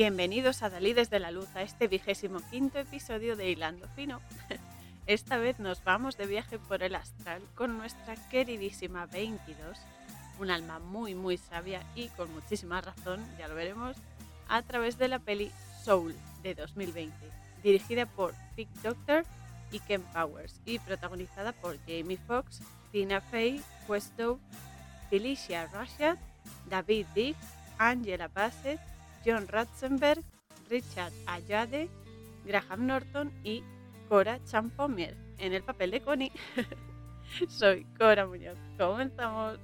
Bienvenidos a Dalí desde la Luz, a este vigésimo quinto episodio de Hilando Fino. Esta vez nos vamos de viaje por el astral con nuestra queridísima 22, un alma muy muy sabia y con muchísima razón, ya lo veremos, a través de la peli Soul de 2020, dirigida por Vic Doctor y Ken Powers y protagonizada por Jamie Foxx, Tina Fey, Westow, Felicia Rashad, David Diggs, Angela Bassett, John Ratzenberg, Richard Ayade, Graham Norton y Cora Champomier en el papel de Connie. Soy Cora Muñoz. Comenzamos.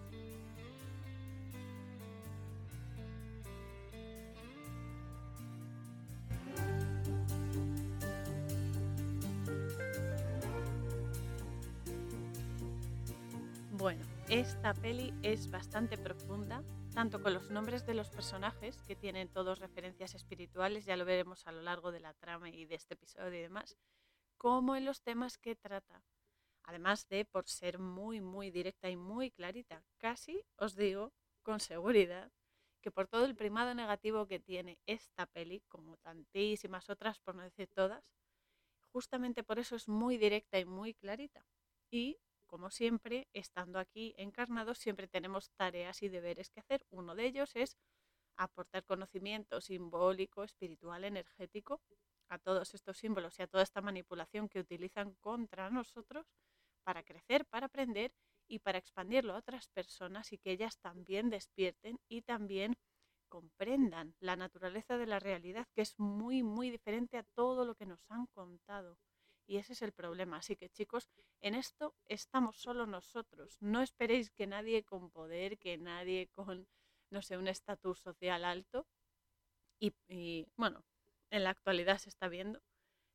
Bueno, esta peli es bastante profunda, tanto con los nombres de los personajes, que tienen todos referencias espirituales, ya lo veremos a lo largo de la trama y de este episodio y demás, como en los temas que trata. Además de por ser muy, muy directa y muy clarita, casi os digo con seguridad que por todo el primado negativo que tiene esta peli, como tantísimas otras, por no decir todas, justamente por eso es muy directa y muy clarita. Y como siempre, estando aquí encarnados, siempre tenemos tareas y deberes que hacer. Uno de ellos es aportar conocimiento simbólico, espiritual, energético a todos estos símbolos y a toda esta manipulación que utilizan contra nosotros para crecer, para aprender y para expandirlo a otras personas y que ellas también despierten y también comprendan la naturaleza de la realidad, que es muy, muy diferente a todo lo que nos han contado. Y ese es el problema. Así que chicos, en esto estamos solo nosotros. No esperéis que nadie con poder, que nadie con, no sé, un estatus social alto. Y, bueno, en la actualidad se está viendo.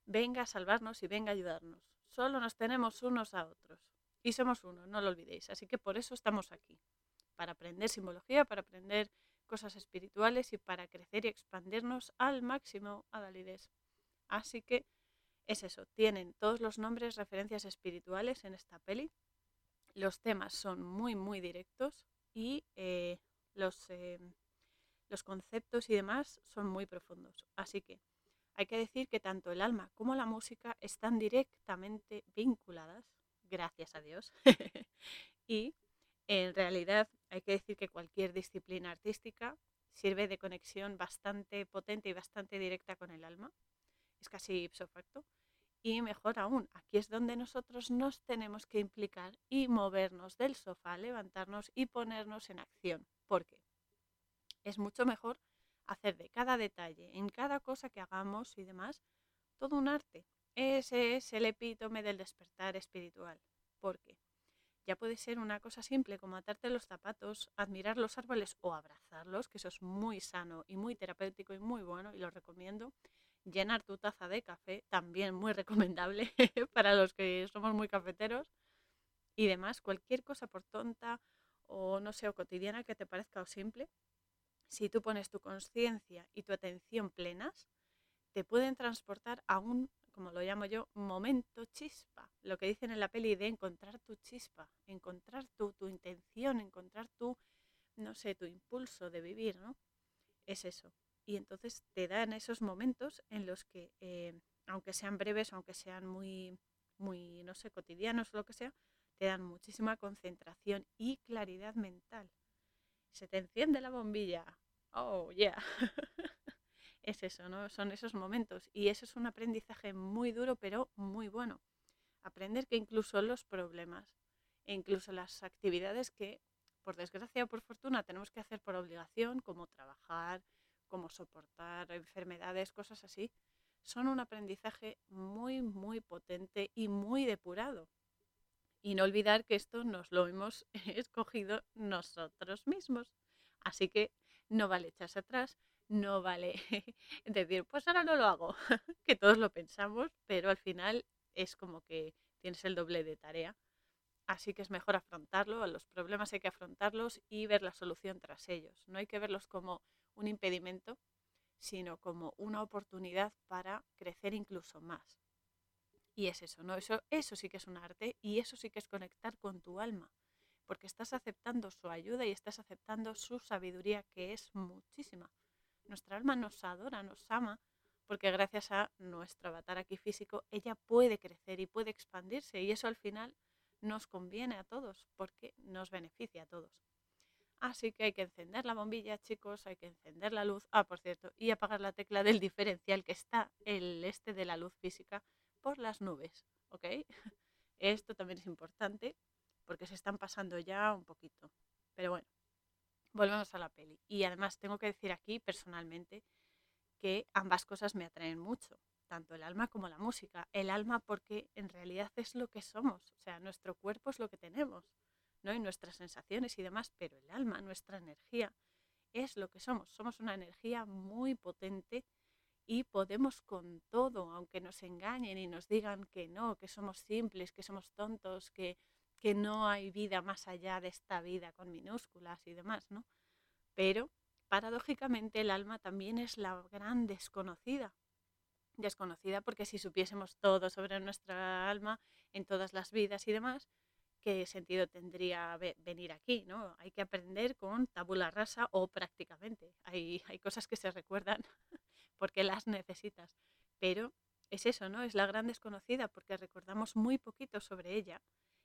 Venga a salvarnos y venga a ayudarnos. Solo nos tenemos unos a otros. Y somos uno, no lo olvidéis. Así que por eso estamos aquí. Para aprender simbología, para aprender cosas espirituales y para crecer y expandirnos al máximo a Dalides. Así que es eso, tienen todos los nombres referencias espirituales en esta peli. Los temas son muy, muy directos y eh, los, eh, los conceptos y demás son muy profundos. Así que hay que decir que tanto el alma como la música están directamente vinculadas, gracias a Dios. y en realidad hay que decir que cualquier disciplina artística sirve de conexión bastante potente y bastante directa con el alma es casi ipso. Y mejor aún, aquí es donde nosotros nos tenemos que implicar y movernos del sofá, levantarnos y ponernos en acción. Porque es mucho mejor hacer de cada detalle, en cada cosa que hagamos y demás, todo un arte. Ese es el epítome del despertar espiritual. Porque ya puede ser una cosa simple como atarte los zapatos, admirar los árboles o abrazarlos, que eso es muy sano y muy terapéutico y muy bueno y lo recomiendo llenar tu taza de café, también muy recomendable para los que somos muy cafeteros. Y demás, cualquier cosa por tonta o no sé, o cotidiana que te parezca o simple, si tú pones tu conciencia y tu atención plenas, te pueden transportar a un, como lo llamo yo, momento chispa. Lo que dicen en la peli de encontrar tu chispa, encontrar tu, tu intención, encontrar tu, no sé, tu impulso de vivir, ¿no? Es eso y entonces te dan esos momentos en los que, eh, aunque sean breves, aunque sean muy, muy, no sé, cotidianos lo que sea, te dan muchísima concentración y claridad mental. Se te enciende la bombilla. Oh, yeah. es eso, ¿no? Son esos momentos. Y eso es un aprendizaje muy duro, pero muy bueno. Aprender que incluso los problemas e incluso las actividades que, por desgracia o por fortuna, tenemos que hacer por obligación, como trabajar, como soportar enfermedades, cosas así, son un aprendizaje muy, muy potente y muy depurado. Y no olvidar que esto nos lo hemos escogido nosotros mismos. Así que no vale echarse atrás, no vale decir, pues ahora no lo hago, que todos lo pensamos, pero al final es como que tienes el doble de tarea. Así que es mejor afrontarlo, los problemas hay que afrontarlos y ver la solución tras ellos. No hay que verlos como un impedimento, sino como una oportunidad para crecer incluso más. Y es eso, ¿no? Eso, eso sí que es un arte y eso sí que es conectar con tu alma, porque estás aceptando su ayuda y estás aceptando su sabiduría, que es muchísima. Nuestra alma nos adora, nos ama, porque gracias a nuestro avatar aquí físico, ella puede crecer y puede expandirse y eso al final nos conviene a todos porque nos beneficia a todos. Así que hay que encender la bombilla, chicos, hay que encender la luz. Ah, por cierto, y apagar la tecla del diferencial que está el este de la luz física por las nubes, ¿ok? Esto también es importante porque se están pasando ya un poquito. Pero bueno, volvemos a la peli. Y además tengo que decir aquí personalmente que ambas cosas me atraen mucho, tanto el alma como la música. El alma porque en realidad es lo que somos, o sea, nuestro cuerpo es lo que tenemos, ¿no? Y nuestras sensaciones y demás, pero el alma, nuestra energía, es lo que somos. Somos una energía muy potente y podemos con todo, aunque nos engañen y nos digan que no, que somos simples, que somos tontos, que que no hay vida más allá de esta vida con minúsculas y demás, ¿no? Pero paradójicamente el alma también es la gran desconocida. Desconocida porque si supiésemos todo sobre nuestra alma en todas las vidas y demás, ¿qué sentido tendría venir aquí? ¿no? Hay que aprender con tabula rasa o prácticamente. Hay, hay cosas que se recuerdan porque las necesitas. Pero es eso, ¿no? Es la gran desconocida porque recordamos muy poquito sobre ella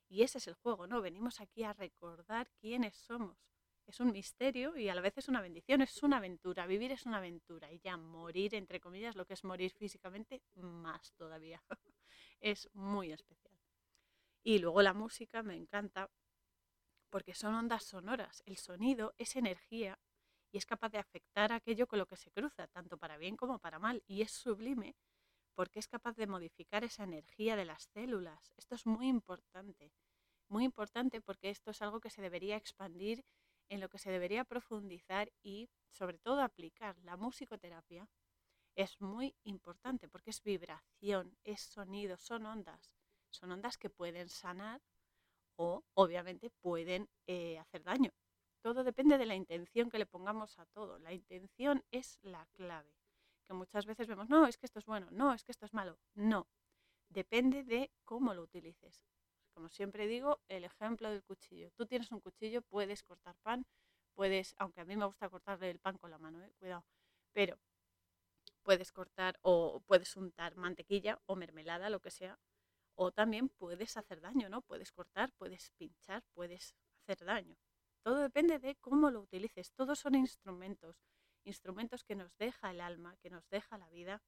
y ese es el juego, ¿no? Venimos aquí a recordar quiénes somos. Es un misterio y a la vez es una bendición, es una aventura. Vivir es una aventura y ya morir, entre comillas, lo que es morir físicamente, más todavía. es muy especial. Y luego la música me encanta porque son ondas sonoras. El sonido es energía y es capaz de afectar aquello con lo que se cruza, tanto para bien como para mal. Y es sublime porque es capaz de modificar esa energía de las células. Esto es muy importante, muy importante porque esto es algo que se debería expandir, en lo que se debería profundizar y sobre todo aplicar. La musicoterapia es muy importante porque es vibración, es sonido, son ondas. Son ondas que pueden sanar o obviamente pueden eh, hacer daño. Todo depende de la intención que le pongamos a todo. La intención es la clave que muchas veces vemos, no, es que esto es bueno, no, es que esto es malo. No, depende de cómo lo utilices. Como siempre digo, el ejemplo del cuchillo. Tú tienes un cuchillo, puedes cortar pan, puedes, aunque a mí me gusta cortarle el pan con la mano, ¿eh? cuidado, pero puedes cortar o puedes untar mantequilla o mermelada, lo que sea, o también puedes hacer daño, ¿no? Puedes cortar, puedes pinchar, puedes hacer daño. Todo depende de cómo lo utilices. Todos son instrumentos instrumentos que nos deja el alma, que nos deja la vida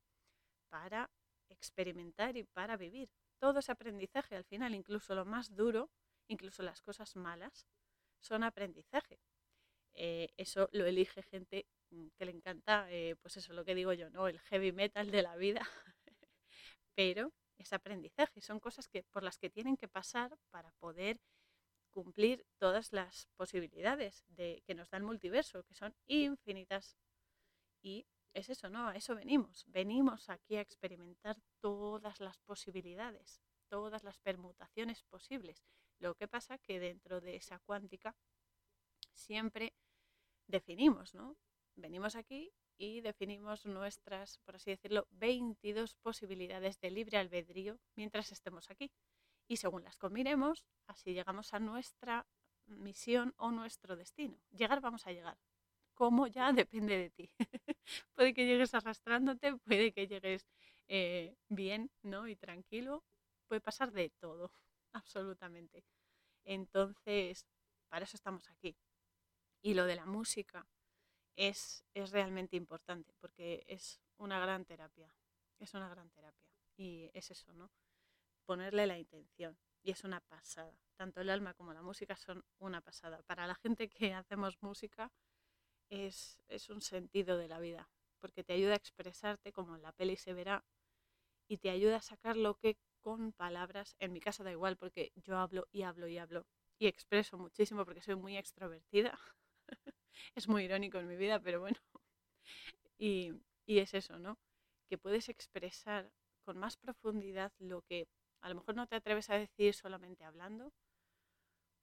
para experimentar y para vivir. Todo es aprendizaje al final, incluso lo más duro, incluso las cosas malas, son aprendizaje. Eh, eso lo elige gente mm, que le encanta, eh, pues eso lo que digo yo, ¿no? El heavy metal de la vida. Pero es aprendizaje, son cosas que, por las que tienen que pasar para poder cumplir todas las posibilidades de, que nos da el multiverso, que son infinitas y es eso, ¿no? A eso venimos. Venimos aquí a experimentar todas las posibilidades, todas las permutaciones posibles. Lo que pasa que dentro de esa cuántica siempre definimos, ¿no? Venimos aquí y definimos nuestras, por así decirlo, 22 posibilidades de libre albedrío mientras estemos aquí. Y según las combinemos, así llegamos a nuestra misión o nuestro destino. Llegar vamos a llegar, cómo ya depende de ti. puede que llegues arrastrándote, puede que llegues eh, bien ¿no? y tranquilo, puede pasar de todo, absolutamente. Entonces, para eso estamos aquí. Y lo de la música es, es realmente importante porque es una gran terapia, es una gran terapia. Y es eso, ¿no? Ponerle la intención. Y es una pasada. Tanto el alma como la música son una pasada. Para la gente que hacemos música, es, un sentido de la vida, porque te ayuda a expresarte como en la peli se verá y te ayuda a sacar lo que con palabras, en mi caso da igual porque yo hablo y hablo y hablo y expreso muchísimo porque soy muy extrovertida. es muy irónico en mi vida, pero bueno. Y, y es eso, ¿no? Que puedes expresar con más profundidad lo que a lo mejor no te atreves a decir solamente hablando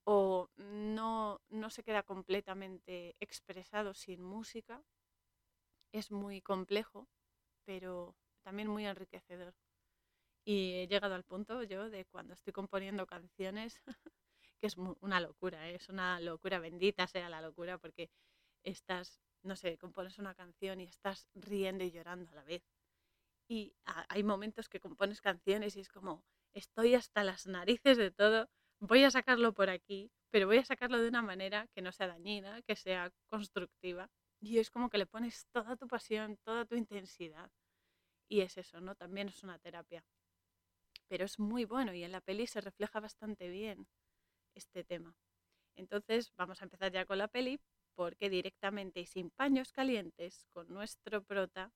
o no, no se queda completamente expresado sin música. Es muy complejo, pero también muy enriquecedor. Y he llegado al punto yo de cuando estoy componiendo canciones, es una locura, ¿eh? es una locura, bendita sea la locura, porque estás no sé, compones una canción y estás riendo y llorando a la vez. Y hay momentos que compones canciones y es como, estoy hasta las narices de todo, voy a sacarlo por aquí, pero voy a sacarlo de una manera que no sea dañina, que sea constructiva. Y es como que le pones toda tu pasión, toda tu intensidad. Y es eso, ¿no? También es una terapia. Pero es muy bueno y en la peli se refleja bastante bien este tema. Entonces vamos a empezar ya con la peli porque directamente y sin paños calientes con nuestro prota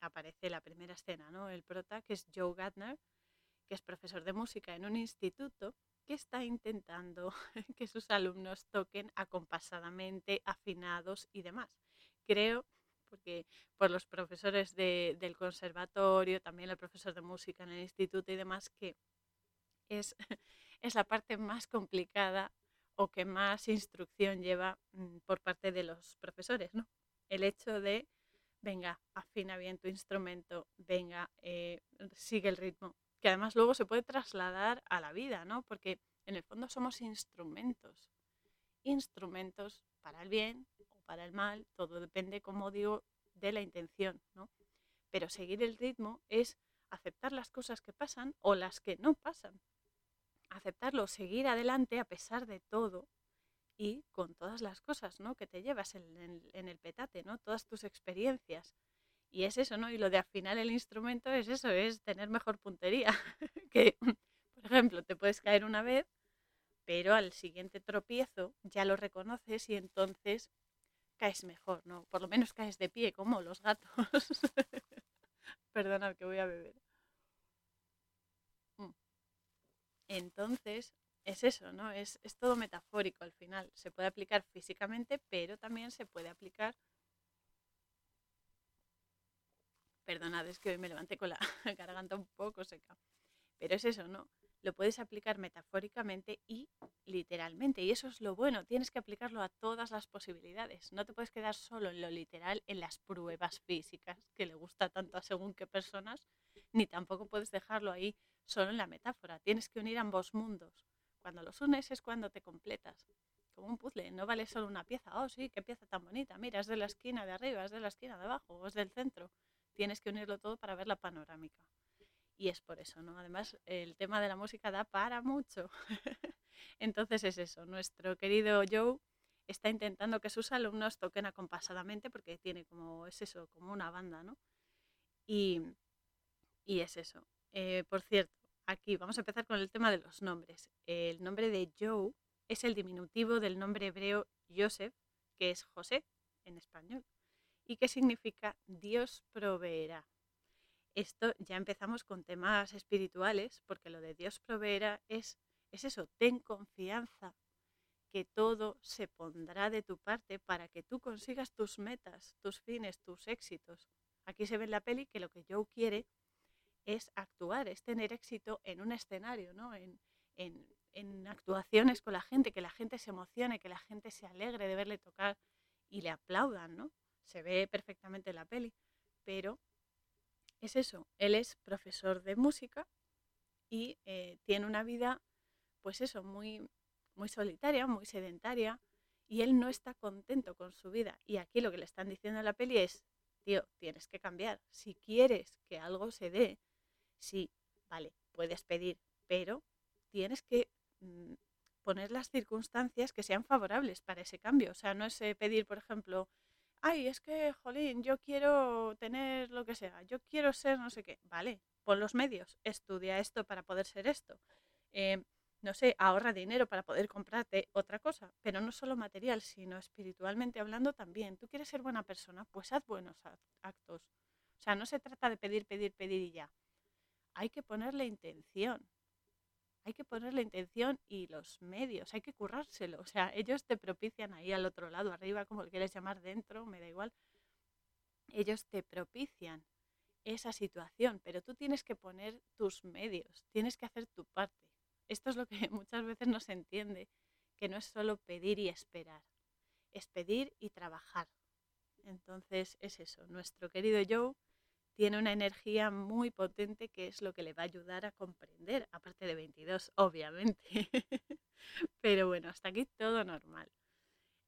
aparece la primera escena, ¿no? El prota que es Joe Gardner, que es profesor de música en un instituto que está intentando que sus alumnos toquen acompasadamente, afinados y demás. Creo, porque por los profesores del conservatorio, también el profesor de música en el instituto y demás, que es, es la parte más complicada o que más instrucción lleva mm, por parte de los profesores, ¿no? El hecho de, venga, afina bien tu instrumento, venga, eh, sigue el ritmo, que además luego se puede trasladar a la vida, ¿no? Porque en el fondo somos instrumentos, instrumentos para el bien o para el mal, todo depende, como digo, de la intención, ¿no? Pero seguir el ritmo es aceptar las cosas que pasan o las que no pasan. Aceptarlo, seguir adelante a pesar de todo y con todas las cosas ¿no? que te llevas en, el petate, ¿no? todas tus experiencias. Y es eso, ¿no? Y lo de afinar el instrumento es eso, es tener mejor puntería. que, por ejemplo, te puedes caer una vez, pero al siguiente tropiezo ya lo reconoces y entonces caes mejor, ¿no? Por lo menos caes de pie, como los gatos. Perdonad que voy a beber. Mm. Entonces, es eso, ¿no? Es, es todo metafórico al final. Se puede aplicar físicamente, pero también se puede aplicar Perdonad, es que hoy me levanté con la garganta un poco seca. Pero es eso, ¿no? Lo puedes aplicar metafóricamente y literalmente. Y eso es lo bueno. Tienes que aplicarlo a todas las posibilidades. No te puedes quedar solo en lo literal, en las pruebas físicas, que le gusta tanto a según qué personas, ni tampoco puedes dejarlo ahí solo en la metáfora. Tienes que unir ambos mundos. Cuando los unes es cuando te completas. Como un puzzle, no vale solo una pieza. Oh, sí, qué pieza tan bonita. Mira, es de la esquina de arriba, es de la esquina de abajo, o es del centro tienes que unirlo todo para ver la panorámica. Y es por eso, ¿no? Además, el tema de la música da para mucho. Entonces es eso, nuestro querido Joe está intentando que sus alumnos toquen acompasadamente porque tiene como, es eso, como una banda, ¿no? Y, y es eso. Eh, por cierto, aquí vamos a empezar con el tema de los nombres. El nombre de Joe es el diminutivo del nombre hebreo Joseph, que es José en español y qué significa Dios proveerá. Esto ya empezamos con temas espirituales, porque lo de Dios proveerá es, es eso, ten confianza que todo se pondrá de tu parte para que tú consigas tus metas, tus fines, tus éxitos. Aquí se ve en la peli que lo que Joe quiere es actuar, es tener éxito en un escenario, ¿no? En, en, en actuaciones con la gente, que la gente se emocione, que la gente se alegre de verle tocar y le aplaudan, ¿no? se ve perfectamente en la peli, pero es eso, él es profesor de música y eh, tiene una vida, pues eso, muy, muy solitaria, muy sedentaria, y él no está contento con su vida. Y aquí lo que le están diciendo en la peli es, tío, tienes que cambiar. Si quieres que algo se dé, sí, vale, puedes pedir, pero tienes que mm, poner las circunstancias que sean favorables para ese cambio. O sea, no es eh, pedir, por ejemplo, ay, es que, jolín, yo quiero tener lo que sea, yo quiero ser no sé qué. Vale, pon los medios, estudia esto para poder ser esto. Eh, no sé, ahorra dinero para poder comprarte otra cosa, pero no solo material, sino espiritualmente hablando también. Tú quieres ser buena persona, pues haz buenos actos. O sea, no se trata de pedir, pedir, pedir y ya. Hay que ponerle intención hay que poner la intención y los medios, hay que currárselo. O sea, ellos te propician ahí al otro lado, arriba, como quieres llamar dentro, me da igual. Ellos te propician esa situación, pero tú tienes que poner tus medios, tienes que hacer tu parte. Esto es lo que muchas veces no se entiende, que no es solo pedir y esperar, es pedir y trabajar. Entonces es eso, nuestro querido Joe tiene una energía muy potente que es lo que le va a ayudar a comprender, aparte de 22, obviamente. Pero bueno, hasta aquí todo normal.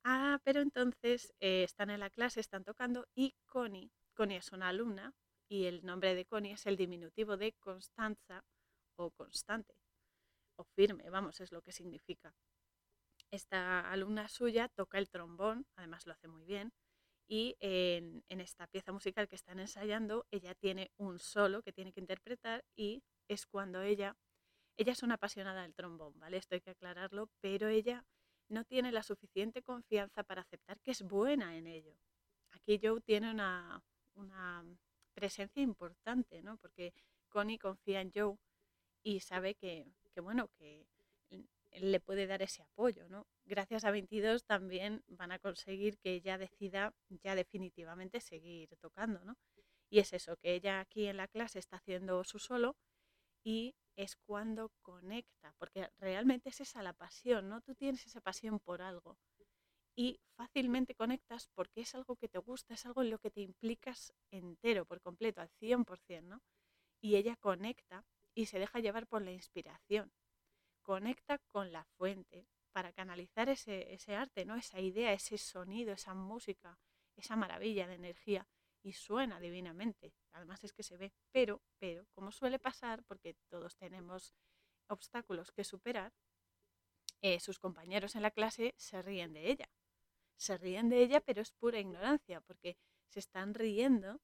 Ah, pero entonces eh, están en la clase, están tocando y Connie, Connie es una alumna y el nombre de Connie es el diminutivo de Constanza o constante o firme, vamos, es lo que significa. Esta alumna suya toca el trombón, además lo hace muy bien, y en, en, esta pieza musical que están ensayando, ella tiene un solo que tiene que interpretar y es cuando ella, ella es una apasionada del trombón, ¿vale? Esto hay que aclararlo, pero ella no tiene la suficiente confianza para aceptar que es buena en ello. Aquí Joe tiene una, una presencia importante, ¿no? Porque Connie confía en Joe y sabe que, que, bueno, que le puede dar ese apoyo, ¿no? Gracias a 22 también van a conseguir que ella decida ya definitivamente seguir tocando, ¿no? Y es eso, que ella aquí en la clase está haciendo su solo y es cuando conecta, porque realmente es esa la pasión, ¿no? Tú tienes esa pasión por algo y fácilmente conectas porque es algo que te gusta, es algo en lo que te implicas entero, por completo, al 100%, ¿no? Y ella conecta y se deja llevar por la inspiración. Conecta con la fuente para canalizar ese, ese arte, ¿no? Esa idea, ese sonido, esa música, esa maravilla de energía y suena divinamente. Además es que se ve, pero, pero, como suele pasar, porque todos tenemos obstáculos que superar, eh, sus compañeros en la clase se ríen de ella. Se ríen de ella, pero es pura ignorancia, porque se están riendo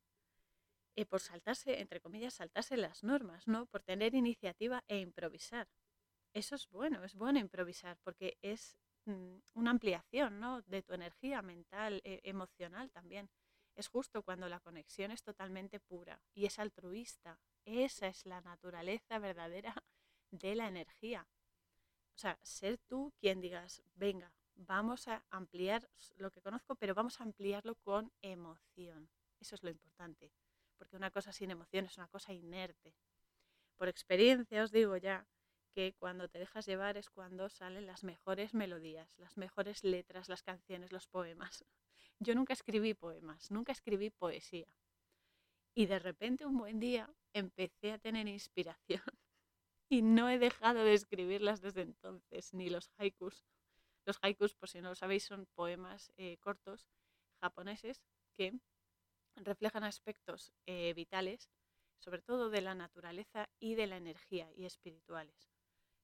eh, por saltarse, entre comillas, saltarse las normas, ¿no? Por tener iniciativa e improvisar. Eso es bueno, es bueno improvisar, porque es mm, una ampliación, ¿no? De tu energía mental, e emocional también es justo cuando la conexión es totalmente pura y es altruista. Esa es la naturaleza verdadera de la energía. O sea, ser tú quien digas, venga, vamos a ampliar lo que conozco, pero vamos a ampliarlo con emoción. Eso es lo importante, porque una cosa sin emoción es una cosa inerte. Por experiencia os digo ya que cuando te dejas llevar es cuando salen las mejores melodías, las mejores letras, las canciones, los poemas. Yo nunca escribí poemas, nunca escribí poesía. Y de repente un buen día empecé a tener inspiración y no he dejado de escribirlas desde entonces, ni los haikus. Los haikus, por si no lo sabéis, son poemas eh, cortos japoneses que reflejan aspectos eh, vitales, sobre todo de la naturaleza y de la energía y espirituales.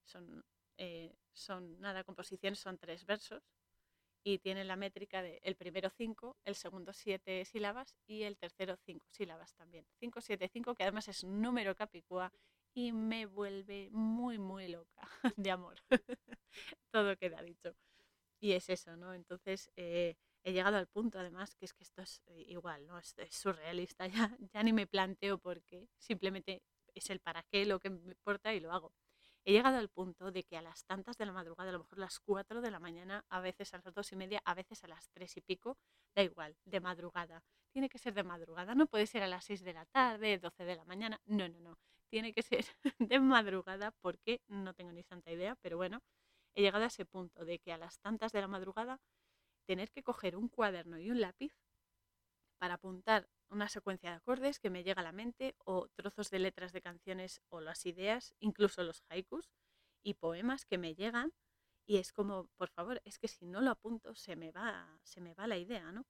Son, eh, son nada, composiciones, son tres versos y tiene la métrica de el primero 5, el segundo 7 sílabas y el tercero 5 sílabas también. 5, 7, 5, que además es un número capicúa y me vuelve muy, muy loca de amor. Todo queda dicho. Y es eso, ¿no? Entonces eh, he llegado al punto, además, que es que esto es eh, igual, ¿no? Es, es surrealista, ya, ya ni me planteo por qué, simplemente es el para qué lo que me importa y lo hago he llegado al punto de que a las tantas de la madrugada, a lo mejor las 4 de la mañana, a veces a las dos y media, a veces a las 3 y pico, da igual, de madrugada. Tiene que ser de madrugada, no puede ser a las 6 de la tarde, 12 de la mañana, no, no, no. Tiene que ser de madrugada porque no tengo ni santa idea, pero bueno, he llegado a ese punto de que a las tantas de la madrugada tener que coger un cuaderno y un lápiz para apuntar una secuencia de acordes que me llega a la mente o trozos de letras de canciones o las ideas, incluso los haikus y poemas que me llegan y es como, por favor, es que si no lo apunto se me va, se me va la idea, ¿no?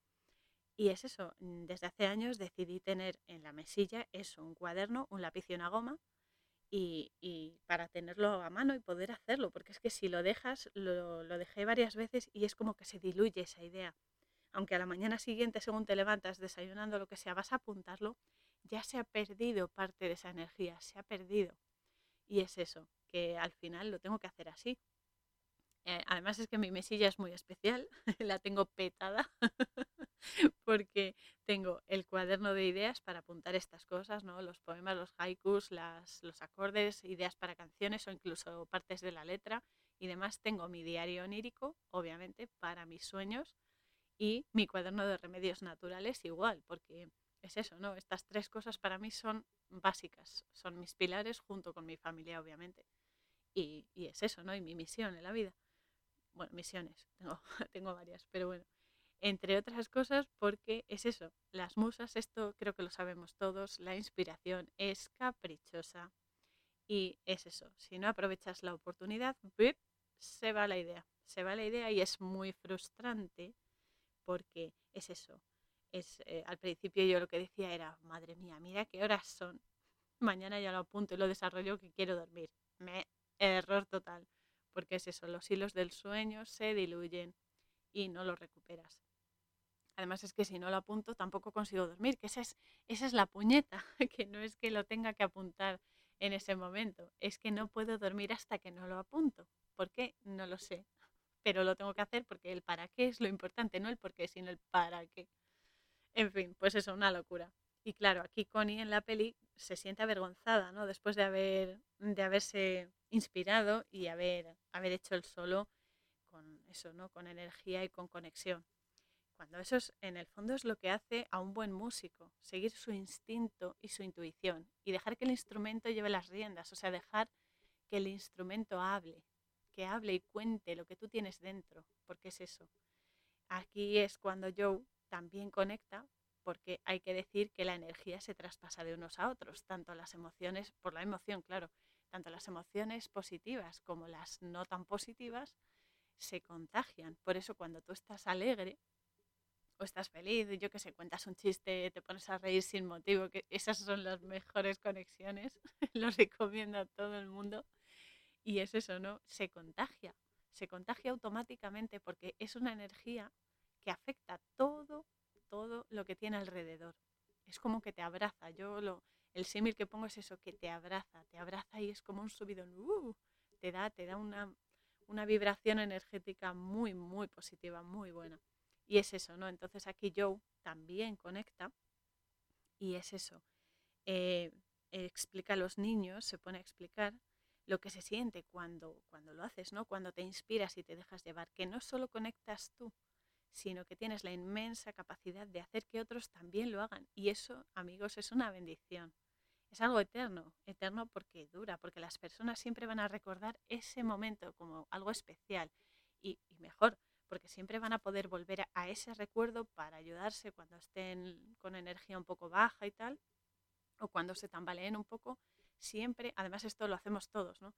Y es eso, mm, desde hace años decidí tener en la mesilla eso, un cuaderno, un lápiz y una goma y, y para tenerlo a mano y poder hacerlo, porque es que si lo dejas, lo, lo dejé varias veces y es como que se diluye esa idea aunque a la mañana siguiente, según te levantas desayunando, lo que sea, vas a apuntarlo, ya se ha perdido parte de esa energía, se ha perdido. Y es eso, que al final lo tengo que hacer así. Eh, además es que mi mesilla es muy especial, la tengo petada porque tengo el cuaderno de ideas para apuntar estas cosas, ¿no? los poemas, los haikus, las, los acordes, ideas para canciones o incluso partes de la letra y demás. Tengo mi diario onírico, obviamente, para mis sueños y mi cuaderno de remedios naturales igual, porque es eso, ¿no? Estas tres cosas para mí son básicas, son mis pilares junto con mi familia, obviamente. Y, y es eso, ¿no? Y mi misión en la vida. Bueno, misiones, tengo, tengo varias, pero bueno. Entre otras cosas, porque es eso, las musas, esto creo que lo sabemos todos, la inspiración es caprichosa. Y es eso, si no aprovechas la oportunidad, se va la idea. se va la idea y es muy frustrante porque es eso. Es, eh, al principio yo lo que decía era, madre mía, mira qué horas son. Mañana ya lo apunto y lo desarrollo que quiero dormir. Error total, porque es eso, los hilos del sueño se diluyen y no los recuperas. Además es que si no lo apunto tampoco consigo dormir, que esa es, esa es la puñeta, que no es que lo tenga que apuntar en ese momento, es que no puedo dormir hasta que no lo apunto. ¿Por qué? No lo sé, pero lo tengo que hacer porque el para qué es lo importante, no el por qué, sino el para qué. En fin, pues eso, una locura. Y claro, aquí Connie en la peli se siente avergonzada, ¿no? Después de, haber, de haberse inspirado y haber, haber hecho el solo con eso, ¿no? Con energía y con conexión. Cuando eso es, en el fondo es lo que hace a un buen músico, seguir su instinto y su intuición y dejar que el instrumento lleve las riendas, o sea, dejar que el instrumento hable, que hable y cuente lo que tú tienes dentro, porque es eso. Aquí es cuando Joe también conecta, porque hay que decir que la energía se traspasa de unos a otros, tanto las emociones, por la emoción, claro, tanto las emociones positivas como las no tan positivas se contagian. Por eso cuando tú estás alegre, o estás feliz, yo que sé, cuentas un chiste, te pones a reír sin motivo, que esas son las mejores conexiones, lo recomiendo a todo el mundo. Y es eso, ¿no? Se contagia, se contagia automáticamente porque es una energía que afecta todo, todo lo que tiene alrededor. Es como que te abraza. Yo lo, el símil que pongo es eso, que te abraza, te abraza y es como un subido, uh, te da, te da una, una vibración energética muy, muy positiva, muy buena. Y es eso, ¿no? Entonces aquí Joe también conecta y es eso. Eh, explica a los niños, se pone a explicar lo que se siente cuando, cuando lo haces, ¿no? Cuando te inspiras y te dejas llevar, que no solo conectas tú, sino que tienes la inmensa capacidad de hacer que otros también lo hagan. Y eso, amigos, es una bendición. Es algo eterno, eterno porque dura, porque las personas siempre van a recordar ese momento como algo especial. Y, mejor, porque siempre van a poder volver a ese recuerdo para ayudarse cuando estén con energía un poco baja y tal, o cuando se tambaleen un poco, siempre, además esto lo hacemos todos, ¿no?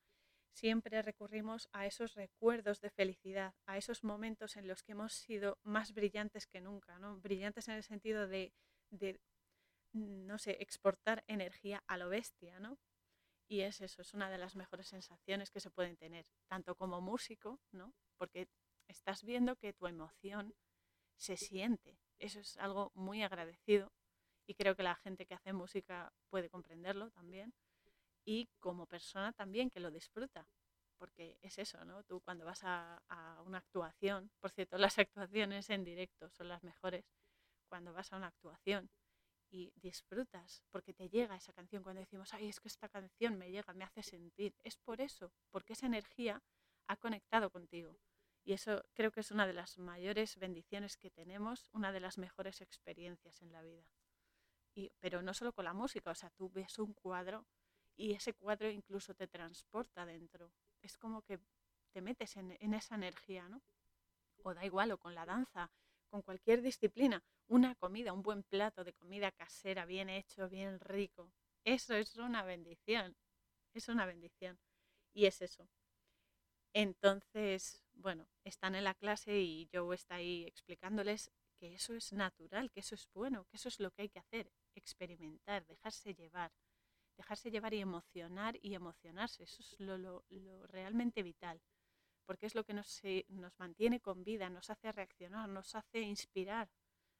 Siempre recurrimos a esos recuerdos de felicidad, a esos momentos en los que hemos sido más brillantes que nunca, ¿no? Brillantes en el sentido de, de no sé, exportar energía a lo bestia, ¿no? Y es eso, es una de las mejores sensaciones que se pueden tener, tanto como músico, ¿no? Porque estás viendo que tu emoción se siente. Eso es algo muy agradecido y creo que la gente que hace música puede comprenderlo también. Y como persona también que lo disfruta, porque es eso, ¿no? Tú cuando vas a, a una actuación, por cierto, las actuaciones en directo son las mejores, cuando vas a una actuación y disfrutas porque te llega esa canción cuando decimos, ay, es que esta canción me llega, me hace sentir. Es por eso, porque esa energía ha conectado contigo. Y eso creo que es una de las mayores bendiciones que tenemos, una de las mejores experiencias en la vida. Y, pero no solo con la música, o sea, tú ves un cuadro y ese cuadro incluso te transporta dentro. Es como que te metes en, esa energía, ¿no? O da igual, o con la danza, con cualquier disciplina, una comida, un buen plato de comida casera, bien hecho, bien rico. Eso es una bendición, es una bendición. Y es eso, entonces, bueno, están en la clase y Joe está ahí explicándoles que eso es natural, que eso es bueno, que eso es lo que hay que hacer, experimentar, dejarse llevar, dejarse llevar y emocionar y emocionarse, eso es lo, realmente vital, porque es lo que nos, nos mantiene con vida, nos hace reaccionar, nos hace inspirar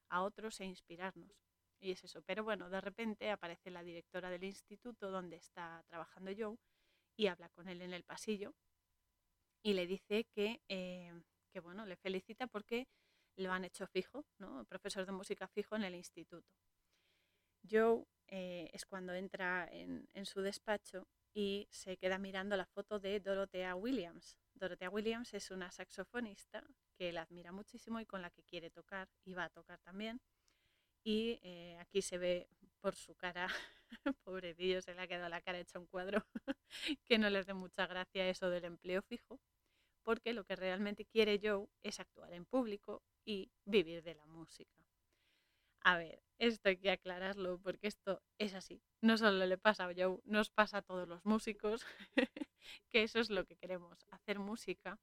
a otros e inspirarnos. Y es eso, pero bueno, de repente aparece la directora del instituto donde está trabajando Joe y habla con él en el pasillo y le dice que, eh, que, bueno, le felicita porque lo han hecho fijo, ¿no? profesor de música fijo en el instituto. Joe eh, es cuando entra en, en, su despacho y se queda mirando la foto de Dorothea Williams. Dorothea Williams es una saxofonista que la admira muchísimo y con la que quiere tocar y va a tocar también. Y eh, aquí se ve por su cara, pobrecillo, se le ha quedado la cara hecha un cuadro, que no le hace mucha gracia eso del empleo fijo porque lo que realmente quiere Joe es actuar en público y vivir de la música. A ver, esto hay que aclararlo porque esto es así. No solo le pasa a Joe, nos pasa a todos los músicos, que eso es lo que queremos, hacer música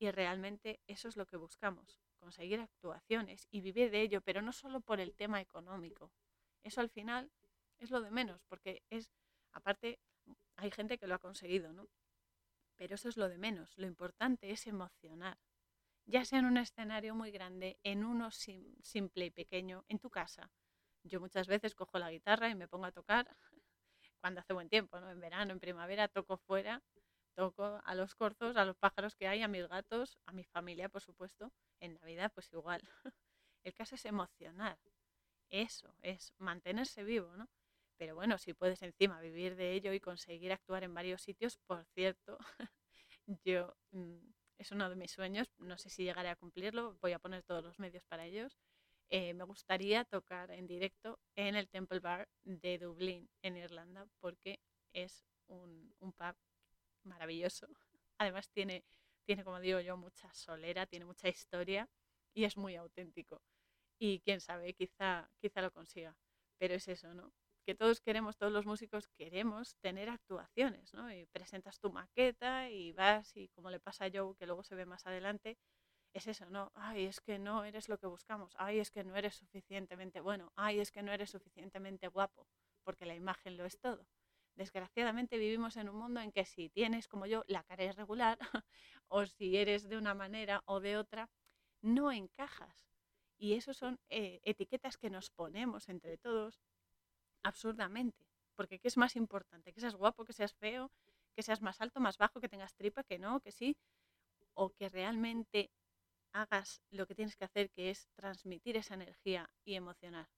Y realmente eso es lo que buscamos, conseguir actuaciones y vivir de ello, pero no solo por el tema económico. Eso al final es lo de menos, porque es, aparte, hay gente que lo ha conseguido, ¿no? Pero eso es lo de menos. Lo importante es emocionar, ya sea en un escenario muy grande, en uno simple y pequeño, en tu casa. Yo muchas veces cojo la guitarra y me pongo a tocar cuando hace buen tiempo, ¿no? En verano, en primavera, toco fuera, toco a los corzos, a los pájaros que hay, a mis gatos, a mi familia, por supuesto. En Navidad, pues igual. El caso es emocionar. Eso, es mantenerse vivo, ¿no? Pero bueno, si puedes encima vivir de ello y conseguir actuar en varios sitios, por cierto, yo mm, es uno de mis sueños, no sé si llegaré a cumplirlo, voy a poner todos los medios para ellos. Eh, me gustaría tocar en directo en el Temple Bar de Dublín, en Irlanda, porque es un, un pub maravilloso. Además tiene, tiene, como digo yo, mucha solera, tiene mucha historia y es muy auténtico. Y quién sabe, quizá, quizá lo consiga. Pero es eso, ¿no? Que todos queremos, todos los músicos queremos tener actuaciones, ¿no? Y presentas tu maqueta y vas y como le pasa a Joe, que luego se ve más adelante, es eso, ¿no? Ay, es que no eres lo que buscamos, ay, es que no eres suficientemente bueno, ay, es que no eres suficientemente guapo, porque la imagen lo es todo. Desgraciadamente vivimos en un mundo en que si tienes como yo la cara irregular o si eres de una manera o de otra, no encajas. Y eso son eh, etiquetas que nos ponemos entre todos absurdamente. Porque ¿qué es más importante? ¿Que seas guapo, que seas feo, que seas más alto, más bajo, que tengas tripa, que no, que sí? ¿O que realmente hagas lo que tienes que hacer, que es transmitir esa energía y emocionar?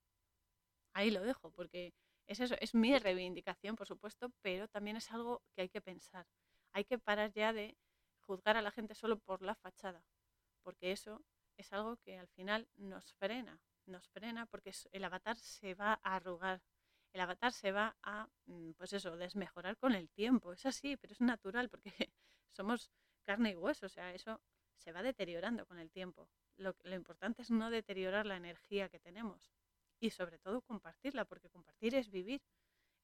Ahí lo dejo, porque es eso, es mi reivindicación, por supuesto, pero también es algo que hay que pensar. Hay que parar ya de juzgar a la gente solo por la fachada, porque eso es algo que al final nos frena, nos frena porque el avatar se va a arrugar, el avatar se va a, mm, pues eso, desmejorar con el tiempo. Es así, pero es natural porque somos carne y hueso, o sea, eso se va deteriorando con el tiempo. Lo, lo importante es no deteriorar la energía que tenemos y sobre todo compartirla, porque compartir es vivir.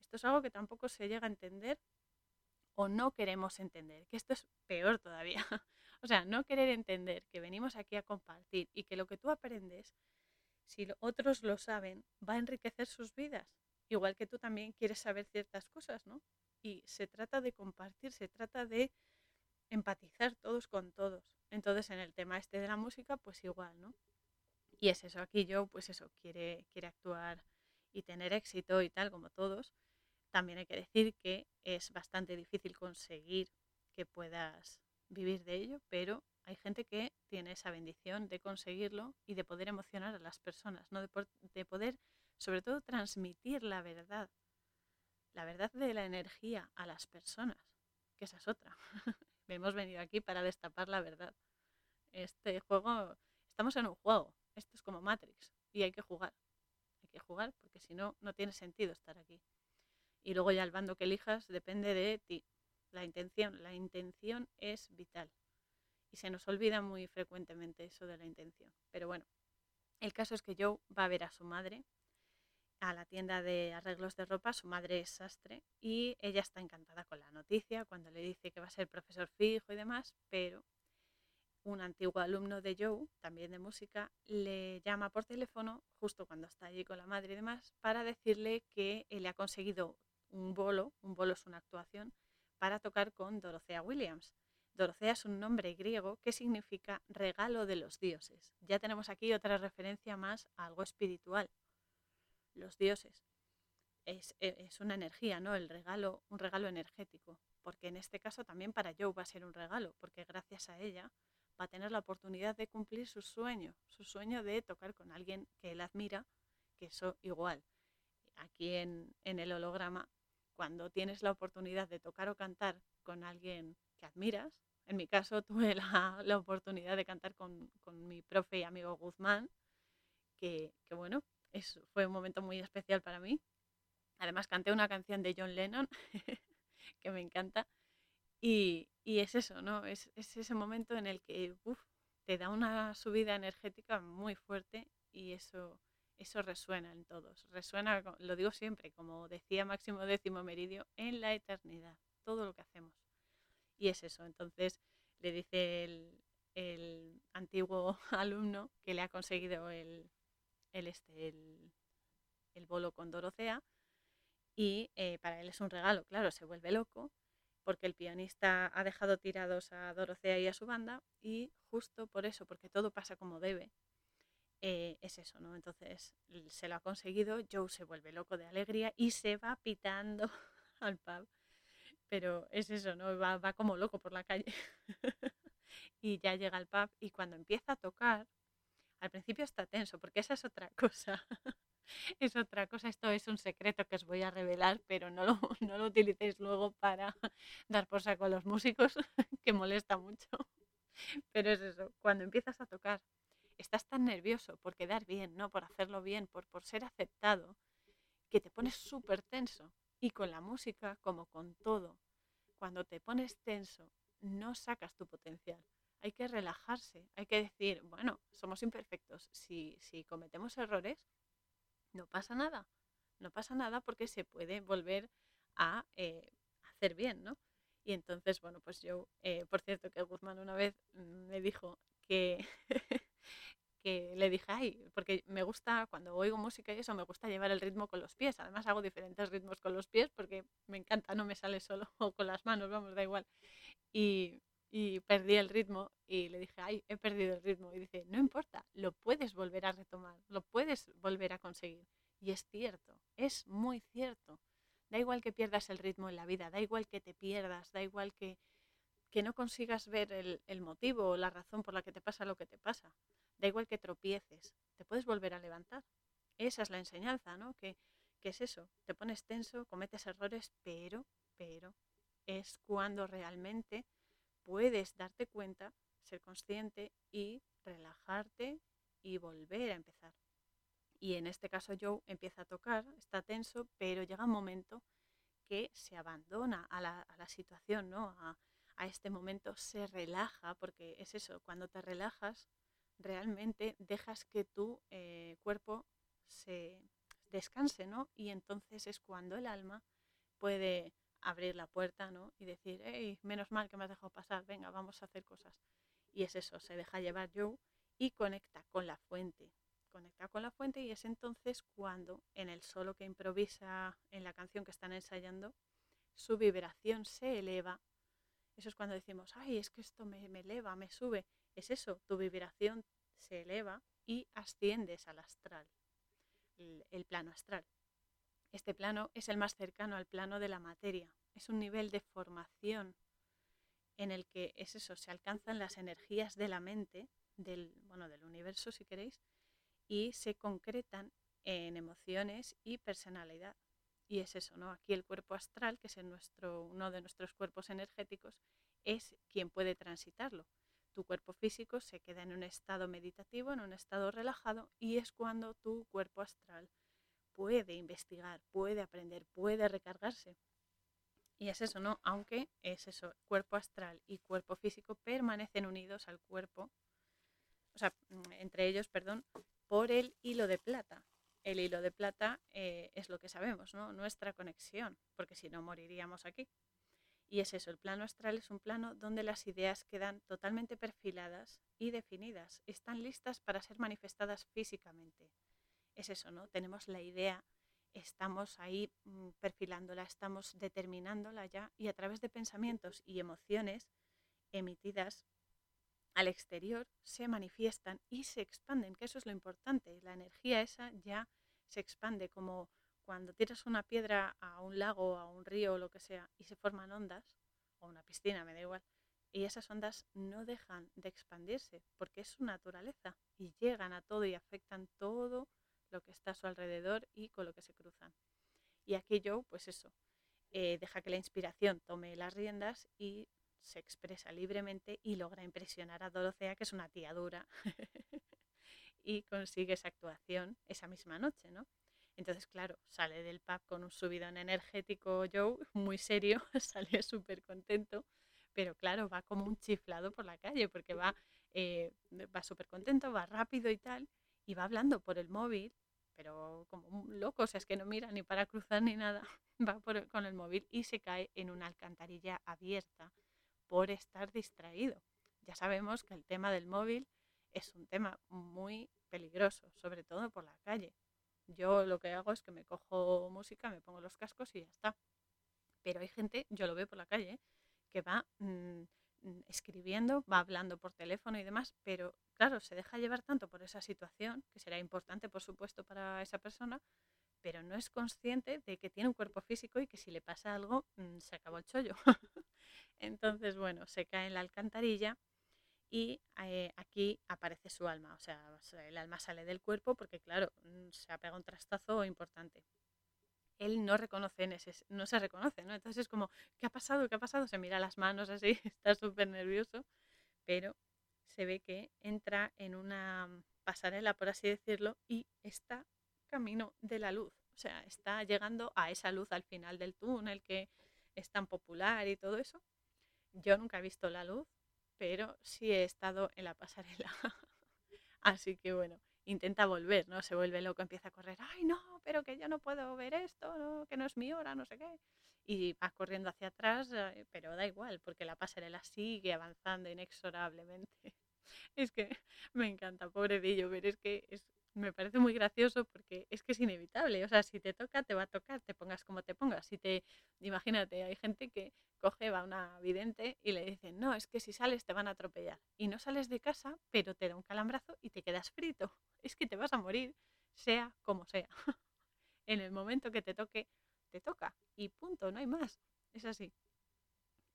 Esto es algo que tampoco se llega a entender o no queremos entender, que esto es peor todavía. o sea, no querer entender que venimos aquí a compartir y que lo que tú aprendes, si otros lo saben, va a enriquecer sus vidas igual que tú también quieres saber ciertas cosas, ¿no? Y se trata de compartir, se trata de empatizar todos con todos. Entonces, en el tema este de la música, pues igual, ¿no? Y es eso, aquí yo, pues eso, quiere, quiere actuar y tener éxito y tal, como todos. También hay que decir que es bastante difícil conseguir que puedas vivir de ello, pero hay gente que tiene esa bendición de conseguirlo y de poder emocionar a las personas, ¿no? de, de poder sobre todo transmitir la verdad, la verdad de la energía a las personas, que esa es otra. Hemos venido aquí para destapar la verdad. Este juego, estamos en un juego, esto es como Matrix y hay que jugar. Hay que jugar porque si no, no tiene sentido estar aquí. Y luego ya el bando que elijas depende de ti. La intención, la intención es vital. Y se nos olvida muy frecuentemente eso de la intención. Pero bueno, el caso es que Joe va a ver a su madre a la tienda de arreglos de ropa, su madre es sastre y ella está encantada con la noticia cuando le dice que va a ser profesor fijo y demás, pero un antiguo alumno de Joe, también de música, le llama por teléfono justo cuando está allí con la madre y demás para decirle que le ha conseguido un bolo, un bolo es una actuación, para tocar con Dorothea Williams. Dorothea es un nombre griego que significa regalo de los dioses. Ya tenemos aquí otra referencia más a algo espiritual los dioses. E, es, una energía, ¿no? El regalo, un regalo energético. Porque en este caso también para Joe va a ser un regalo, porque gracias a ella va a tener la oportunidad de cumplir su sueño, su sueño de tocar con alguien que él admira, que eso igual. Aquí en, el holograma, cuando tienes la oportunidad de tocar o cantar con alguien que admiras, en mi caso tuve la, oportunidad de cantar con, mi profe y amigo Guzmán, que, que bueno, fue un momento muy especial para mí. Además canté una canción de John Lennon que me encanta. Y, es eso, ¿no? Es, ese momento en el que te da una subida energética muy fuerte y eso, eso resuena en todos. Resuena, lo digo siempre, como decía Máximo Décimo Meridio, en la eternidad, todo lo que hacemos. Y es eso. Entonces le dice el antiguo alumno que le ha conseguido el, el, este, el, el bolo con Dorotea y eh, para él es un regalo, claro, se vuelve loco porque el pianista ha dejado tirados a Dorotea y a su banda y justo por eso, porque todo pasa como debe, eh, es eso, ¿no? Entonces se lo ha conseguido, Joe se vuelve loco de alegría y se va pitando al pub, pero es eso, ¿no? Va, va como loco por la calle y ya llega al pub y cuando empieza a tocar, al principio está tenso, porque esa es otra cosa es otra cosa. Esto es un secreto que os voy a revelar, pero no lo, no lo utilicéis luego para dar por saco a los músicos, que molesta mucho. Pero es eso, cuando empiezas a tocar, estás tan nervioso por quedar bien, ¿no? Por hacerlo bien, por, por ser aceptado, que te pones súper tenso. Y con la música, como con todo, cuando te pones tenso, no sacas tu potencial. Hay que relajarse, hay que decir, bueno, somos imperfectos. Si, si cometemos errores, no pasa nada. No pasa nada porque se puede volver a eh, hacer bien, ¿no? Y entonces, bueno, pues yo, eh, por cierto, que Guzmán una vez me dijo que, que le dije, ay, porque me gusta, cuando oigo música y eso, me gusta llevar el ritmo con los pies. Además hago diferentes ritmos con los pies porque me encanta, no me sale solo, o con las manos, vamos, da igual. Y, y perdí el ritmo y le dije, ay, he perdido el ritmo. Y dice, no importa, lo puedes volver a retomar, lo puedes volver a conseguir. Y es cierto, es muy cierto. Da igual que pierdas el ritmo en la vida, da igual que te pierdas, da igual que, que no consigas ver el, el motivo o la razón por la que te pasa lo que te pasa. Da igual que tropieces, te puedes volver a levantar. Esa es la enseñanza, ¿no? Que, que es eso, te pones tenso, cometes errores, pero, pero, es cuando realmente puedes darte cuenta, ser consciente y relajarte y volver a empezar. Y en este caso Joe empieza a tocar, está tenso, pero llega un momento que se abandona a la, situación, ¿no? A, este momento se relaja, porque es eso, cuando te relajas, realmente dejas que tu eh, cuerpo se descanse, ¿no? Y entonces es cuando el alma puede abrir la puerta, ¿no? Y decir, hey, menos mal que me has dejado pasar, venga, vamos a hacer cosas. Y es eso, se deja llevar Joe y conecta con la fuente. Conecta con la fuente y es entonces cuando en el solo que improvisa en la canción que están ensayando, su vibración se eleva. Eso es cuando decimos, ay, es que esto me, me eleva, me sube. Es eso, tu vibración se eleva y asciendes al astral, el plano astral. Este plano es el más cercano al plano de la materia. Es un nivel de formación en el que es eso, se alcanzan las energías de la mente, del, bueno, del universo si queréis, y se concretan en emociones y personalidad. Y es eso, ¿no? Aquí el cuerpo astral, que es nuestro, uno de nuestros cuerpos energéticos, es quien puede transitarlo. Tu cuerpo físico se queda en un estado meditativo, en un estado relajado, y es cuando tu cuerpo astral puede investigar, puede aprender, puede recargarse. Y es eso, ¿no? Aunque es eso, cuerpo astral y cuerpo físico permanecen unidos al cuerpo, o sea, mm, entre ellos, perdón, por el hilo de plata. El hilo de plata eh, es lo que sabemos, ¿no? Nuestra conexión, porque si no moriríamos aquí. Y es eso, el plano astral es un plano donde las ideas quedan totalmente perfiladas y definidas, están listas para ser manifestadas físicamente es eso, ¿no? Tenemos la idea, estamos ahí mm, perfilándola, estamos determinándola ya y a través de pensamientos y emociones emitidas al exterior se manifiestan y se expanden, que eso es lo importante. La energía esa ya se expande como cuando tiras una piedra a un lago, a un río o lo que sea y se forman ondas, o una piscina, me da igual, y esas ondas no dejan de expandirse porque es su naturaleza y llegan a todo y afectan todo lo que está a su alrededor y con lo que se cruzan. Y aquí Joe, pues eso, eh, deja que la inspiración tome las riendas y se expresa libremente y logra impresionar a Dorothea, que es una tía dura, y consigue esa actuación esa misma noche, ¿no? Entonces, claro, sale del pub con un subidón energético Joe, muy serio, sale súper contento, pero claro, va como un chiflado por la calle, porque va, eh, va súper contento, va rápido y tal, y va hablando por el móvil, pero como un loco, o sea, es que no mira ni para cruzar ni nada, va con el móvil y se cae en una alcantarilla abierta por estar distraído. ya sabemos que el tema del móvil es un tema muy peligroso, sobre todo por la calle. Yo lo que hago es que me cojo música, me pongo los cascos y ya está. Pero hay gente, yo lo veo por la calle, que va mm, escribiendo, va hablando por teléfono y demás, pero claro, se deja llevar tanto por esa situación, que será importante por supuesto para esa persona, pero no es consciente de que tiene un cuerpo físico y que si le pasa algo, mm, se acabó el chollo. Entonces, bueno, se cae en la alcantarilla y eh, aquí aparece su alma, o sea, el alma sale del cuerpo porque, claro, mm, se ha pegado un trastazo importante. Él no reconoce, no se reconoce, ¿no? Entonces es como, ¿qué ha pasado? ¿Qué ha pasado? Se mira las manos así, está súper nervioso, pero se ve que entra en una pasarela, por así decirlo, y está camino de la luz. O sea, está llegando a esa luz al final del túnel que es tan popular y todo eso. Yo nunca he visto la luz, pero sí he estado en la pasarela. Así que bueno, intenta volver, ¿no? Se vuelve loco, empieza a correr, ay no, pero que yo no puedo ver esto, que no es mi hora, no sé qué. Y va corriendo hacia atrás, eh, pero da igual, porque la pasarela sigue avanzando inexorablemente. Es que me encanta, pobrecillo, pero es que es, me parece muy gracioso porque es que es inevitable. O sea, si te toca, te va a tocar, te pongas como te pongas. Si te, imagínate, hay gente que coge, va a una vidente y le dicen, no, es que si sales te van a atropellar. Y no sales de casa, pero te da un calambrazo y te quedas frito. Es que te vas a morir, sea como sea. en el momento que te toque, te toca. Y punto, no hay más. Es así.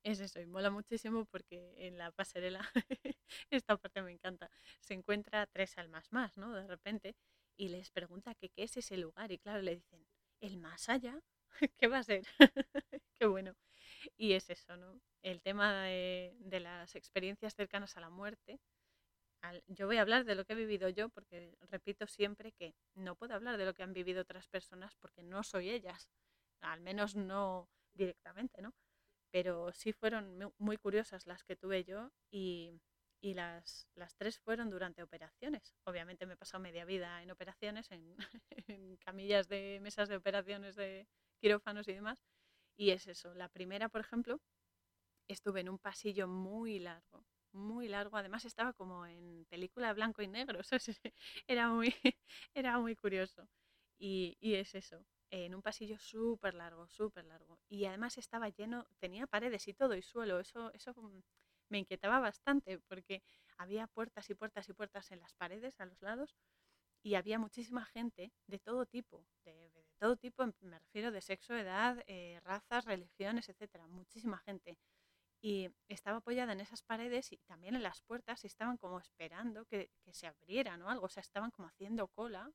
Es eso, y mola muchísimo porque en la pasarela, esta parte me encanta, se encuentra tres almas más, ¿no? De repente, y les pregunta qué es ese lugar, y claro, le dicen, ¿el más allá? ¿Qué va a ser? qué bueno. Y es eso, ¿no? El tema de, las experiencias cercanas a la muerte. Yo voy a hablar de lo que he vivido yo, porque repito siempre que no puedo hablar de lo que han vivido otras personas porque no soy ellas, al menos no directamente, ¿no? pero sí fueron muy curiosas las que tuve yo y, las, las, tres fueron durante operaciones. Obviamente me he pasado media vida en operaciones, en, camillas de mesas de operaciones de quirófanos y demás. Y es eso. La primera, por ejemplo, estuve en un pasillo muy largo, muy largo. Además estaba como en película blanco y negro. era, muy, era muy curioso. Y, y es eso en un pasillo súper largo, súper largo. Y además estaba lleno, tenía paredes y todo y suelo. Eso, eso mm, me inquietaba bastante porque había puertas y puertas y puertas en las paredes a los lados y había muchísima gente de todo tipo, de, todo tipo, me refiero de sexo, edad, eh, razas, religiones, etcétera, muchísima gente. Y estaba apoyada en esas paredes y también en las puertas y estaban como esperando que, se abrieran o algo, o sea, estaban como haciendo cola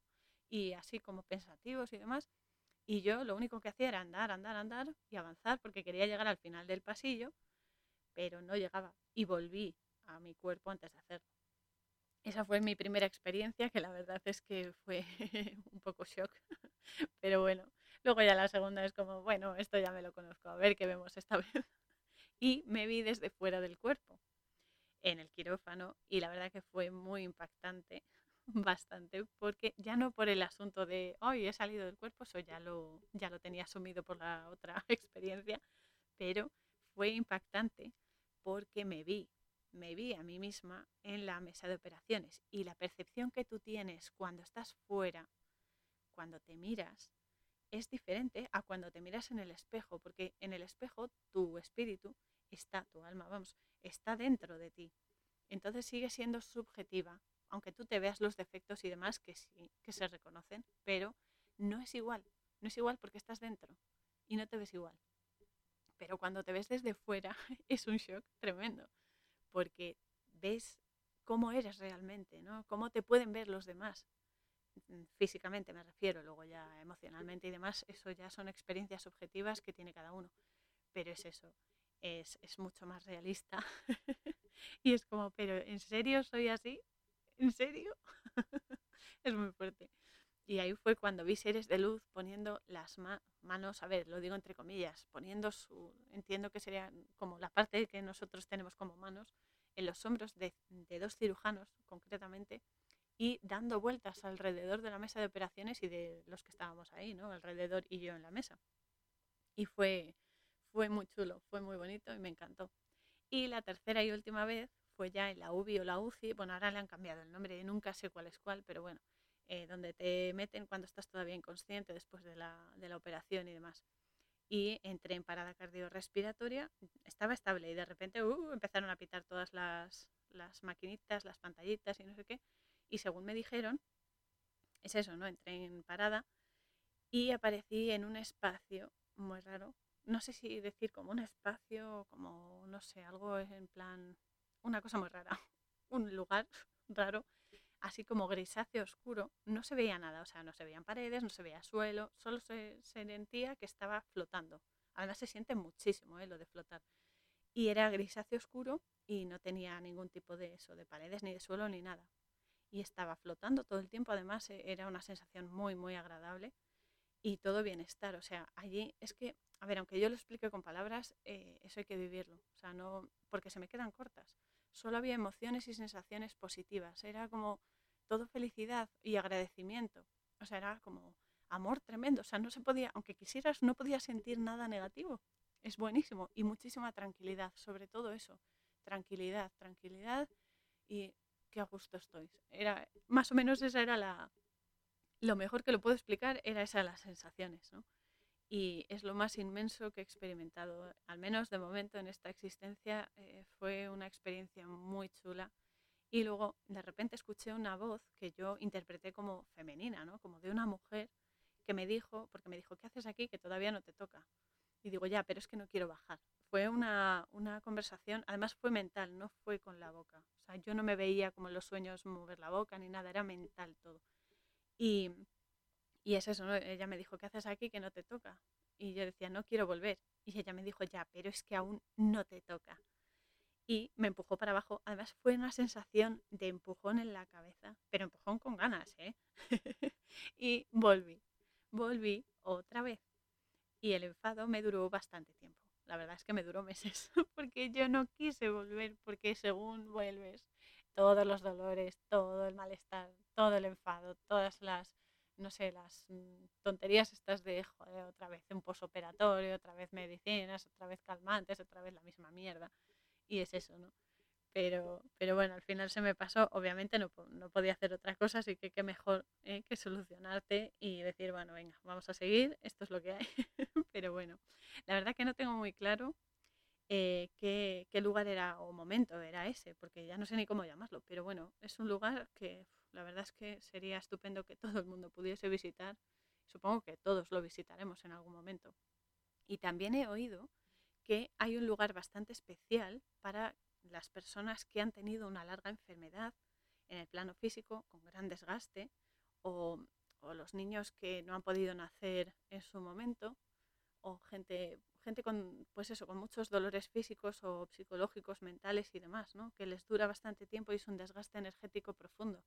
y así como pensativos y demás. Y yo lo único que hacía era andar, andar, andar y avanzar porque quería llegar al final del pasillo, pero no llegaba. Y volví a mi cuerpo antes de hacerlo. Esa fue mi primera experiencia, que la verdad es que fue un poco shock. Pero bueno, luego ya la segunda es como, bueno, esto ya me lo conozco, a ver qué vemos esta vez. Y me vi desde fuera del cuerpo, en el quirófano, y la verdad que fue muy impactante bastante, porque ya no por el asunto de hoy he salido del cuerpo, eso ya lo, ya lo tenía asumido por la otra experiencia, pero fue impactante porque me vi, me vi a mí misma en la mesa de operaciones y la percepción que tú tienes cuando estás fuera, cuando te miras, es diferente a cuando te miras en el espejo, porque en el espejo tu espíritu está, tu alma, vamos, está dentro de ti. Entonces sigue siendo subjetiva aunque tú te veas los defectos y demás que sí, que se reconocen, pero no es igual, no es igual porque estás dentro y no te ves igual. Pero cuando te ves desde fuera es un shock tremendo, porque ves cómo eres realmente, ¿no? Cómo te pueden ver los demás. Mm, físicamente me refiero, luego ya emocionalmente y demás, eso ya son experiencias subjetivas que tiene cada uno. Pero es eso, es, es mucho más realista. y es como, pero ¿en serio soy así? ¿En serio? es muy fuerte. Y ahí fue cuando vi seres de luz poniendo las manos, a ver, lo digo entre comillas, poniendo su, entiendo que sería como la parte que nosotros tenemos como manos, en los hombros de, de dos cirujanos concretamente, y dando vueltas alrededor de la mesa de operaciones y de los que estábamos ahí, ¿no? Alrededor y yo en la mesa. Y fue, fue muy chulo, fue muy bonito y me encantó. Y la tercera y última vez fue ya en la UBI o la UCI, bueno, ahora le han cambiado el nombre, nunca sé cuál es cuál, pero bueno, eh, donde te meten cuando estás todavía inconsciente después de la, de la operación y demás. Y entré en parada cardiorrespiratoria, estaba estable y de repente uh, empezaron a pitar todas las, las maquinitas, las pantallitas y no sé qué. Y según me dijeron, es eso, ¿no? Entré en parada y aparecí en un espacio muy raro. No sé si decir como un espacio, como, no sé, algo en plan, una cosa muy rara. Un lugar raro, así como grisáceo oscuro. No se veía nada, o sea, no se veían paredes, no se veía suelo, solo se, sentía que estaba flotando. Además se siente muchísimo ¿eh? lo de flotar. Y era grisáceo oscuro y no tenía ningún tipo de eso, de paredes, ni de suelo, ni nada. Y estaba flotando todo el tiempo, además e, era una sensación muy, muy agradable y todo bienestar. O sea, allí es que, a ver, aunque yo lo explique con palabras, eh, eso hay que vivirlo. O sea, no, porque se me quedan cortas. Solo había emociones y sensaciones positivas. Era como todo felicidad y agradecimiento. O sea, era como amor tremendo. O sea, no se podía, aunque quisieras, no podías sentir nada negativo. Es buenísimo. Y muchísima tranquilidad, sobre todo eso. Tranquilidad, tranquilidad y qué a gusto estoy. Era, más o menos esa era la, lo mejor que lo puedo explicar era esa las sensaciones, ¿no? Y es lo más inmenso que he experimentado, al menos de momento en esta existencia, eh, fue una experiencia muy chula. Y luego de repente escuché una voz que yo interpreté como femenina, ¿no? Como de una mujer que me dijo, porque me dijo, ¿qué haces aquí? Que todavía no te toca. Y digo, ya, pero es que no quiero bajar. Fue una, una conversación, además fue mental, no fue con la boca. O sea, yo no me veía como en los sueños mover la boca ni nada, era mental todo. Y, y es eso, ella me dijo, ¿qué haces aquí que no te toca? Y yo decía, no quiero volver. Y ella me dijo, ya, pero es que aún no te toca. Y me empujó para abajo. Además fue una sensación de empujón en la cabeza, pero empujón con ganas, ¿eh? y volví, volví otra vez. Y el enfado me duró bastante tiempo. La verdad es que me duró meses, porque yo no quise volver, porque según vuelves, todos los dolores, todo el malestar, todo el enfado, todas las, no sé, las mm, tonterías estas de, joder, otra vez un posoperatorio, otra vez medicinas, otra vez calmantes, otra vez la misma mierda. Y es eso, ¿no? Pero, pero bueno, al final se me pasó, obviamente no, no podía hacer otra cosa, así que qué mejor ¿eh? que solucionarte y decir, bueno, venga, vamos a seguir, esto es lo que hay. pero bueno, la verdad que no tengo muy claro eh, qué, qué, lugar era o momento era ese, porque ya no sé ni cómo llamarlo, pero bueno, es un lugar que la verdad es que sería estupendo que todo el mundo pudiese visitar. Supongo que todos lo visitaremos en algún momento. Y también he oído que hay un lugar bastante especial para las personas que han tenido una larga enfermedad en el plano físico, con gran desgaste, o, o los niños que no han podido nacer en su momento, o gente gente con, pues eso, con muchos dolores físicos o psicológicos, mentales y demás, ¿no? que les dura bastante tiempo y es un desgaste energético profundo.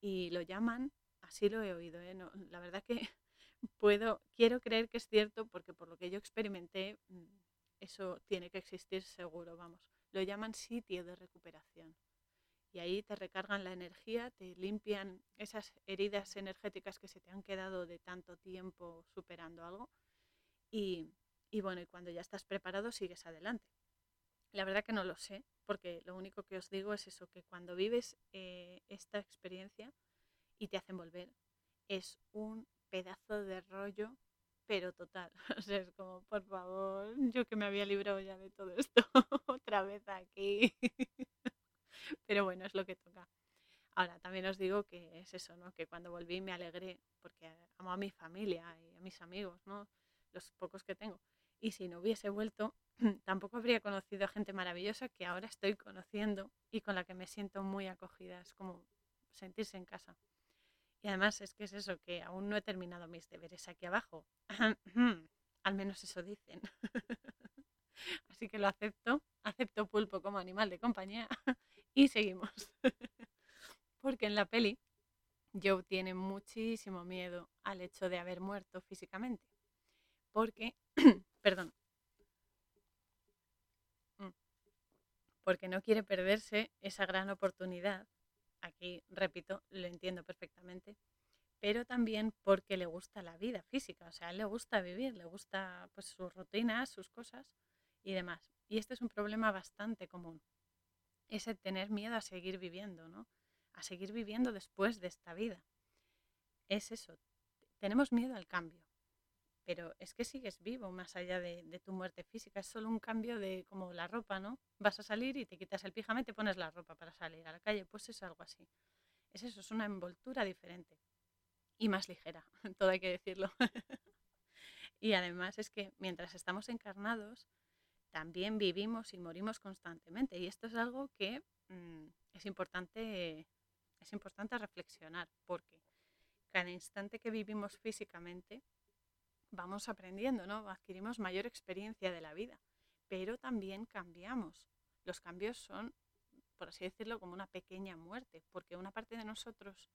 Y lo llaman, así lo he oído, ¿eh? la verdad que puedo, quiero creer que es cierto porque por lo que yo experimenté, mm, eso tiene que existir seguro, vamos. Lo llaman sitio de recuperación. Y ahí te recargan la energía, te limpian esas heridas energéticas que se te han quedado de tanto tiempo superando algo. Y, y bueno, y cuando ya estás preparado sigues adelante. La verdad que no lo sé, porque lo único que os digo es eso, que cuando vives eh, esta experiencia y te hacen volver, es un pedazo de rollo, pero total. O sea, es como, por favor, yo que me había librado ya de todo esto, otra vez aquí. pero bueno, es lo que toca. Ahora, también os digo que es eso, ¿no? Que cuando volví me alegré, porque amo a mi familia y a mis amigos, ¿no? Los pocos que tengo. Y si no hubiese vuelto, tampoco habría conocido a gente maravillosa que ahora estoy conociendo y con la que me siento muy acogida. Es como sentirse en casa. Y además es que es eso, que aún no he terminado mis deberes aquí abajo. Al menos eso dicen. Así que lo acepto. Acepto pulpo como animal de compañía y seguimos. Porque en la peli Joe tiene muchísimo miedo al hecho de haber muerto físicamente. Porque Perdón. Mm. Porque no quiere perderse esa gran oportunidad. Aquí, repito, lo entiendo perfectamente. Pero también porque le gusta la vida física. O sea, le gusta vivir, le gusta pues, sus rutinas, sus cosas y demás. Y este es un problema bastante común. ese tener miedo a seguir viviendo, ¿no? A seguir viviendo después de esta vida. Es eso, tenemos miedo al cambio, pero es que sigues vivo más allá de, tu muerte física, es solo un cambio de como la ropa, ¿no? Vas a salir y te quitas el pijama y te pones la ropa para salir a la calle, pues es algo así. Es eso, es una envoltura diferente y más ligera, todo hay que decirlo. y además es que mientras estamos encarnados, también vivimos y morimos constantemente. Y esto es algo que mm, es, importante, es importante reflexionar, porque cada instante que vivimos físicamente vamos aprendiendo, ¿no? Adquirimos mayor experiencia de la vida, pero también cambiamos. Los cambios son, por así decirlo, como una pequeña muerte, porque una parte de nosotros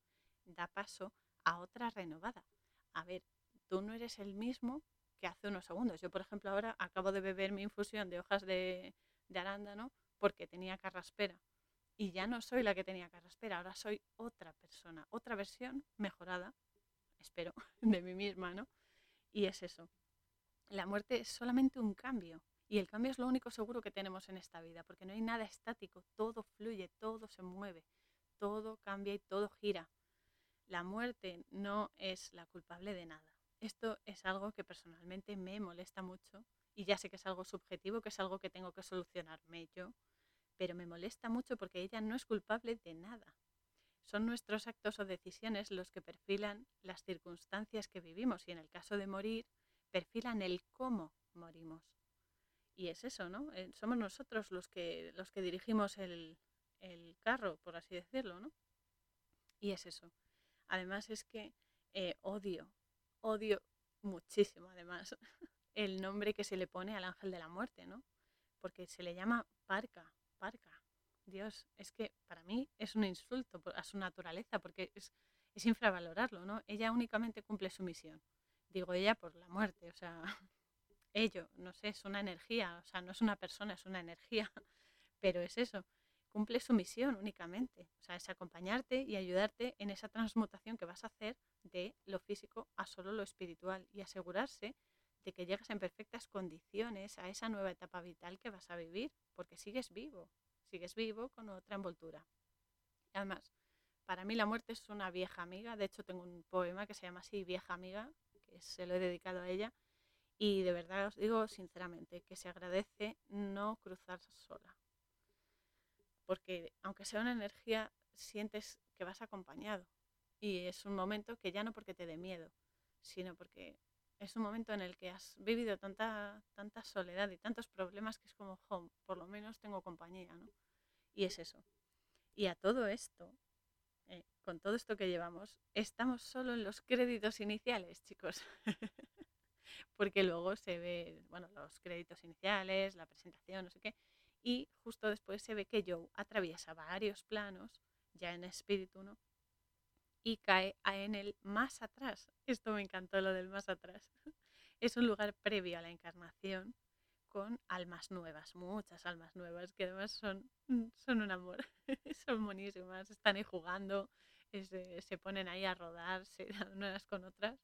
da paso a otra renovada. A ver, tú no eres el mismo que hace unos segundos. Yo, por ejemplo, ahora acabo de beber mi infusión de hojas de, de arándano porque tenía carraspera. Y ya no soy la que tenía carraspera, ahora soy otra persona, otra versión mejorada, espero, de mí misma, ¿no? Y es eso. La muerte es solamente un cambio. Y el cambio es lo único seguro que tenemos en esta vida, porque no hay nada estático, todo fluye, todo se mueve, todo cambia y todo gira. La muerte no es la culpable de nada. Esto es algo que personalmente me molesta mucho y ya sé que es algo subjetivo, que es algo que tengo que solucionarme yo, pero me molesta mucho porque ella no es culpable de nada. Son nuestros actos o decisiones los que perfilan las circunstancias que vivimos y en el caso de morir, perfilan el cómo morimos. Y es eso, ¿no? Eh, somos nosotros los que, los que dirigimos el, el carro, por así decirlo, ¿no? Y es eso. Además es que eh, odio, odio muchísimo además el nombre que se le pone al ángel de la muerte, ¿no? Porque se le llama parca, parca. Dios, es que para mí es un insulto a su naturaleza, porque es, es infravalorarlo, ¿no? Ella únicamente cumple su misión. Digo ella por la muerte, o sea, ello, no sé, es una energía, o sea, no es una persona, es una energía, pero es eso cumple su misión únicamente. O sea, es acompañarte y ayudarte en esa transmutación que vas a hacer de lo físico a solo lo espiritual y asegurarse de que llegas en perfectas condiciones a esa nueva etapa vital que vas a vivir, porque sigues vivo, sigues vivo con otra envoltura. además, para mí la muerte es una vieja amiga, de hecho tengo un poema que se llama así, Vieja amiga, que se lo he dedicado a ella, y de verdad os digo sinceramente que se agradece no cruzar sola porque aunque sea una energía, sientes que vas acompañado. Y es un momento que ya no porque te dé miedo, sino porque es un momento en el que has vivido tanta, tanta soledad y tantos problemas que es como, home, por lo menos tengo compañía, ¿no? Y es eso. Y a todo esto, eh, con todo esto que llevamos, estamos solo en los créditos iniciales, chicos. porque luego se ve, bueno, los créditos iniciales, la presentación, no sé qué, y justo después se ve que Joe atraviesa varios planos, ya en espíritu, ¿no? Y cae en el más atrás. Esto me encantó lo del más atrás. Es un lugar previo a la encarnación con almas nuevas, muchas almas nuevas, que además son, son un amor, son buenísimas, están ahí jugando, se ponen ahí a rodar, se unas con otras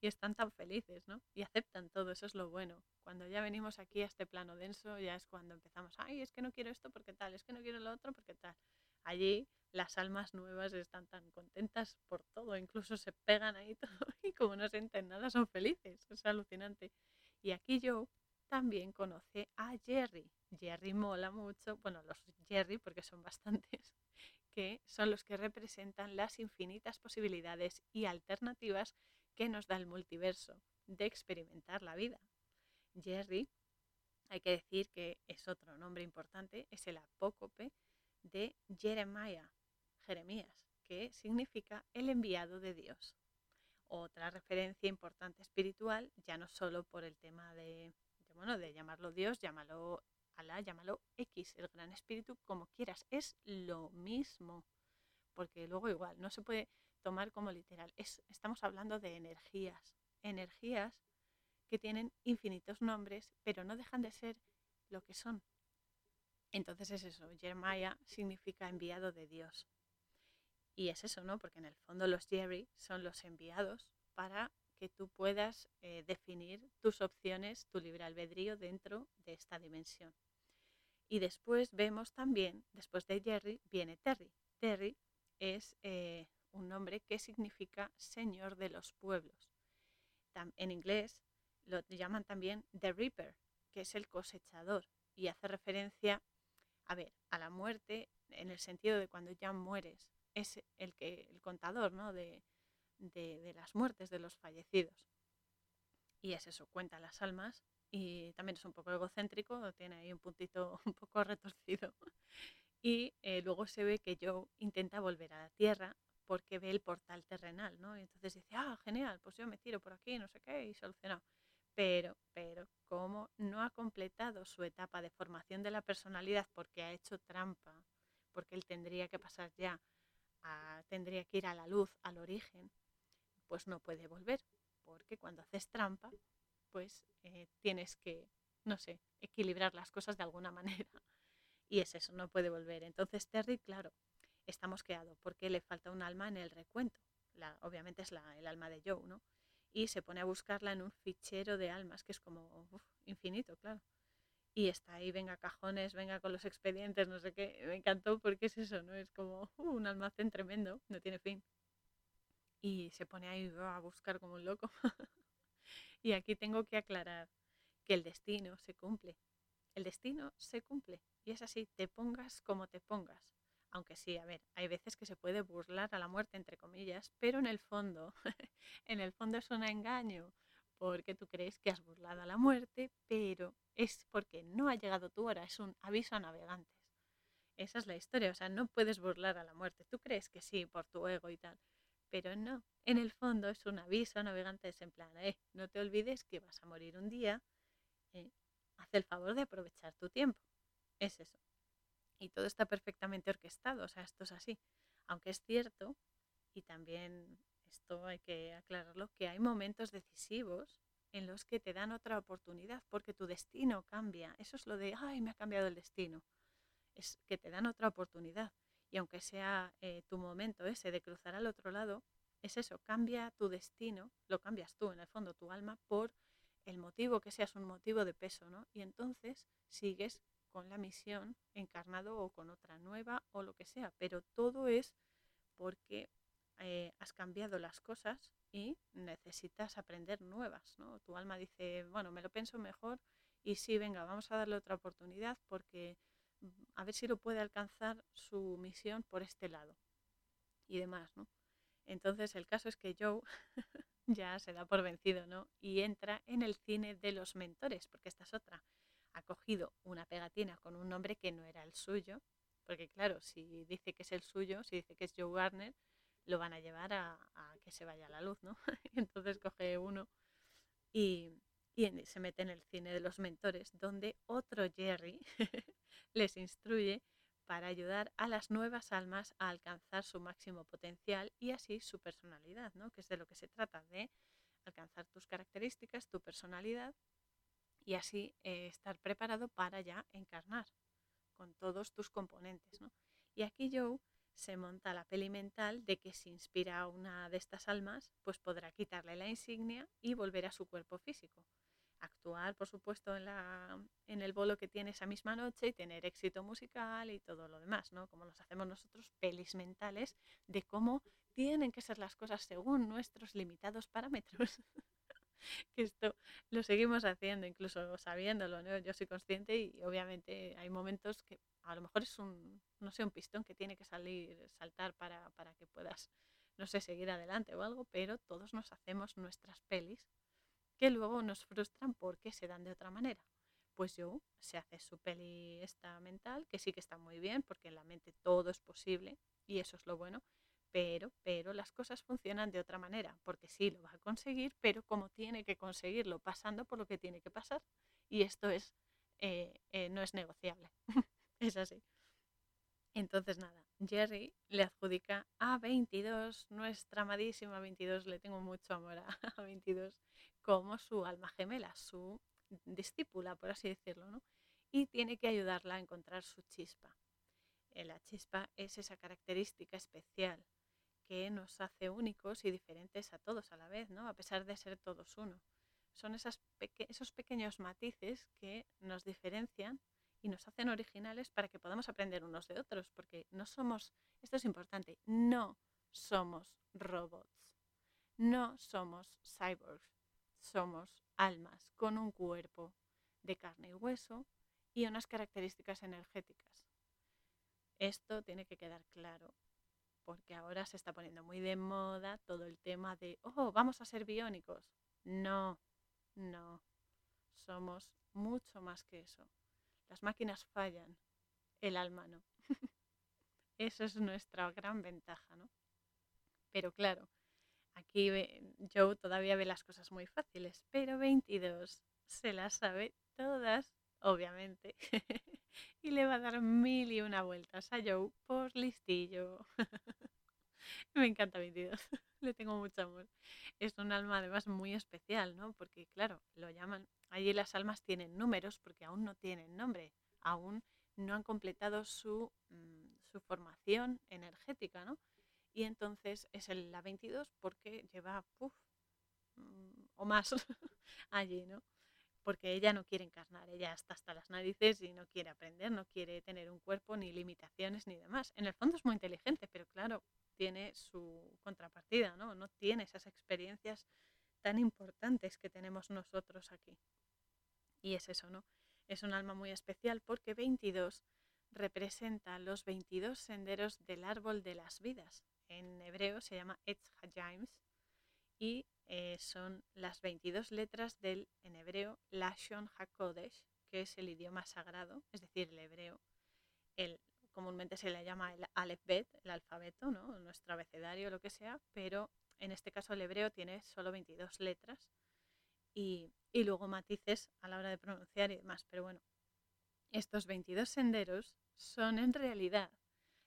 y están tan felices, ¿no? Y aceptan todo, eso es lo bueno. Cuando ya venimos aquí a este plano denso, ya es cuando empezamos, ay, es que no quiero esto porque tal, es que no quiero lo otro porque tal. Allí las almas nuevas están tan contentas por todo, incluso se pegan ahí todo y como no sienten nada son felices, es alucinante. Y aquí yo también conoce a Jerry. Jerry mola mucho, bueno, los Jerry porque son bastantes, que son los que representan las infinitas posibilidades y alternativas que nos da el multiverso de experimentar la vida. Jerry, hay que decir que es otro nombre importante, es el apócope de Jeremiah, Jeremías, que significa el enviado de Dios. Otra referencia importante espiritual, ya no solo por el tema de, bueno, de llamarlo Dios, llámalo Alá, llámalo X, el gran espíritu, como quieras, es lo mismo. Porque luego igual, no se puede, tomar como literal. Es, estamos hablando de energías, energías que tienen infinitos nombres, pero no dejan de ser lo que son. Entonces es eso, Jeremiah significa enviado de Dios. Y es eso, ¿no? Porque en el fondo los Jerry son los enviados para que tú puedas eh, definir tus opciones, tu libre albedrío dentro de esta dimensión. Y después vemos también, después de Jerry, viene Terry. Terry es eh, un nombre que significa Señor de los pueblos. en inglés lo llaman también The Reaper, que es el cosechador, y hace referencia, a ver, a la muerte en el sentido de cuando ya mueres, es el, que, el contador ¿no? de, de, las muertes de los fallecidos. Y es eso, cuenta las almas y también es un poco egocéntrico, tiene ahí un puntito un poco retorcido. Y eh, luego se ve que Joe intenta volver a la Tierra porque ve el portal terrenal, ¿no? Y entonces dice, ah, genial, pues yo me tiro por aquí, no sé qué, y solucionado. Pero, pero, como no ha completado su etapa de formación de la personalidad porque ha hecho trampa, porque él tendría que pasar ya, tendría que ir a la luz, al origen, pues no puede volver, porque cuando haces trampa, pues eh, tienes que, no sé, equilibrar las cosas de alguna manera. Y es eso, no puede volver. Entonces Terry, claro, está mosqueado porque le falta un alma en el recuento. La, obviamente es la, el alma de Joe, ¿no? Y se pone a buscarla en un fichero de almas que es como infinito, claro. Y está ahí, venga cajones, venga con los expedientes, no sé qué. Me encantó porque es eso, ¿no? Es como uh, un almacén tremendo, no tiene fin. Y se pone ahí a buscar como un loco. y aquí tengo que aclarar que el destino se cumple. El destino se cumple. Y es así, te pongas como te pongas. Aunque sí, a ver, hay veces que se puede burlar a la muerte, entre comillas, pero en el fondo, en el fondo es un engaño, porque tú crees que has burlado a la muerte, pero es porque no ha llegado tu hora, es un aviso a navegantes. Esa es la historia, o sea, no puedes burlar a la muerte. Tú crees que sí, por tu ego y tal, pero no. En el fondo es un aviso a navegantes en plan, eh, no te olvides que vas a morir un día, eh, haz el favor de aprovechar tu tiempo. Es eso y todo está perfectamente orquestado, o sea, esto es así. Aunque es cierto, y también esto hay que aclararlo, que hay momentos decisivos en los que te dan otra oportunidad porque tu destino cambia. Eso es lo de, ay, me ha cambiado el destino. Es que te dan otra oportunidad. Y aunque sea eh, tu momento ese de cruzar al otro lado, es eso, cambia tu destino, lo cambias tú, en el fondo, tu alma, por el motivo que seas un motivo de peso, ¿no? Y entonces sigues con la misión encarnado o con otra nueva o lo que sea, pero todo es porque eh, has cambiado las cosas y necesitas aprender nuevas, ¿no? Tu alma dice, bueno, me lo pienso mejor y sí, venga, vamos a darle otra oportunidad porque mm, a ver si lo puede alcanzar su misión por este lado y demás, ¿no? Entonces el caso es que Joe ya se da por vencido, ¿no? Y entra en el cine de los mentores, porque esta es otra ha cogido una pegatina con un nombre que no era el suyo, porque claro, si dice que es el suyo, si dice que es Joe Garner, lo van a llevar a, que se vaya a la luz, ¿no? Entonces coge uno y, y, se mete en el cine de los mentores, donde otro Jerry les instruye para ayudar a las nuevas almas a alcanzar su máximo potencial y así su personalidad, ¿no? Que es de lo que se trata, de alcanzar tus características, tu personalidad y así eh, estar preparado para ya encarnar con todos tus componentes. ¿no? Y aquí Joe se monta la peli mental de que si inspira a una de estas almas, pues podrá quitarle la insignia y volver a su cuerpo físico. Actuar, por supuesto, en, la, en el bolo que tiene esa misma noche y tener éxito musical y todo lo demás, ¿no? Como nos hacemos nosotros, pelis mentales de cómo tienen que ser las cosas según nuestros limitados parámetros. que esto lo seguimos haciendo, incluso sabiéndolo, ¿no? Yo soy consciente y obviamente hay momentos que a lo mejor es un, no sé, un pistón que tiene que salir, saltar para, para que puedas, no sé, seguir adelante o algo, pero todos nos hacemos nuestras pelis que luego nos frustran porque se dan de otra manera. Pues yo se hace su peli esta mental, que sí que está muy bien, porque en la mente todo es posible y eso es lo bueno, pero, pero las cosas funcionan de otra manera, porque sí lo va a conseguir, pero como tiene que conseguirlo, pasando por lo que tiene que pasar. Y esto es, eh, eh, no es negociable, es así. Entonces nada, Jerry le adjudica a 22, nuestra amadísima 22, le tengo mucho amor a, 22, como su alma gemela, su discípula, por así decirlo, ¿no? Y tiene que ayudarla a encontrar su chispa. Eh, la chispa es esa característica especial que nos hace únicos y diferentes a todos a la vez, ¿no? A pesar de ser todos uno. Son esos pequeños matices que nos diferencian y nos hacen originales para que podamos aprender unos de otros, porque no somos, esto es importante, no somos robots, no somos cyborgs, somos almas con un cuerpo de carne y hueso y unas características energéticas. Esto tiene que quedar claro, porque ahora se está poniendo muy de moda todo el tema de, oh, vamos a ser biónicos. No, no, somos mucho más que eso. Las máquinas fallan, el alma no. eso es nuestra gran ventaja, ¿no? Pero claro, aquí Joe todavía ve las cosas muy fáciles, pero 22 se las sabe todas, obviamente. y le va a dar mil y una vueltas a Joe por listillo. Me encanta 22, le tengo mucho amor. Es un alma además muy especial, ¿no? Porque claro, lo llaman, allí las almas tienen números porque aún no tienen nombre, aún no han completado su, mm, su formación energética, ¿no? Y entonces es el, la 22 porque lleva, mm, o más allí, ¿no? Porque ella no quiere encarnar, ella está hasta las narices y no quiere aprender, no quiere tener un cuerpo, ni limitaciones, ni demás. En el fondo es muy inteligente, pero claro, tiene su contrapartida, ¿no? No tiene esas experiencias tan importantes que tenemos nosotros aquí. Y es eso, ¿no? Es un alma muy especial porque 22 representa los 22 senderos del árbol de las vidas. En hebreo se llama Etz Hajaim y eh, son las 22 letras del, en hebreo, Lashon HaKodesh, que es el idioma sagrado, es decir, el hebreo. El, comúnmente se le llama el Aleph-Bet, el alfabeto, ¿no? nuestro abecedario, lo que sea, pero en este caso el hebreo tiene solo 22 letras y, y luego matices a la hora de pronunciar y demás. Pero bueno, estos 22 senderos son en realidad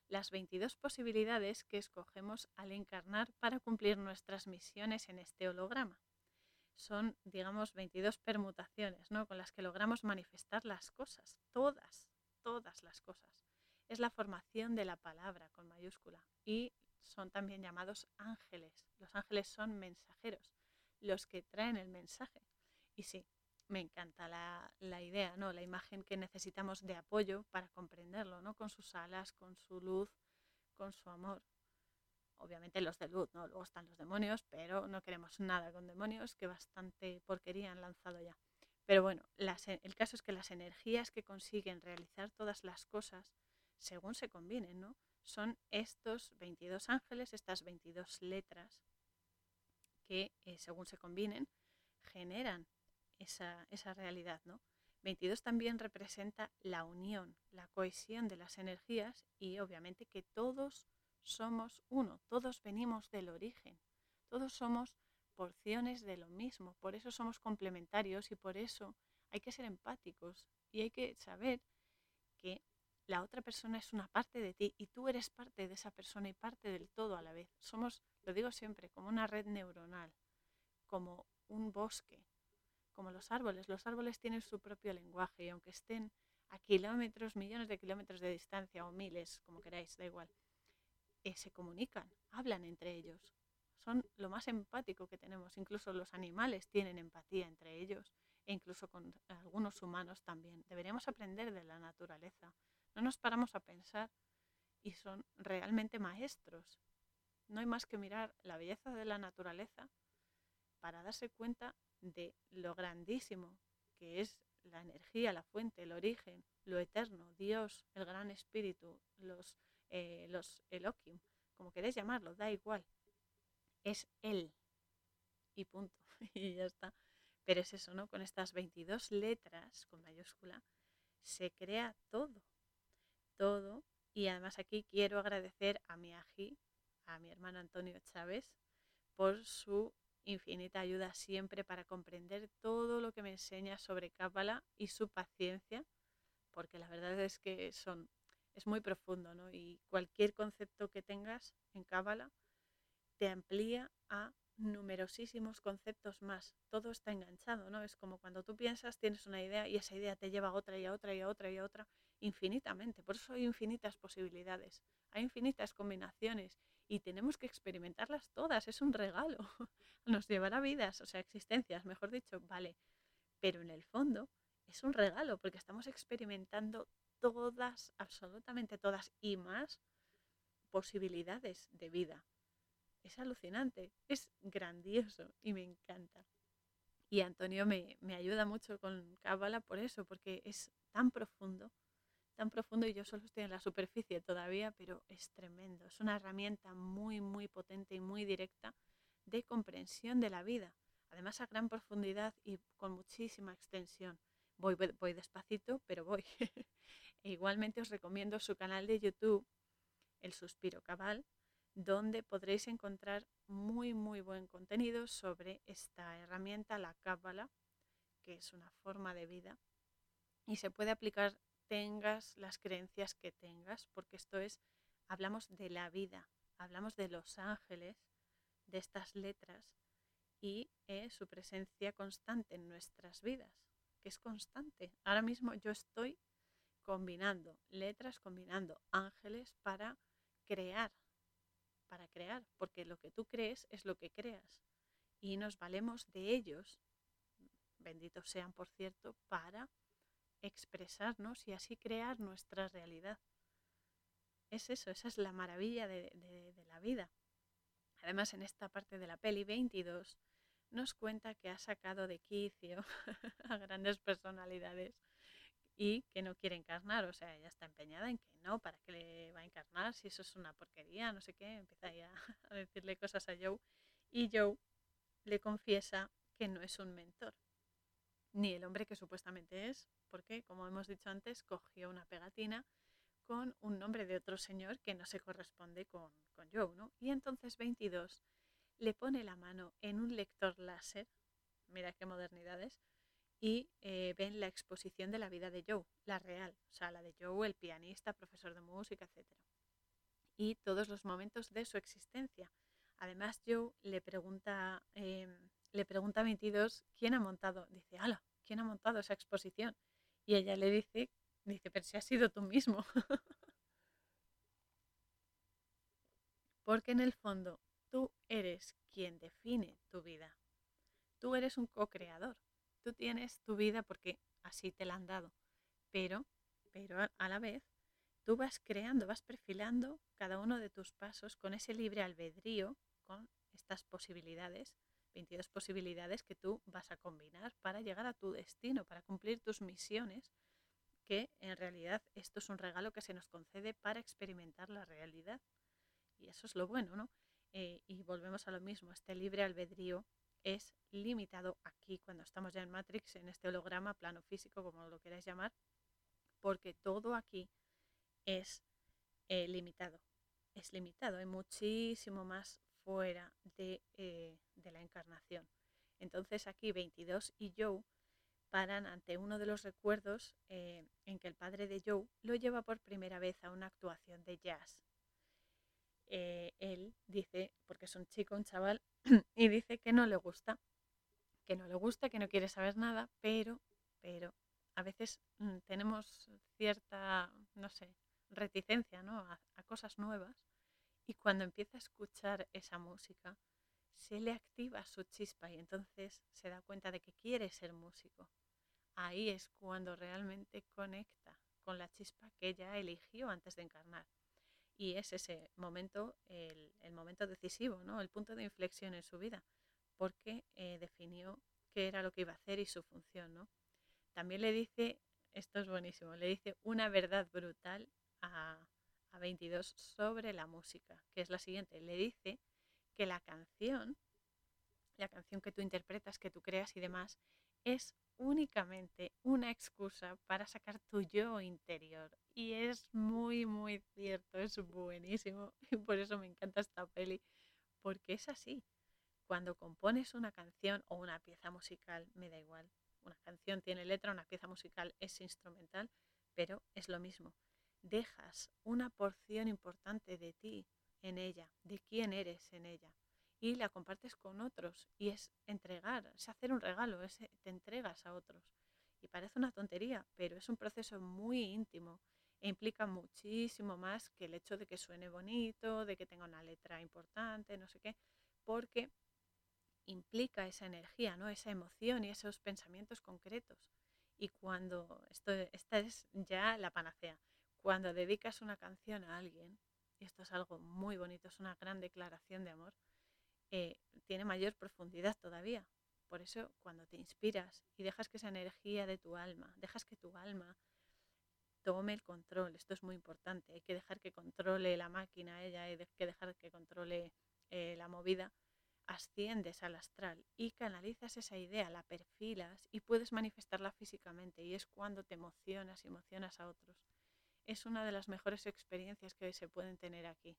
las 22 posibilidades que escogemos al encarnar para cumplir nuestras misiones en este holograma. Son, digamos, 22 permutaciones ¿no? con las que logramos manifestar las cosas, todas, todas las cosas. Es la formación de la palabra con mayúscula y son también llamados ángeles. Los ángeles son mensajeros, los que traen el mensaje. Y sí, me encanta la, la, idea, ¿no? La imagen que necesitamos de apoyo para comprenderlo, ¿no? Con sus alas, con su luz, con su amor. Obviamente los de luz, ¿no? Luego están los demonios, pero no queremos nada con demonios, que bastante porquería han lanzado ya. Pero bueno, las, el caso es que las energías que consiguen realizar todas las cosas, según se combinen, ¿no? Son estos 22 ángeles, estas 22 letras, que eh, según se combinen, generan esa, esa realidad, ¿no? 22 también representa la unión, la cohesión de las energías y obviamente que todos somos uno, todos venimos del origen, todos somos porciones de lo mismo, por eso somos complementarios y por eso hay que ser empáticos y hay que saber que la otra persona es una parte de ti y tú eres parte de esa persona y parte del todo a la vez. Somos, lo digo siempre, como una red neuronal, como un bosque, como los árboles. Los árboles tienen su propio lenguaje y aunque estén a kilómetros, millones de kilómetros de distancia o miles, como queráis, da igual, eh, se comunican, hablan entre ellos. Son lo más empático que tenemos. Incluso los animales tienen empatía entre ellos e incluso con algunos humanos también. Deberíamos aprender de la naturaleza. No nos paramos a pensar y son realmente maestros. No hay más que mirar la belleza de la naturaleza para darse cuenta de lo grandísimo que es la energía, la fuente, el origen, lo eterno, Dios, el gran espíritu, los, eh, los Elohim, como queréis llamarlo, da igual. Es Él. Y punto. y ya está. Pero es eso, ¿no? Con estas 22 letras con mayúscula se crea todo. Todo. Y además aquí quiero agradecer a mi ají, a mi hermano Antonio Chávez, por su infinita ayuda siempre para comprender todo lo que me enseña sobre Cábala y su paciencia, porque la verdad es que son, es muy profundo, ¿no? Y cualquier concepto que tengas en Cábala te amplía a numerosísimos conceptos más. Todo está enganchado, ¿no? Es como cuando tú piensas, tienes una idea y esa idea te lleva a otra y a otra y a otra y a otra infinitamente. Por eso hay infinitas posibilidades, hay infinitas combinaciones y tenemos que experimentarlas todas, es un regalo. Nos llevará vidas, o sea, existencias, mejor dicho, vale. Pero en el fondo es un regalo porque estamos experimentando todas, absolutamente todas y más posibilidades de vida. Es alucinante, es grandioso y me encanta. Y Antonio me, me ayuda mucho con Cábala por eso, porque es tan profundo, tan profundo y yo solo estoy en la superficie todavía, pero es tremendo. Es una herramienta muy, muy potente y muy directa de comprensión de la vida. Además a gran profundidad y con muchísima extensión. Voy, voy despacito, pero voy. e igualmente os recomiendo su canal de YouTube, El Suspiro Cabal, donde podréis encontrar muy, muy buen contenido sobre esta herramienta, la Cábala, que es una forma de vida y se puede aplicar tengas las creencias que tengas, porque esto es, hablamos de la vida, hablamos de los ángeles, de estas letras y eh, su presencia constante en nuestras vidas, que es constante. Ahora mismo yo estoy combinando letras, combinando ángeles para crear, para crear, porque lo que tú crees es lo que creas y nos valemos de ellos, benditos sean por cierto, para expresarnos y así crear nuestra realidad. Es eso, esa es la maravilla de, la vida. Además, en esta parte de la peli 22 nos cuenta que ha sacado de quicio a grandes personalidades y que no quiere encarnar, o sea, ella está empeñada en que no, ¿para qué le va a encarnar si eso es una porquería? No sé qué, empieza ya a decirle cosas a Joe y Joe le confiesa que no es un mentor, ni el hombre que supuestamente es, porque, como hemos dicho antes, cogió una pegatina con un nombre de otro señor que no se corresponde con, con Joe, ¿no? Y entonces 22 le pone la mano en un lector láser, mira qué modernidades, y eh, ven la exposición de la vida de Joe, la real, o sea, la de Joe, el pianista, profesor de música, etc. Y todos los momentos de su existencia. Además, Joe le pregunta, em, le pregunta a 22 quién ha montado. Dice, ala, ¿quién ha montado esa exposición? Y ella le dice, dice, pero si has sido tú mismo. Porque en el fondo tú eres quien define tu vida. Tú eres un co-creador. Tú tienes tu vida porque así te la han dado. Pero, pero a la vez, tú vas creando, vas perfilando cada uno de tus pasos con ese libre albedrío, con estas posibilidades 22 posibilidades que tú vas a combinar para llegar a tu destino, para cumplir tus misiones, que en realidad esto es un regalo que se nos concede para experimentar la realidad. Y eso es lo bueno, ¿no? Eh, y volvemos a lo mismo, este libre albedrío es limitado aquí, cuando estamos ya en Matrix, en este holograma, plano físico, como lo queráis llamar, porque todo aquí es eh, limitado. Es limitado, hay muchísimo más fuera de, eh, de la encarnación. Entonces aquí 22 y Joe paran ante uno de los recuerdos eh, en que el padre de Joe lo lleva por primera vez a una actuación de jazz. Eh, él dice, porque es un chico, un chaval, y dice que no le gusta, que no le gusta, que no quiere saber nada, pero, pero a veces mm, tenemos cierta, no sé, reticencia ¿no? a cosas nuevas y cuando empieza a escuchar esa música, se le activa su chispa y entonces se da cuenta de que quiere ser músico. Ahí es cuando realmente conecta con la chispa que ella eligió antes de encarnar. Y es ese momento, el, momento decisivo, ¿no? el punto de inflexión en su vida, porque eh, definió qué era lo que iba a hacer y su función. ¿no? También le dice, esto es buenísimo, le dice una verdad brutal a, 22 sobre la música, que es la siguiente. Le dice que la canción, la canción que tú interpretas, que tú creas y demás, es únicamente una excusa para sacar tu yo interior. Y es muy, muy cierto, es buenísimo. Y por eso me encanta esta peli, porque es así. Cuando compones una canción o una pieza musical, me da igual. Una canción tiene letra, una pieza musical es instrumental, pero es lo mismo dejas una porción importante de ti en ella, de quién eres en ella, y la compartes con otros. Y es entregar, es hacer un regalo, es, eh, te entregas a otros. Y parece una tontería, pero es un proceso muy íntimo e implica muchísimo más que el hecho de que suene bonito, de que tenga una letra importante, no sé qué, porque implica esa energía, ¿no? esa emoción y esos pensamientos concretos. Y cuando, esto, esta es ya la panacea, cuando dedicas una canción a alguien, y esto es algo muy bonito, es una gran declaración de amor, eh, tiene mayor profundidad todavía. Por eso cuando te inspiras y dejas que esa energía de tu alma, dejas que tu alma tome el control, esto es muy importante, hay que dejar que controle la máquina, ella, hay que dejar que controle eh, la movida, asciendes al astral y canalizas esa idea, la perfilas y puedes manifestarla físicamente y es cuando te emocionas y emocionas a otros. Es una de las mejores experiencias que se pueden tener aquí,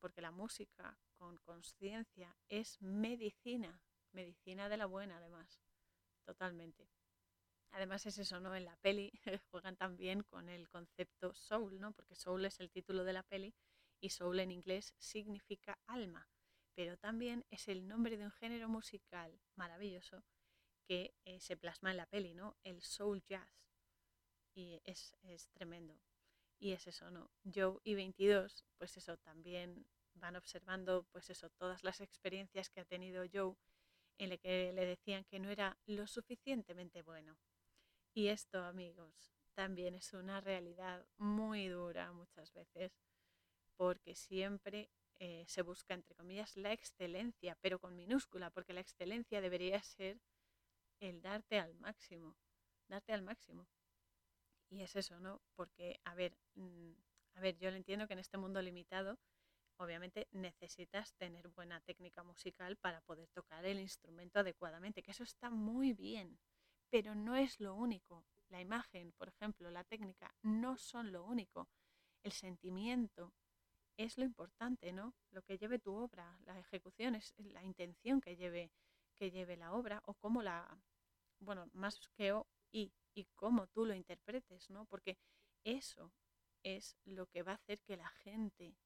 porque la música con conciencia es medicina, medicina de la buena además, totalmente. Además es eso, ¿no? En la peli juegan también con el concepto soul, ¿no? Porque soul es el título de la peli y soul en inglés significa alma, pero también es el nombre de un género musical maravilloso que eh, se plasma en la peli, ¿no? El soul jazz. Y es, es tremendo. Y es eso, ¿no? Joe y 22, pues eso, también van observando, pues eso, todas las experiencias que ha tenido Joe en la que le decían que no era lo suficientemente bueno. Y esto, amigos, también es una realidad muy dura muchas veces, porque siempre eh, se busca, entre comillas, la excelencia, pero con minúscula, porque la excelencia debería ser el darte al máximo, darte al máximo. Y es eso, ¿no? Porque, a ver, mm, a ver, yo lo entiendo que en este mundo limitado, obviamente necesitas tener buena técnica musical para poder tocar el instrumento adecuadamente, que eso está muy bien, pero no es lo único. La imagen, por ejemplo, la técnica, no son lo único. El sentimiento es lo importante, ¿no? Lo que lleve tu obra, la ejecución es la intención que lleve, que lleve la obra o cómo la, bueno, más que y, y cómo tú lo interpretes, ¿no? Porque eso es lo que va a hacer que la gente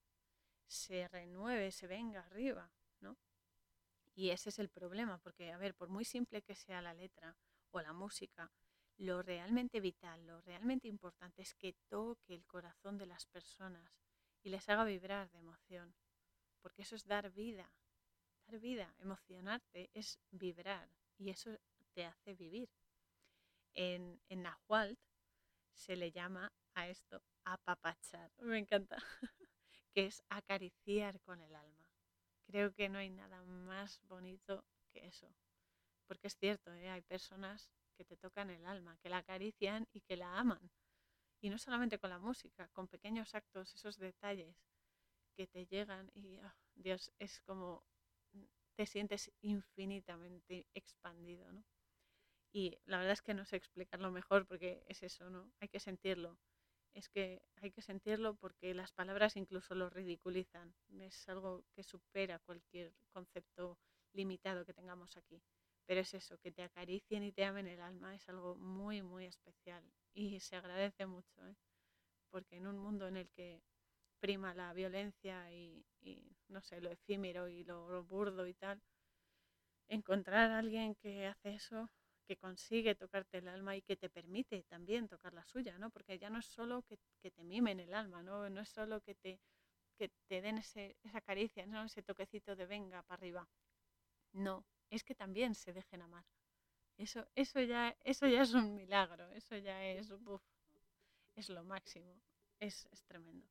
se renueve, se venga arriba, ¿no? Y ese es el problema, porque, a ver, por muy simple que sea la letra o la música, lo realmente vital, lo realmente importante es que toque el corazón de las personas y les haga vibrar de emoción, porque eso es dar vida, dar vida, emocionarte es vibrar y eso te hace vivir. En, en Nahualt se le llama a esto apapachar, me encanta. que es acariciar con el alma. Creo que no hay nada más bonito que eso. Porque es cierto, ¿eh? hay personas que te tocan el alma, que la acarician y que la aman. Y no solamente con la música, con pequeños actos, esos detalles que te llegan y, oh, Dios, es como mm, te sientes infinitamente expandido, ¿no? Y la verdad es que no sé explicarlo mejor porque es eso, ¿no? Hay que sentirlo es que hay que sentirlo porque las palabras incluso lo ridiculizan. Es algo que supera cualquier concepto limitado que tengamos aquí. Pero es eso, que te acaricien y te amen el alma es algo muy, muy especial y se agradece mucho, ¿eh? porque en un mundo en el que prima la violencia y, no sé, lo efímero y lo burdo y tal, encontrar a alguien que hace eso que consigue tocarte el alma y que te permite también tocar la suya, ¿no? Porque ya no es solo que, te mimen el alma, ¿no? No es solo que te, den ese, esa caricia, ¿no? Ese toquecito de venga para arriba. No, es que también se dejen amar. Eso, eso, ya, eso ya es un milagro, eso ya es, es lo máximo, es, es tremendo.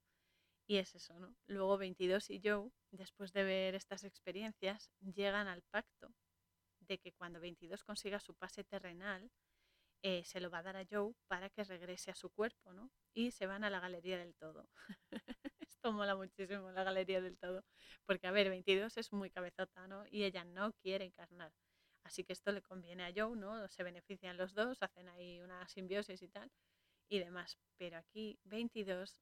Y es eso, ¿no? Luego 22 y Joe, después de ver estas experiencias, llegan al pacto de que cuando 22 consiga su pase terrenal, eh, se lo va a dar a Joe para que regrese a su cuerpo, ¿no? Y se van a la galería del todo. Esto mola muchísimo, la galería del todo. Porque, a ver, 22 es muy cabezota, ¿no? Y ella no quiere encarnar. Así que esto le conviene a Joe, ¿no? Se benefician los dos, hacen ahí una simbiosis y tal, y demás. Pero aquí 22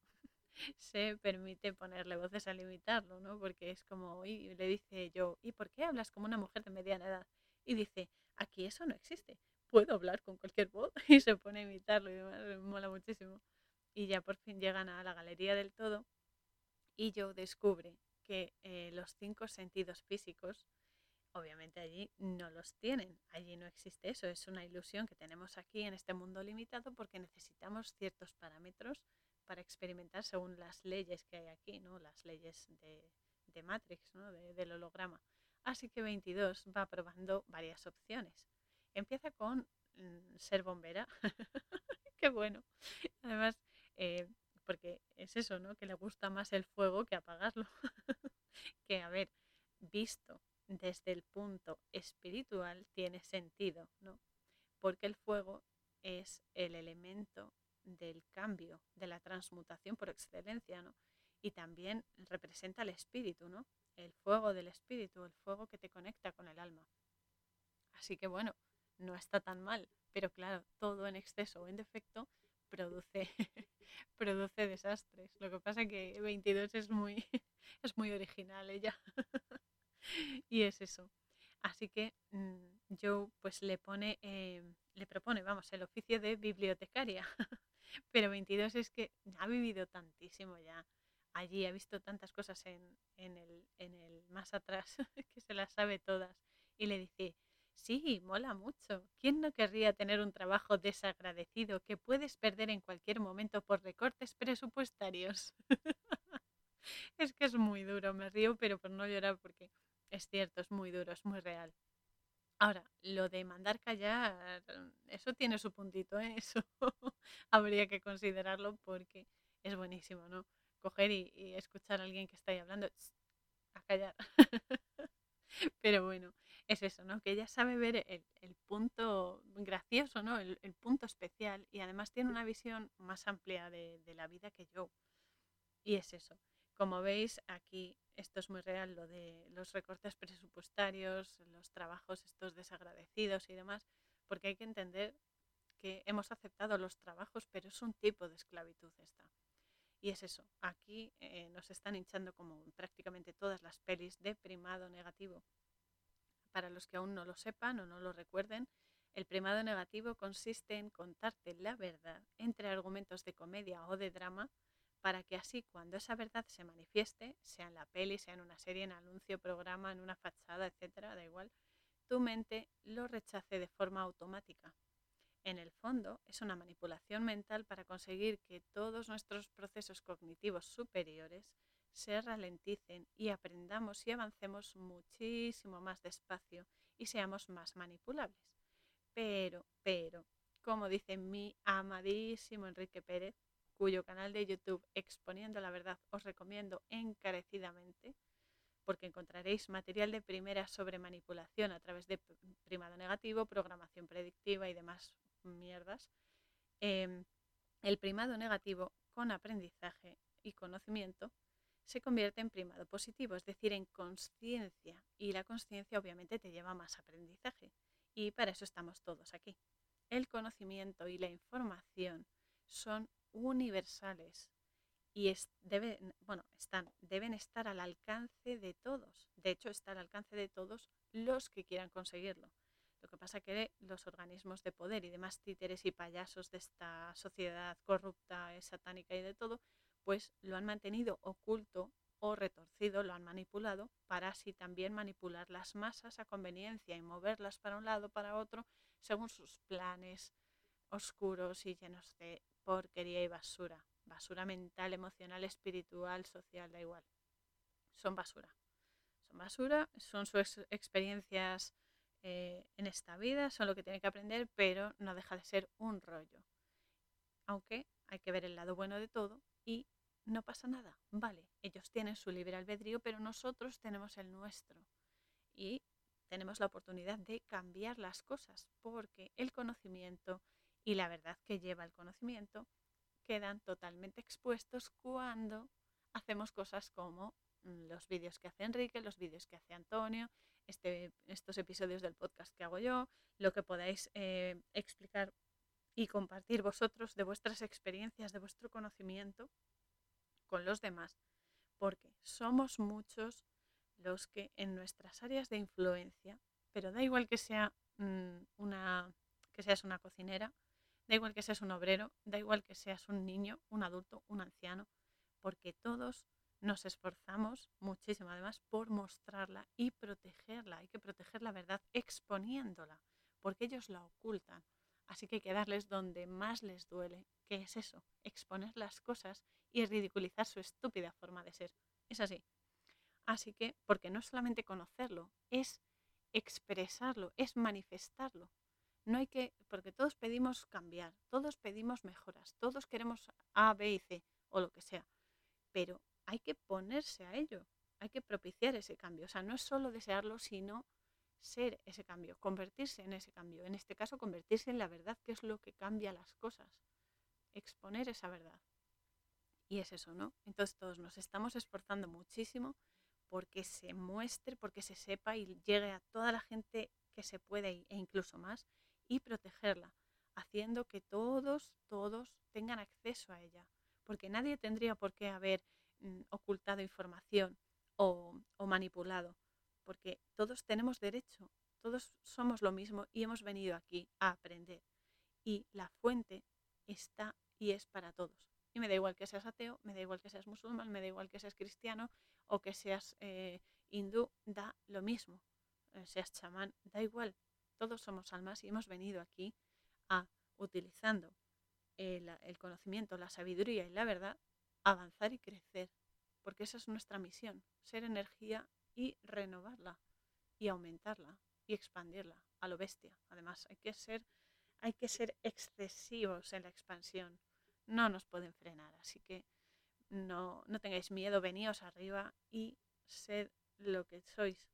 se permite ponerle voces a limitarlo, ¿no? Porque es como, y le dice Joe, ¿y por qué hablas como una mujer de mediana edad? Y dice, aquí eso no existe, puedo hablar con cualquier voz y se pone a imitarlo y me mola muchísimo. Y ya por fin llegan a la galería del todo y yo descubre que eh, los cinco sentidos físicos, obviamente allí no los tienen, allí no existe eso, es una ilusión que tenemos aquí en este mundo limitado porque necesitamos ciertos parámetros para experimentar según las leyes que hay aquí, ¿no? las leyes de, Matrix, ¿no? del holograma. Así que 22 va probando varias opciones. Empieza con mm, ser bombera. Qué bueno. Además, eh, porque es eso, ¿no? Que le gusta más el fuego que apagarlo. que, a ver, visto desde el punto espiritual tiene sentido, ¿no? Porque el fuego es el elemento del cambio, de la transmutación por excelencia, ¿no? Y también representa el espíritu, ¿no? El fuego del espíritu, el fuego que te conecta con el alma. Así que bueno, no está tan mal, pero claro, todo en exceso o en defecto produce, produce desastres. Lo que pasa que 22 es muy, es muy original ella. y es eso. Así que mm, Joe pues le pone, eh, le propone, vamos, el oficio de bibliotecaria. Pero 22 es que ha vivido tantísimo ya. Allí ha visto tantas cosas en, el, en el más atrás que se las sabe todas. Y le dice, sí, mola mucho. ¿Quién no querría tener un trabajo desagradecido que puedes perder en cualquier momento por recortes presupuestarios? es que es muy duro, me río, pero por no llorar porque es cierto, es muy duro, es muy real. Ahora, lo de mandar callar, eso tiene su puntito, ¿eh? Eso habría que considerarlo porque es buenísimo, ¿no? Coger y, escuchar a alguien que está ahí hablando, a callar. Pero bueno, es eso, ¿no? Que ella sabe ver el, punto gracioso, ¿no? El, punto especial y además tiene una visión más amplia de la vida que yo. Y es eso. Como veis, aquí esto es muy real, lo de los recortes presupuestarios, los trabajos estos desagradecidos y demás, porque hay que entender que hemos aceptado los trabajos, pero es un tipo de esclavitud esta. Y es eso, aquí eh, nos están hinchando como prácticamente todas las pelis de primado negativo. Para los que aún no lo sepan o no lo recuerden, el primado negativo consiste en contarte la verdad entre argumentos de comedia o de drama para que así cuando esa verdad se manifieste, sea en la peli, sea en una serie, en anuncio, programa, en una fachada, etcétera, da igual, tu mente lo rechace de forma automática. En el fondo, es una manipulación mental para conseguir que todos nuestros procesos cognitivos superiores se ralenticen y aprendamos y avancemos muchísimo más despacio y seamos más manipulables. Pero, pero, como dice mi amadísimo Enrique Pérez, cuyo canal de YouTube Exponiendo la Verdad os recomiendo encarecidamente, porque encontraréis material de primera sobre manipulación a través de primado negativo, programación predictiva y demás mierdas. Em, el primado negativo con aprendizaje y conocimiento se convierte en primado positivo, es decir, en conciencia. Y la conciencia obviamente te lleva a más aprendizaje. Y para eso estamos todos aquí. El conocimiento y la información son universales y deben, bueno, están, deben estar al alcance de todos. De hecho, está al alcance de todos los que quieran conseguirlo. Lo que pasa que los organismos de poder y demás títeres y payasos de esta sociedad corrupta, satánica y de todo, pues lo han mantenido oculto o retorcido, lo han manipulado para así también manipular las masas a conveniencia y moverlas para un lado, para otro, según sus planes oscuros y llenos de porquería y basura. Basura mental, emocional, espiritual, social, da igual. Son basura. Son basura, son sus experiencias eh, en esta vida, son lo que tienen que aprender, pero no deja de ser un rollo. Aunque hay que ver el lado bueno de todo y no pasa nada. Vale, ellos tienen su libre albedrío, pero nosotros tenemos el nuestro. Y tenemos la oportunidad de cambiar las cosas, porque el conocimiento, y la verdad que lleva el conocimiento quedan totalmente expuestos cuando hacemos cosas como mm, los vídeos que hace Enrique, los vídeos que hace Antonio, este, estos episodios del podcast que hago yo, lo que podáis eh, explicar y compartir vosotros de vuestras experiencias, de vuestro conocimiento con los demás, porque somos muchos los que en nuestras áreas de influencia, pero da igual que sea mm, una que seas una cocinera, Da igual que seas un obrero, da igual que seas un niño, un adulto, un anciano, porque todos nos esforzamos muchísimo además por mostrarla y protegerla. Hay que proteger la verdad exponiéndola, porque ellos la ocultan. Así que hay que darles donde más les duele, que es eso, exponer las cosas y ridiculizar su estúpida forma de ser. Es así. Así que, porque no es solamente conocerlo, es expresarlo, es manifestarlo. No hay que, porque todos pedimos cambiar, todos pedimos mejoras, todos queremos A, B y C o lo que sea, pero hay que ponerse a ello, hay que propiciar ese cambio. O sea, no es solo desearlo, sino ser ese cambio, convertirse en ese cambio. En este caso, convertirse en la verdad, que es lo que cambia las cosas. Exponer esa verdad. Y es eso, ¿no? Entonces todos nos estamos esforzando muchísimo porque se muestre, porque se sepa y llegue a toda la gente que se puede e incluso más y protegerla, haciendo que todos, todos tengan acceso a ella, porque nadie tendría por qué haber mm, ocultado información o, manipulado, porque todos tenemos derecho, todos somos lo mismo y hemos venido aquí a aprender. Y la fuente está y es para todos. Y me da igual que seas ateo, me da igual que seas musulmán, me da igual que seas cristiano o que seas eh, hindú, da lo mismo. Eh, seas chamán, da igual. Todos somos almas y hemos venido aquí a, utilizando el, el conocimiento, la sabiduría y la verdad, avanzar y crecer. Porque esa es nuestra misión, ser energía y renovarla y aumentarla y expandirla a lo bestia. Además, hay que ser, hay que ser excesivos en la expansión no nos pueden frenar. Así que no, no tengáis miedo, veníos arriba y sed lo que sois.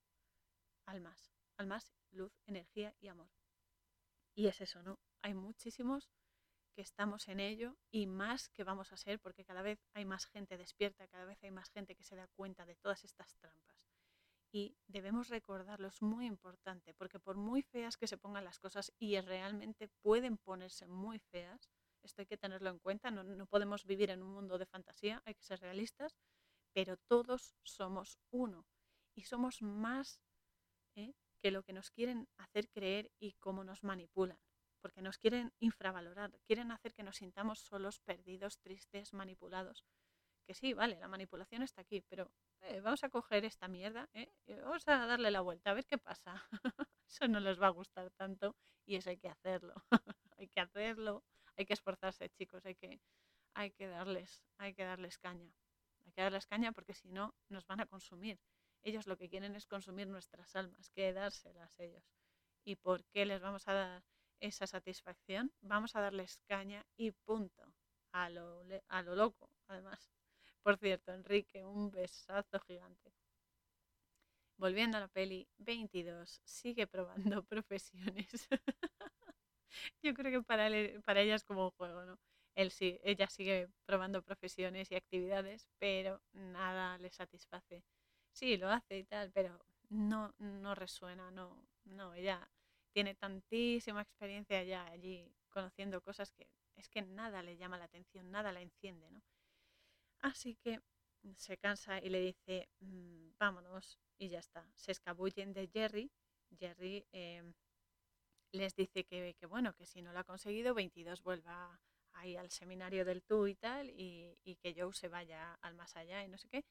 Almas, almas, luz, energía y amor. Y es eso, ¿no? Hay muchísimos que estamos en ello y más que vamos a ser porque cada vez hay más gente despierta, cada vez hay más gente que se da cuenta de todas estas trampas. Y debemos recordarlo, es muy importante, porque por muy feas que se pongan las cosas y realmente pueden ponerse muy feas, esto hay que tenerlo en cuenta, no, podemos vivir en un mundo de fantasía, hay que ser realistas, pero todos somos uno y somos más ¿eh? que lo que nos quieren hacer creer y cómo nos manipulan, porque nos quieren infravalorar, quieren hacer que nos sintamos solos, perdidos, tristes, manipulados. Que sí, vale, la manipulación está aquí, pero eh, vamos a coger esta mierda ¿eh? vamos a darle la vuelta, a ver qué pasa. eso no les va a gustar tanto y eso hay que hacerlo. hay que hacerlo hay que esforzarse, chicos, hay que, hay que darles, hay que darles caña. Hay que darles caña porque si no nos van a consumir. Ellos lo que quieren es consumir nuestras almas, quedárselas ellos. ¿Y por qué les vamos a dar esa satisfacción? Vamos a darles caña y punto. A lo, a lo loco, además. Por cierto, Enrique, un besazo gigante. Volviendo a la peli 22, sigue probando profesiones. Yo creo que para, él, para ella es como un juego, ¿no? Él sí, ella sigue probando profesiones y actividades, pero nada le satisface. Sí, lo hace y tal, pero no, no resuena, no, no, ella tiene tantísima experiencia ya allí conociendo cosas que es que nada le llama la atención, nada la enciende, ¿no? Así que se cansa y le dice, mm, vámonos, y ya está. Se escabullen de Jerry. Jerry em, les dice que, bueno, que si no lo ha conseguido, 22 vuelva ahí al seminario del tú y tal, y, que Joe se vaya al más allá y no sé qué,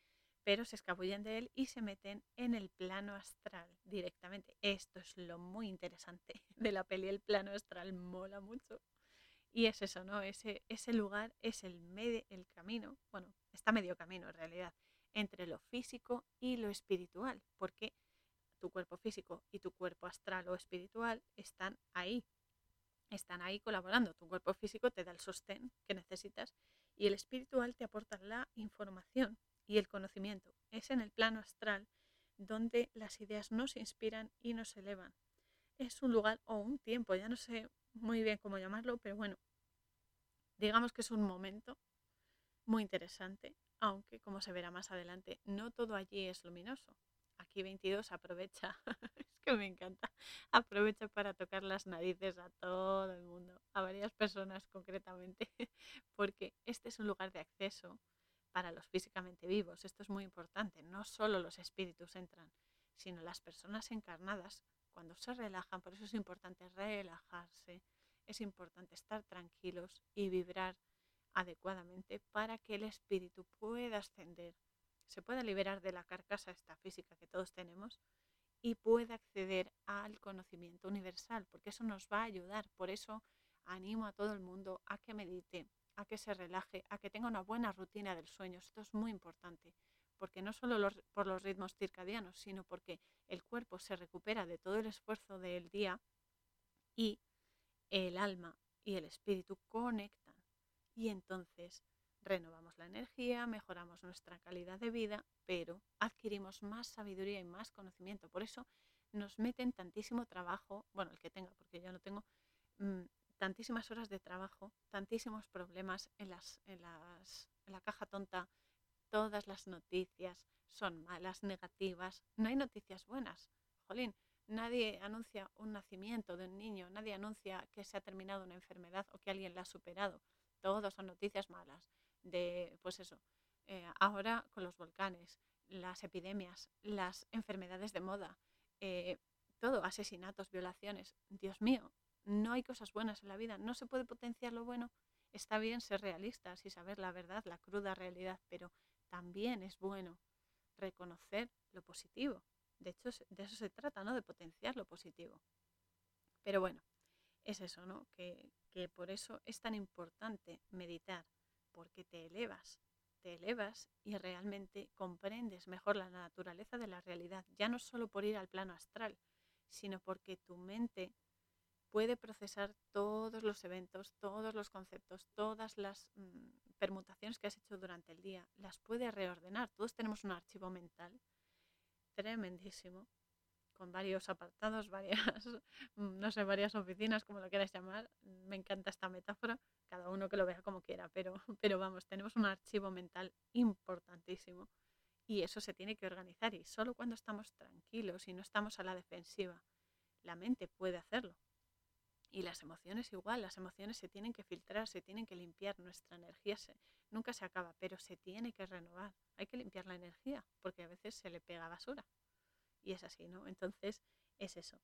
pero se escabullen de él y se meten en el plano astral directamente. Esto es lo muy interesante de la peli, el plano astral mola mucho. Y es eso, ¿no? Ese, ese lugar es el, medio, el camino, bueno, está medio camino en realidad, entre lo físico y lo espiritual, porque tu cuerpo físico y tu cuerpo astral o espiritual están ahí, están ahí colaborando. Tu cuerpo físico te da el sostén que necesitas y el espiritual te aporta la información y el conocimiento. Es en el plano astral donde las ideas nos inspiran y nos elevan. Es un lugar o un tiempo, ya no sé muy bien cómo llamarlo, pero bueno, digamos que es un momento muy interesante, aunque como se verá más adelante, no todo allí es luminoso aquí 22 aprovecha, es que me encanta, aprovecha para tocar las narices a todo el mundo, a varias personas concretamente, porque este es un lugar de acceso para los físicamente vivos. Esto es muy importante, no solo los espíritus entran, sino las personas encarnadas cuando se relajan, por eso es importante relajarse, es importante estar tranquilos y vibrar adecuadamente para que el espíritu pueda ascender se pueda liberar de la carcasa esta física que todos tenemos y pueda acceder al conocimiento universal, porque eso nos va a ayudar. Por eso animo a todo el mundo a que medite, a que se relaje, a que tenga una buena rutina del sueño. Esto es muy importante, porque no solo por los ritmos circadianos, sino porque el cuerpo se recupera de todo el esfuerzo del día y el alma y el espíritu conectan y entonces renovamos la energía, mejoramos nuestra calidad de vida, pero adquirimos más sabiduría y más conocimiento. Por eso nos meten tantísimo trabajo, bueno, el que tenga, porque yo no tengo, mm, tantísimas horas de trabajo, tantísimos problemas en, las, en, las, en la caja tonta, todas las noticias son malas, negativas, no hay noticias buenas. Jolín, nadie anuncia un nacimiento de un niño, nadie anuncia que se ha terminado una enfermedad o que alguien la ha superado. Todos son noticias malas. De, pues eso, eh, ahora con los volcanes, las epidemias, las enfermedades de moda, eh, todo, asesinatos, violaciones. Dios mío, no hay cosas buenas en la vida, no se puede potenciar lo bueno. Está bien ser realistas y saber la verdad, la cruda realidad, pero también es bueno reconocer lo positivo. De hecho, de eso se trata, ¿no? De potenciar lo positivo. Pero bueno, es eso, ¿no? Que, que por eso es tan importante meditar, porque te elevas, te elevas y realmente comprendes mejor la naturaleza de la realidad, ya no solo por ir al plano astral, sino porque tu mente puede procesar todos los eventos, todos los conceptos, todas las mm, permutaciones que has hecho durante el día, las puede reordenar. Todos tenemos un archivo mental tremendísimo, con varios apartados, varias, mm, no sé, varias oficinas, como lo quieras llamar. Me encanta esta metáfora, cada uno que lo vea como quiera, pero, pero vamos, tenemos un archivo mental importantísimo y eso se tiene que organizar y solo cuando estamos tranquilos y no estamos a la defensiva, la mente puede hacerlo. Y las emociones igual, las emociones se tienen que filtrar, se tienen que limpiar, nuestra energía se, nunca se acaba, pero se tiene que renovar. Hay que limpiar la energía, porque a veces se le pega basura. Y es así, ¿no? Entonces, es eso.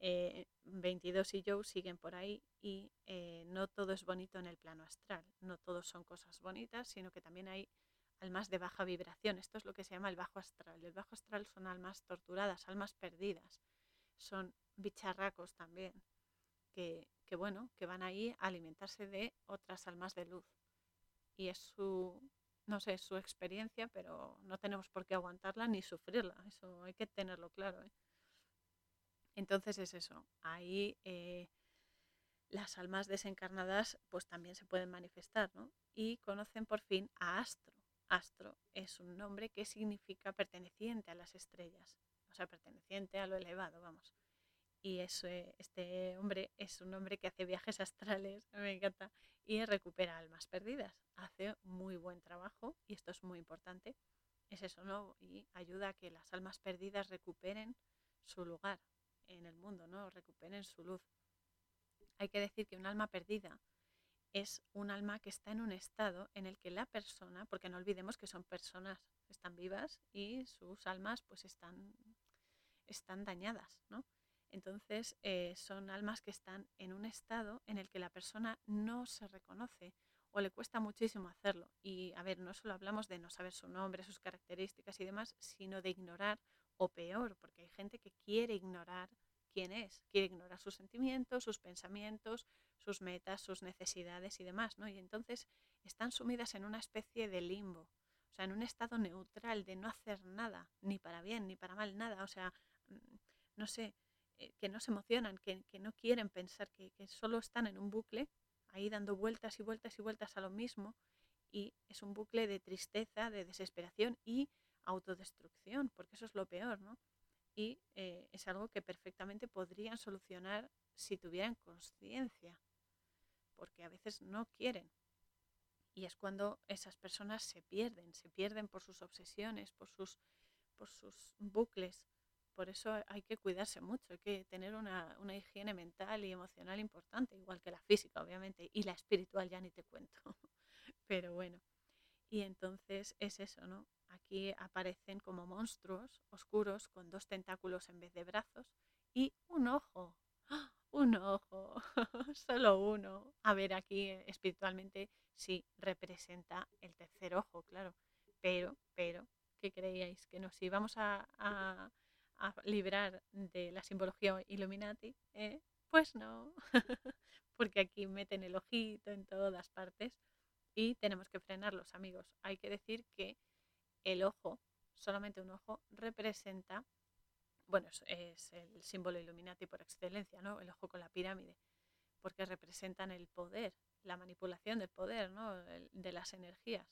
22 eh, y Joe siguen por ahí y eh, no todo es bonito en el plano astral, no todos son cosas bonitas, sino que también hay almas de baja vibración. Esto es lo que se llama el bajo astral. El bajo astral son almas torturadas, almas perdidas, son bicharracos también, que, bueno, que van ahí a alimentarse de otras almas de luz. Y es su, no sé, su experiencia, pero no tenemos por qué aguantarla ni sufrirla. Eso hay que tenerlo claro. ¿eh? Entonces es eso. Ahí eh, las almas desencarnadas pues también se pueden manifestar, ¿no? Y conocen por fin a Astro. Astro es un nombre que significa perteneciente a las estrellas, o sea, perteneciente a lo elevado, vamos y este hombre es un hombre que hace viajes astrales, me encanta, y recupera almas perdidas. Hace muy buen trabajo y esto es muy importante. Es eso, ¿no? Y ayuda a que las almas perdidas recuperen su lugar en el mundo, ¿no? Recuperen su luz. Hay que decir que un alma perdida es un alma que está en un estado en el que la persona, porque no olvidemos que son personas, están vivas y sus almas pues están, están dañadas, ¿no? Entonces, eh, son almas que están en un estado en el que la persona no se reconoce o le cuesta muchísimo hacerlo. Y, a ver, no solo hablamos de no saber su nombre, sus características y demás, sino de ignorar, o peor, porque hay gente que quiere ignorar quién es, quiere ignorar sus sentimientos, sus pensamientos, sus metas, sus necesidades y demás, ¿no? Y entonces están sumidas en una especie de limbo, o sea, en un estado neutral de no hacer nada, ni para bien, ni para mal, nada, o sea, mm, no sé, que no se emocionan, que, no quieren pensar, que, solo están en un bucle, ahí dando vueltas y vueltas y vueltas a lo mismo, y es un bucle de tristeza, de desesperación y autodestrucción, porque eso es lo peor, ¿no? Y eh, es algo que perfectamente podrían solucionar si tuvieran conciencia, porque a veces no quieren. Y es cuando esas personas se pierden, se pierden por sus obsesiones, por sus, por sus bucles, por eso hay que cuidarse mucho, hay que tener una, higiene mental y emocional importante, igual que la física, obviamente, y la espiritual ya ni te cuento. Pero bueno, y entonces es eso, ¿no? Aquí aparecen como monstruos oscuros con dos tentáculos en vez de brazos y un ojo. Un ojo, solo uno. A ver, aquí eh, espiritualmente sí representa el tercer ojo, claro. Pero, pero, ¿qué creíais? ¿Que nos íbamos a librar de la simbología Illuminati, ¿eh? pues no, porque aquí meten el ojito en todas partes y tenemos que frenarlos, amigos. Hay que decir que el ojo, solamente un ojo, representa, bueno, es, el símbolo Illuminati por excelencia, ¿no? El ojo con la pirámide. porque representan el poder, la manipulación del poder, ¿no? de las energías.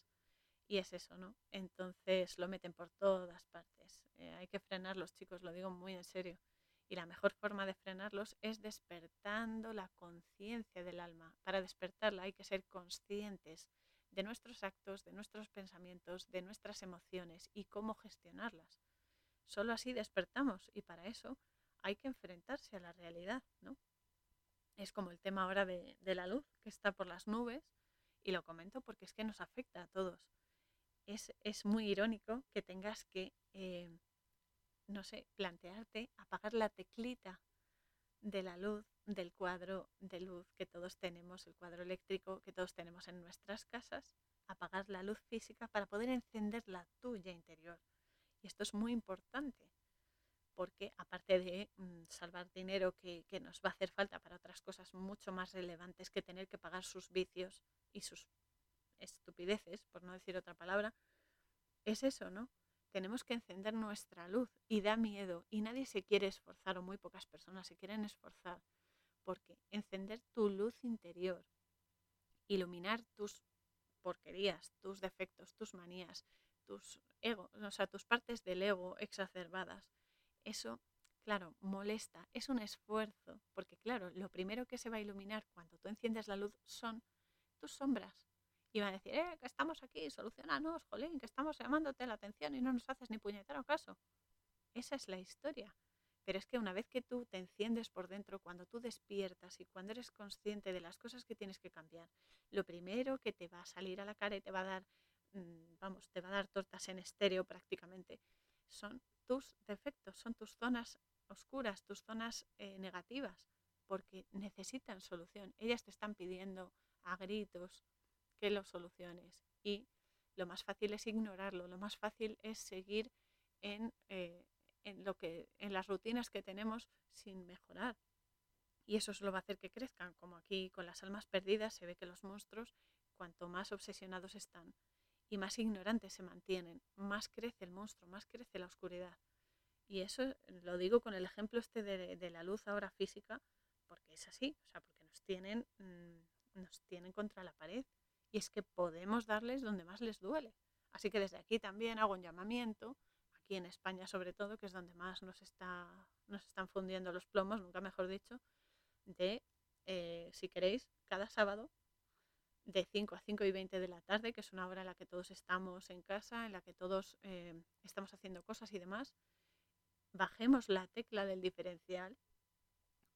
Y es eso, ¿no? Entonces lo meten por todas partes. Eh, hay que frenarlos, chicos, lo digo muy en serio. Y la mejor forma de frenarlos es despertando la conciencia del alma. Para despertarla hay que ser conscientes de nuestros actos, de nuestros pensamientos, de nuestras emociones y cómo gestionarlas. Solo así despertamos y para eso hay que enfrentarse a la realidad, ¿no? Es como el tema ahora de, la luz que está por las nubes y lo comento porque es que nos afecta a todos. Es, muy irónico que tengas que, eh, no sé, plantearte apagar la teclita de la luz del cuadro de luz que todos tenemos, el cuadro eléctrico que todos tenemos en nuestras casas, apagar la luz física para poder encender la tuya interior. Y esto es muy importante, porque aparte de mm, salvar dinero que, que, nos va a hacer falta para otras cosas mucho más relevantes que tener que pagar sus vicios y sus estupideces, por no decir otra palabra, es eso, ¿no? Tenemos que encender nuestra luz y da miedo y nadie se quiere esforzar o muy pocas personas se quieren esforzar porque encender tu luz interior, iluminar tus porquerías, tus defectos, tus manías, tus ego, o sea, tus partes del ego exacerbadas, eso, claro, molesta, es un esfuerzo, porque claro, lo primero que se va a iluminar cuando tú enciendes la luz son tus sombras. Y van a decir, eh, que estamos aquí, solucionanos, jolín, que estamos llamándote la atención y no nos haces ni puñetero caso. Esa es la historia. Pero es que una vez que tú te enciendes por dentro, cuando tú despiertas y cuando eres consciente de las cosas que tienes que cambiar, lo primero que te va a salir a la cara y te va a dar, mm, vamos, te va a dar tortas en estéreo prácticamente, son tus defectos, son tus zonas oscuras, tus zonas eh, negativas, porque necesitan solución. Ellas te están pidiendo a gritos que lo soluciones y lo más fácil es ignorarlo, lo más fácil es seguir en, eh, en, lo que, en las rutinas que tenemos sin mejorar. Y eso solo va a hacer que crezcan, como aquí con las almas perdidas se ve que los monstruos, cuanto más obsesionados están y más ignorantes se mantienen, más crece el monstruo, más crece la oscuridad. Y eso lo digo con el ejemplo este de, la luz ahora física, porque es así, o sea, porque nos tienen, mm, nos tienen contra la pared. Y es que podemos darles donde más les duele. Así que desde aquí también hago un llamamiento aquí en España sobre todo, que es donde más nos, está, nos están fundiendo los plomos, nunca mejor dicho, de, eh, si queréis, cada sábado de 5 a 5 y 20 de la tarde, que es una hora en la que todos estamos en casa, en la que todos eh, estamos haciendo cosas y demás, bajemos la tecla del diferencial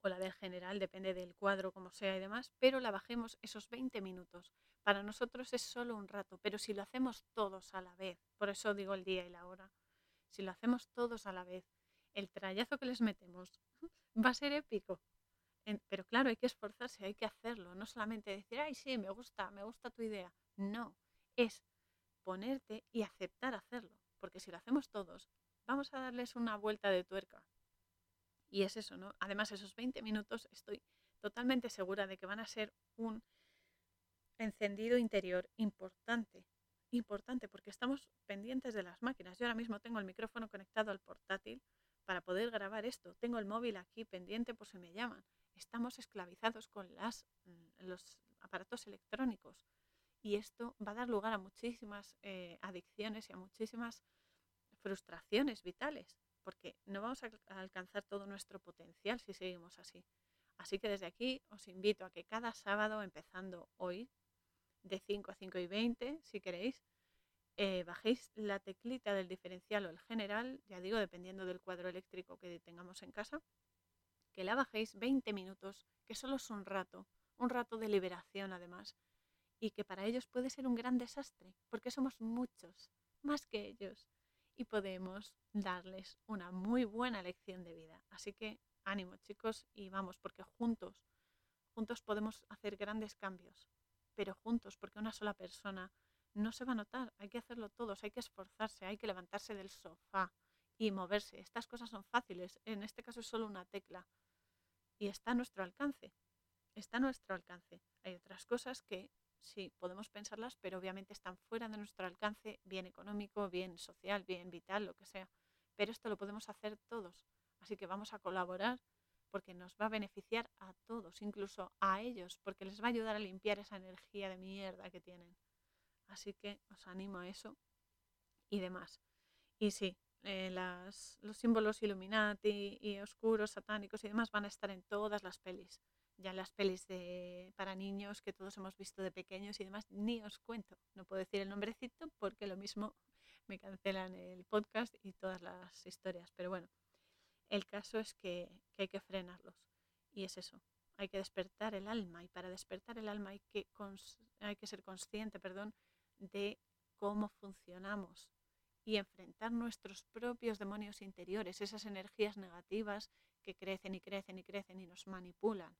o la del general, depende del cuadro, como sea y demás, pero la bajemos esos 20 minutos. Para nosotros es solo un rato, pero si lo hacemos todos a la vez, por eso digo el día y la hora, si lo hacemos todos a la vez, el trayazo que les metemos va a ser épico. pero claro, hay que esforzarse, hay que hacerlo, no solamente decir, ay, sí, me gusta, me gusta tu idea. No, es ponerte y aceptar hacerlo, porque si lo hacemos todos, vamos a darles una vuelta de tuerca. Y es eso, ¿no? Además, esos 20 minutos estoy totalmente segura de que van a ser un encendido interior importante importante porque estamos pendientes de las máquinas. Yo ahora mismo tengo el micrófono conectado al portátil para poder grabar esto. Tengo el móvil aquí pendiente por si me llaman. Estamos esclavizados con las, mm, los aparatos electrónicos y esto va a dar lugar a muchísimas eh, adicciones y a muchísimas frustraciones vitales porque no vamos a alcanzar todo nuestro potencial si seguimos así. Así que desde aquí os invito a que cada sábado, empezando hoy, de 5 a 5 y 20, si queréis, eh, bajéis la teclita del diferencial o el general, ya digo, dependiendo del cuadro eléctrico que tengamos en casa, que la bajéis 20 minutos, que solo es un rato, un rato de liberación además, y que para ellos puede ser un gran desastre, porque somos muchos, más que ellos, y podemos darles una muy buena lección de vida. Así que ánimo chicos y vamos, porque juntos, juntos podemos hacer grandes cambios pero juntos, porque una sola persona no se va a notar. Hay que hacerlo todos, hay que esforzarse, hay que levantarse del sofá y moverse. Estas cosas son fáciles, en este caso es solo una tecla y está a nuestro alcance. Está a nuestro alcance. Hay otras cosas que sí podemos pensarlas, pero obviamente están fuera de nuestro alcance, bien económico, bien social, bien vital, lo que sea. Pero esto lo podemos hacer todos. Así que vamos a colaborar porque nos va a beneficiar a todos, incluso a ellos, porque les va a ayudar a limpiar esa energía de mierda que tienen. Así que os animo a eso y demás. Y sí, eh, las, los símbolos Illuminati y oscuros, satánicos y demás van a estar en todas las pelis. Ya las pelis de, para niños que todos hemos visto de pequeños y demás, ni os cuento. No puedo decir el nombrecito porque lo mismo me cancelan el podcast y todas las historias. Pero bueno, el caso es que, hay que frenarlos. Y es eso, hay que despertar el alma. Y para despertar el alma hay que, hay que ser consciente perdón, de cómo funcionamos y enfrentar nuestros propios demonios interiores, esas energías negativas que crecen y crecen y crecen y nos manipulan.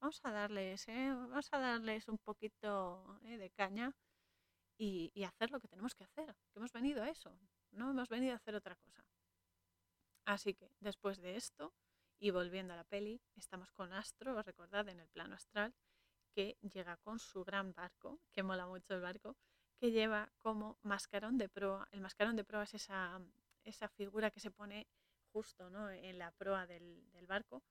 Vamos a darles, ¿eh? vamos a darles un poquito ¿eh? de caña y, y hacer lo que tenemos que hacer, que hemos venido a eso, no hemos venido a hacer otra cosa. Así que después de esto, y volviendo a la peli, estamos con Astro, recordad, en el plano astral, que llega con su gran barco, que mola mucho el barco, que lleva como mascarón de proa. El mascarón de proa es esa, esa figura que se pone justo ¿no? en la proa del, del barco,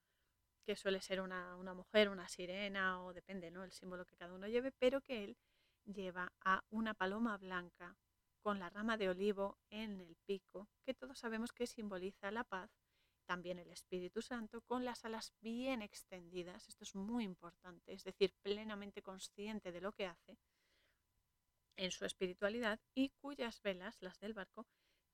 que suele ser una, una, mujer, una sirena o depende, ¿no? El símbolo que cada uno lleve, pero que él lleva a una paloma blanca con la rama de olivo en el pico, que todos sabemos que simboliza la paz, también el Espíritu Santo, con las alas bien extendidas, esto es muy importante, es decir, plenamente consciente de lo que hace en su espiritualidad y cuyas velas, las del barco,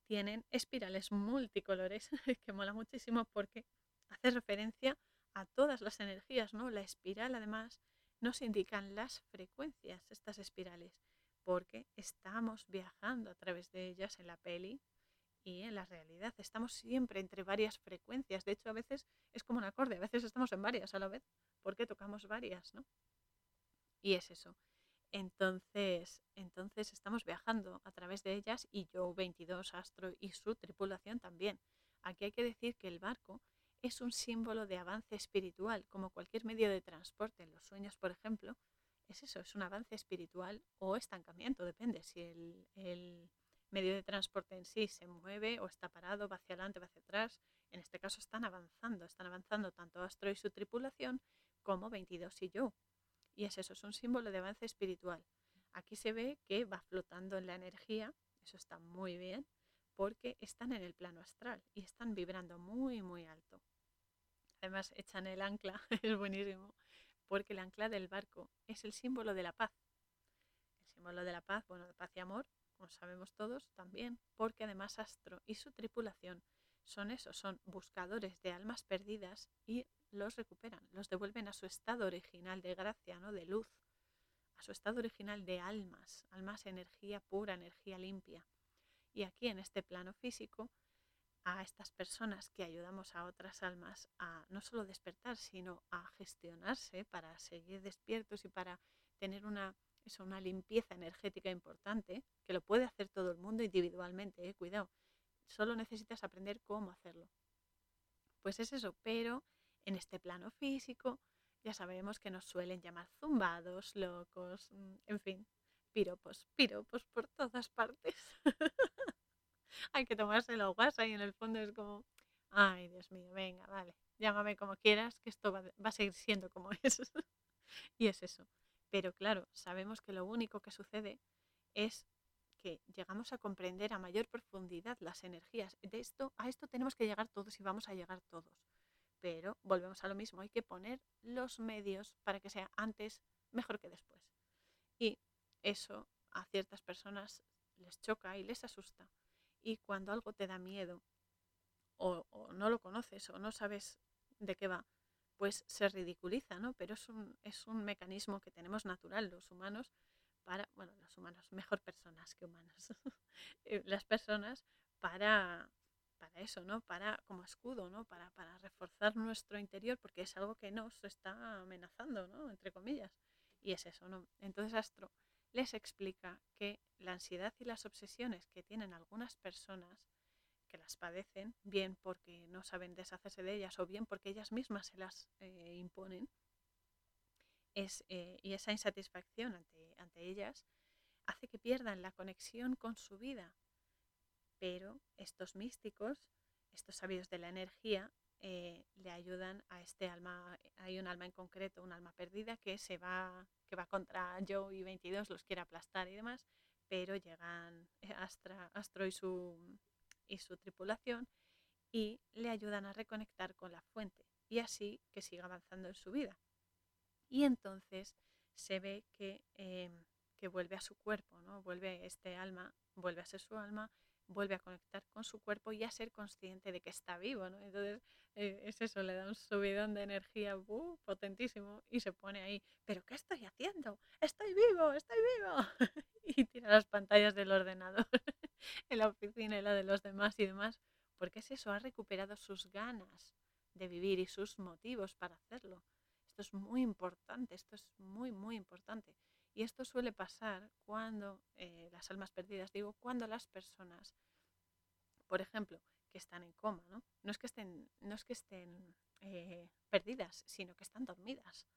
tienen espirales multicolores, que mola muchísimo porque hace referencia a todas las energías, ¿no? La espiral además nos indican las frecuencias, estas espirales porque estamos viajando a través de ellas en la peli y en la realidad. Estamos siempre entre varias frecuencias. De hecho, a veces es como un acorde, a veces estamos en varias a la vez, porque tocamos varias, ¿no? Y es eso. Entonces, entonces estamos viajando a través de ellas y yo 22 Astro y su tripulación también. Aquí hay que decir que el barco es un símbolo de avance espiritual, como cualquier medio de transporte en los sueños, por ejemplo, es eso, es un avance espiritual o estancamiento, depende si el, medio de transporte en sí se mueve o está parado, va hacia adelante, va hacia atrás. En este caso están avanzando, están avanzando tanto Astro y su tripulación como 22 y yo. Y es eso, es un símbolo de avance espiritual. Aquí se ve que va flotando en la energía, eso está muy bien, porque están en el plano astral y están vibrando muy, muy alto. Además, echan el ancla, es buenísimo, porque el ancla del barco es el símbolo de la paz. El símbolo de la paz, bueno, de paz y amor, como sabemos todos también, porque además Astro y su tripulación son eso, son buscadores de almas perdidas y los recuperan, los devuelven a su estado original de gracia, ¿no? de luz, a su estado original de almas, almas energía pura, energía limpia. Y aquí en este plano físico a estas personas que ayudamos a otras almas a no solo despertar, sino a gestionarse para seguir despiertos y para tener una, eso, una limpieza energética importante, que lo puede hacer todo el mundo individualmente, eh, cuidado. Solo necesitas aprender cómo hacerlo. Pues es eso, pero en este plano físico ya sabemos que nos suelen llamar zumbados, locos, mm, en fin, piropos, piropos por todas partes. hay que tomárselo guasa y en el fondo es como, ay, Dios mío, venga, vale, llámame como quieras, que esto va, va a seguir siendo como es. y es eso. Pero claro, sabemos que lo único que sucede es que llegamos a comprender a mayor profundidad las energías. De esto, a esto tenemos que llegar todos y vamos a llegar todos. Pero volvemos a lo mismo, hay que poner los medios para que sea antes mejor que después. Y eso a ciertas personas les choca y les asusta y cuando algo te da miedo o, no lo conoces o no sabes de qué va, pues se ridiculiza, ¿no? Pero es un, es un mecanismo que tenemos natural los humanos para, bueno, los humanos, mejor personas que humanos, eh, las personas para, para eso, ¿no? Para, como escudo, ¿no? Para, para reforzar nuestro interior, porque es algo que nos está amenazando, ¿no? Entre comillas. Y es eso, ¿no? Entonces Astro les explica que la ansiedad y las obsesiones que tienen algunas personas que las padecen, bien porque no saben deshacerse de ellas o bien porque ellas mismas se las eh, imponen, eh, y esa insatisfacción ante, ante ellas hace que pierdan la conexión con su vida. Pero estos místicos, estos sabios de la energía, eh, le ayudan a este alma, hay un alma en concreto, un alma perdida que se va, que va contra Joe y 22, los quiere aplastar y demás, pero llegan Astra, Astro y su, y su tripulación y le ayudan a reconectar con la fuente y así que siga avanzando en su vida. Y entonces se ve que, em, que vuelve a su cuerpo, ¿no? Vuelve este alma, vuelve a ser su alma, vuelve a conectar con su cuerpo y a ser consciente de que está vivo, ¿no? Entonces eh, es eso, le da un subidón de energía potentísimo y se pone ahí, ¿pero qué estoy haciendo? ¡Estoy vivo! ¡Estoy vivo! y tira las pantallas del ordenador en la oficina y la de los demás y demás, porque es eso, ha recuperado sus ganas de vivir y sus motivos para hacerlo. Esto es muy importante, esto es muy, muy importante. Y esto suele pasar cuando, eh, las almas perdidas, digo, cuando las personas, por ejemplo, que están en coma, ¿no? No es que estén, no es que estén eh, perdidas, sino que están dormidas.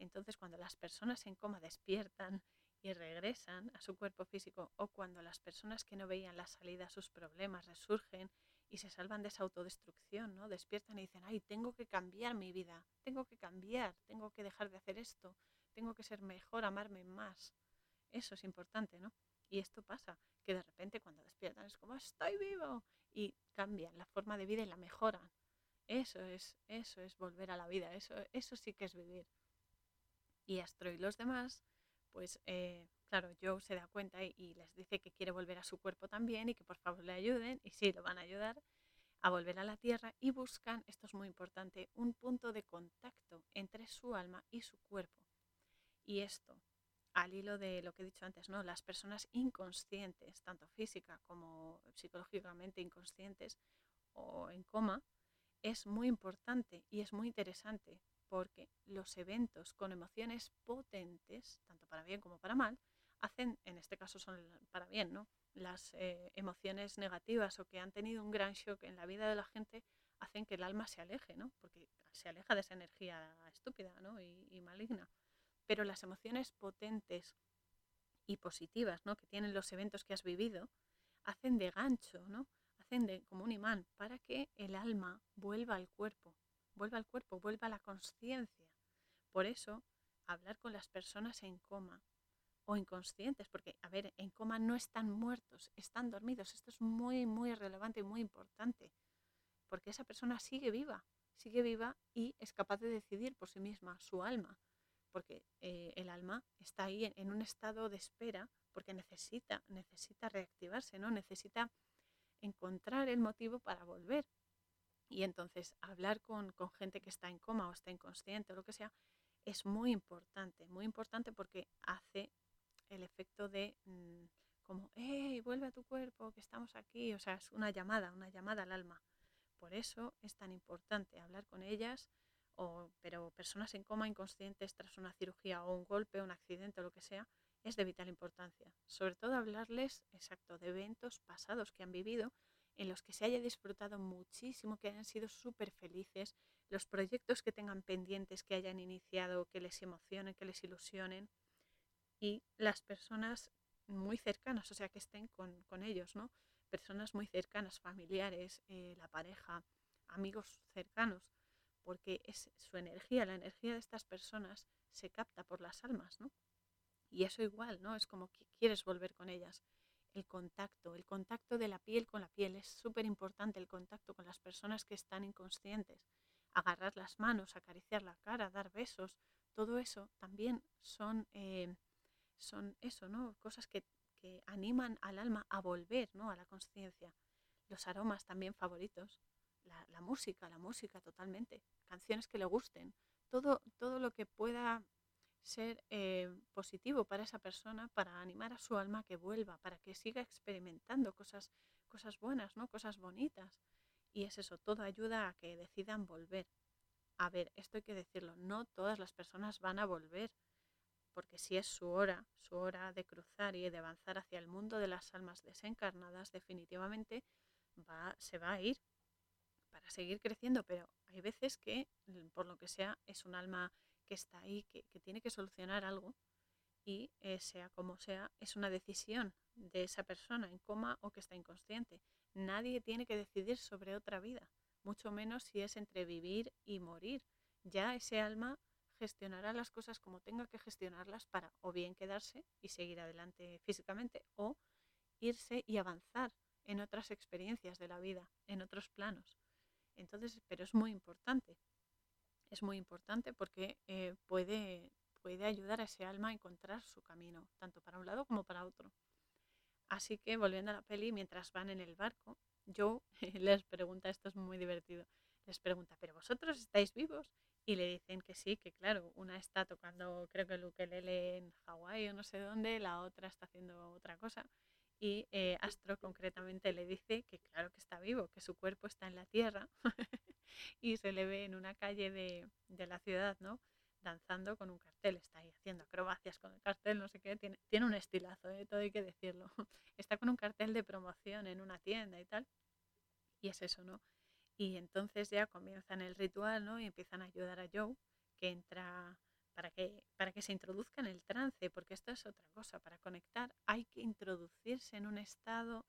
Entonces, cuando las personas en coma despiertan y regresan a su cuerpo físico, o cuando las personas que no veían la salida a sus problemas resurgen y se salvan de esa autodestrucción, ¿no? Despiertan y dicen, ay, tengo que cambiar mi vida, tengo que cambiar, tengo que dejar de hacer esto, tengo que ser mejor, amarme más. Eso es importante, ¿no? Y esto pasa, que de repente cuando despiertan es como, estoy vivo, y cambian la forma de vida y la mejoran. Eso es, eso es volver a la vida, eso, eso sí que es vivir. Y Astro y los demás, pues eh, claro, Joe se da cuenta y, les dice que quiere volver a su cuerpo también y que por favor le ayuden, y sí, lo van a ayudar a volver a la tierra y buscan, esto es muy importante, un punto de contacto entre su alma y su cuerpo. Y esto, al hilo de lo que he dicho antes, ¿no? Las personas inconscientes, tanto física como psicológicamente inconscientes o en coma, es muy importante y es muy interesante porque los eventos con emociones potentes, tanto para bien como para mal, hacen, en este caso son para bien, ¿no? Las eh, emociones negativas o que han tenido un gran shock en la vida de la gente hacen que el alma se aleje, ¿no? Porque se aleja de esa energía estúpida ¿no? y, y maligna pero las emociones potentes y positivas ¿no? que tienen los eventos que has vivido hacen de gancho, ¿no? hacen de como un imán para que el alma vuelva al cuerpo, vuelva al cuerpo, vuelva a la conciencia. Por eso, hablar con las personas en coma o inconscientes, porque, a ver, en coma no están muertos, están dormidos. Esto es muy, muy relevante y muy importante, porque esa persona sigue viva, sigue viva y es capaz de decidir por sí misma, su alma porque eh, el alma está ahí en, un estado de espera porque necesita, necesita reactivarse, ¿no? Necesita encontrar el motivo para volver. Y entonces hablar con, gente que está en coma o está inconsciente o lo que sea es muy importante, muy importante porque hace el efecto de mm, como, hey, vuelve a tu cuerpo, que estamos aquí. O sea, es una llamada, una llamada al alma. Por eso es tan importante hablar con ellas, pero personas en coma inconscientes tras una cirugía o un golpe, un accidente o lo que sea, es de vital importancia. Sobre todo hablarles, exacto, de eventos pasados que han vivido en los que se haya disfrutado muchísimo, que hayan sido súper felices, los proyectos que tengan pendientes, que hayan iniciado, que les emocionen, que les ilusionen, y las personas muy cercanas, o sea, que estén con, ellos, ¿no? Personas muy cercanas, familiares, eh, la pareja, amigos cercanos, porque es su energía, la energía de estas personas se capta por las almas, ¿no? Y eso igual, ¿no? Es como que quieres volver con ellas. El contacto, el contacto de la piel con la piel, es súper importante el contacto con las personas que están inconscientes. Agarrar las manos, acariciar la cara, dar besos, todo eso también son, eh, son eso, ¿no? Cosas que, que animan al alma a volver, ¿no? A la conciencia. Los aromas también favoritos, la, música, la música totalmente, canciones que le gusten, todo, todo lo que pueda ser eh, positivo para esa persona, para animar a su alma que vuelva, para que siga experimentando cosas, cosas buenas, ¿no? cosas bonitas. Y es eso, todo ayuda a que decidan volver. A ver, esto hay que decirlo, no todas las personas van a volver, porque si es su hora, su hora de cruzar y de avanzar hacia el mundo de las almas desencarnadas, definitivamente va, se va a ir, seguir creciendo, pero hay veces que, por lo que sea, es un alma que está ahí, que, tiene que solucionar algo y eh, sea como sea, es una decisión de esa persona en coma o que está inconsciente. Nadie tiene que decidir sobre otra vida. mucho menos si es entre vivir y morir. Ya ese alma gestionará las cosas como tenga que gestionarlas para o bien quedarse y seguir adelante físicamente o irse y avanzar en otras experiencias de la vida, en otros planos. Entonces, pero es muy importante. Es muy importante porque eh, puede, puede ayudar a ese alma a encontrar su camino, tanto para un lado como para otro. Así que volviendo a la peli, mientras van en el barco, Joe les pregunta, esto es muy divertido, les pregunta, ¿pero vosotros estáis vivos? Y le dicen que sí, que claro, una está tocando, creo que el ukelele en Hawái o no sé dónde, la otra está haciendo otra cosa. Y eh, Astro concretamente le dice que claro que está vivo, que su cuerpo está en la tierra y se le ve en una calle de, de, la ciudad, ¿no? Danzando con un cartel, está ahí haciendo acrobacias con el cartel, no sé qué, tiene, tiene un estilazo, ¿eh? todo hay que decirlo. está con un cartel de promoción en una tienda y tal. Y es eso, ¿no? Y entonces ya comienzan el ritual, ¿no? Y empiezan a ayudar a Joe, que entra para que, para que se introduzca en el trance, porque esto es otra cosa. Para conectar hay que introducirse en un estado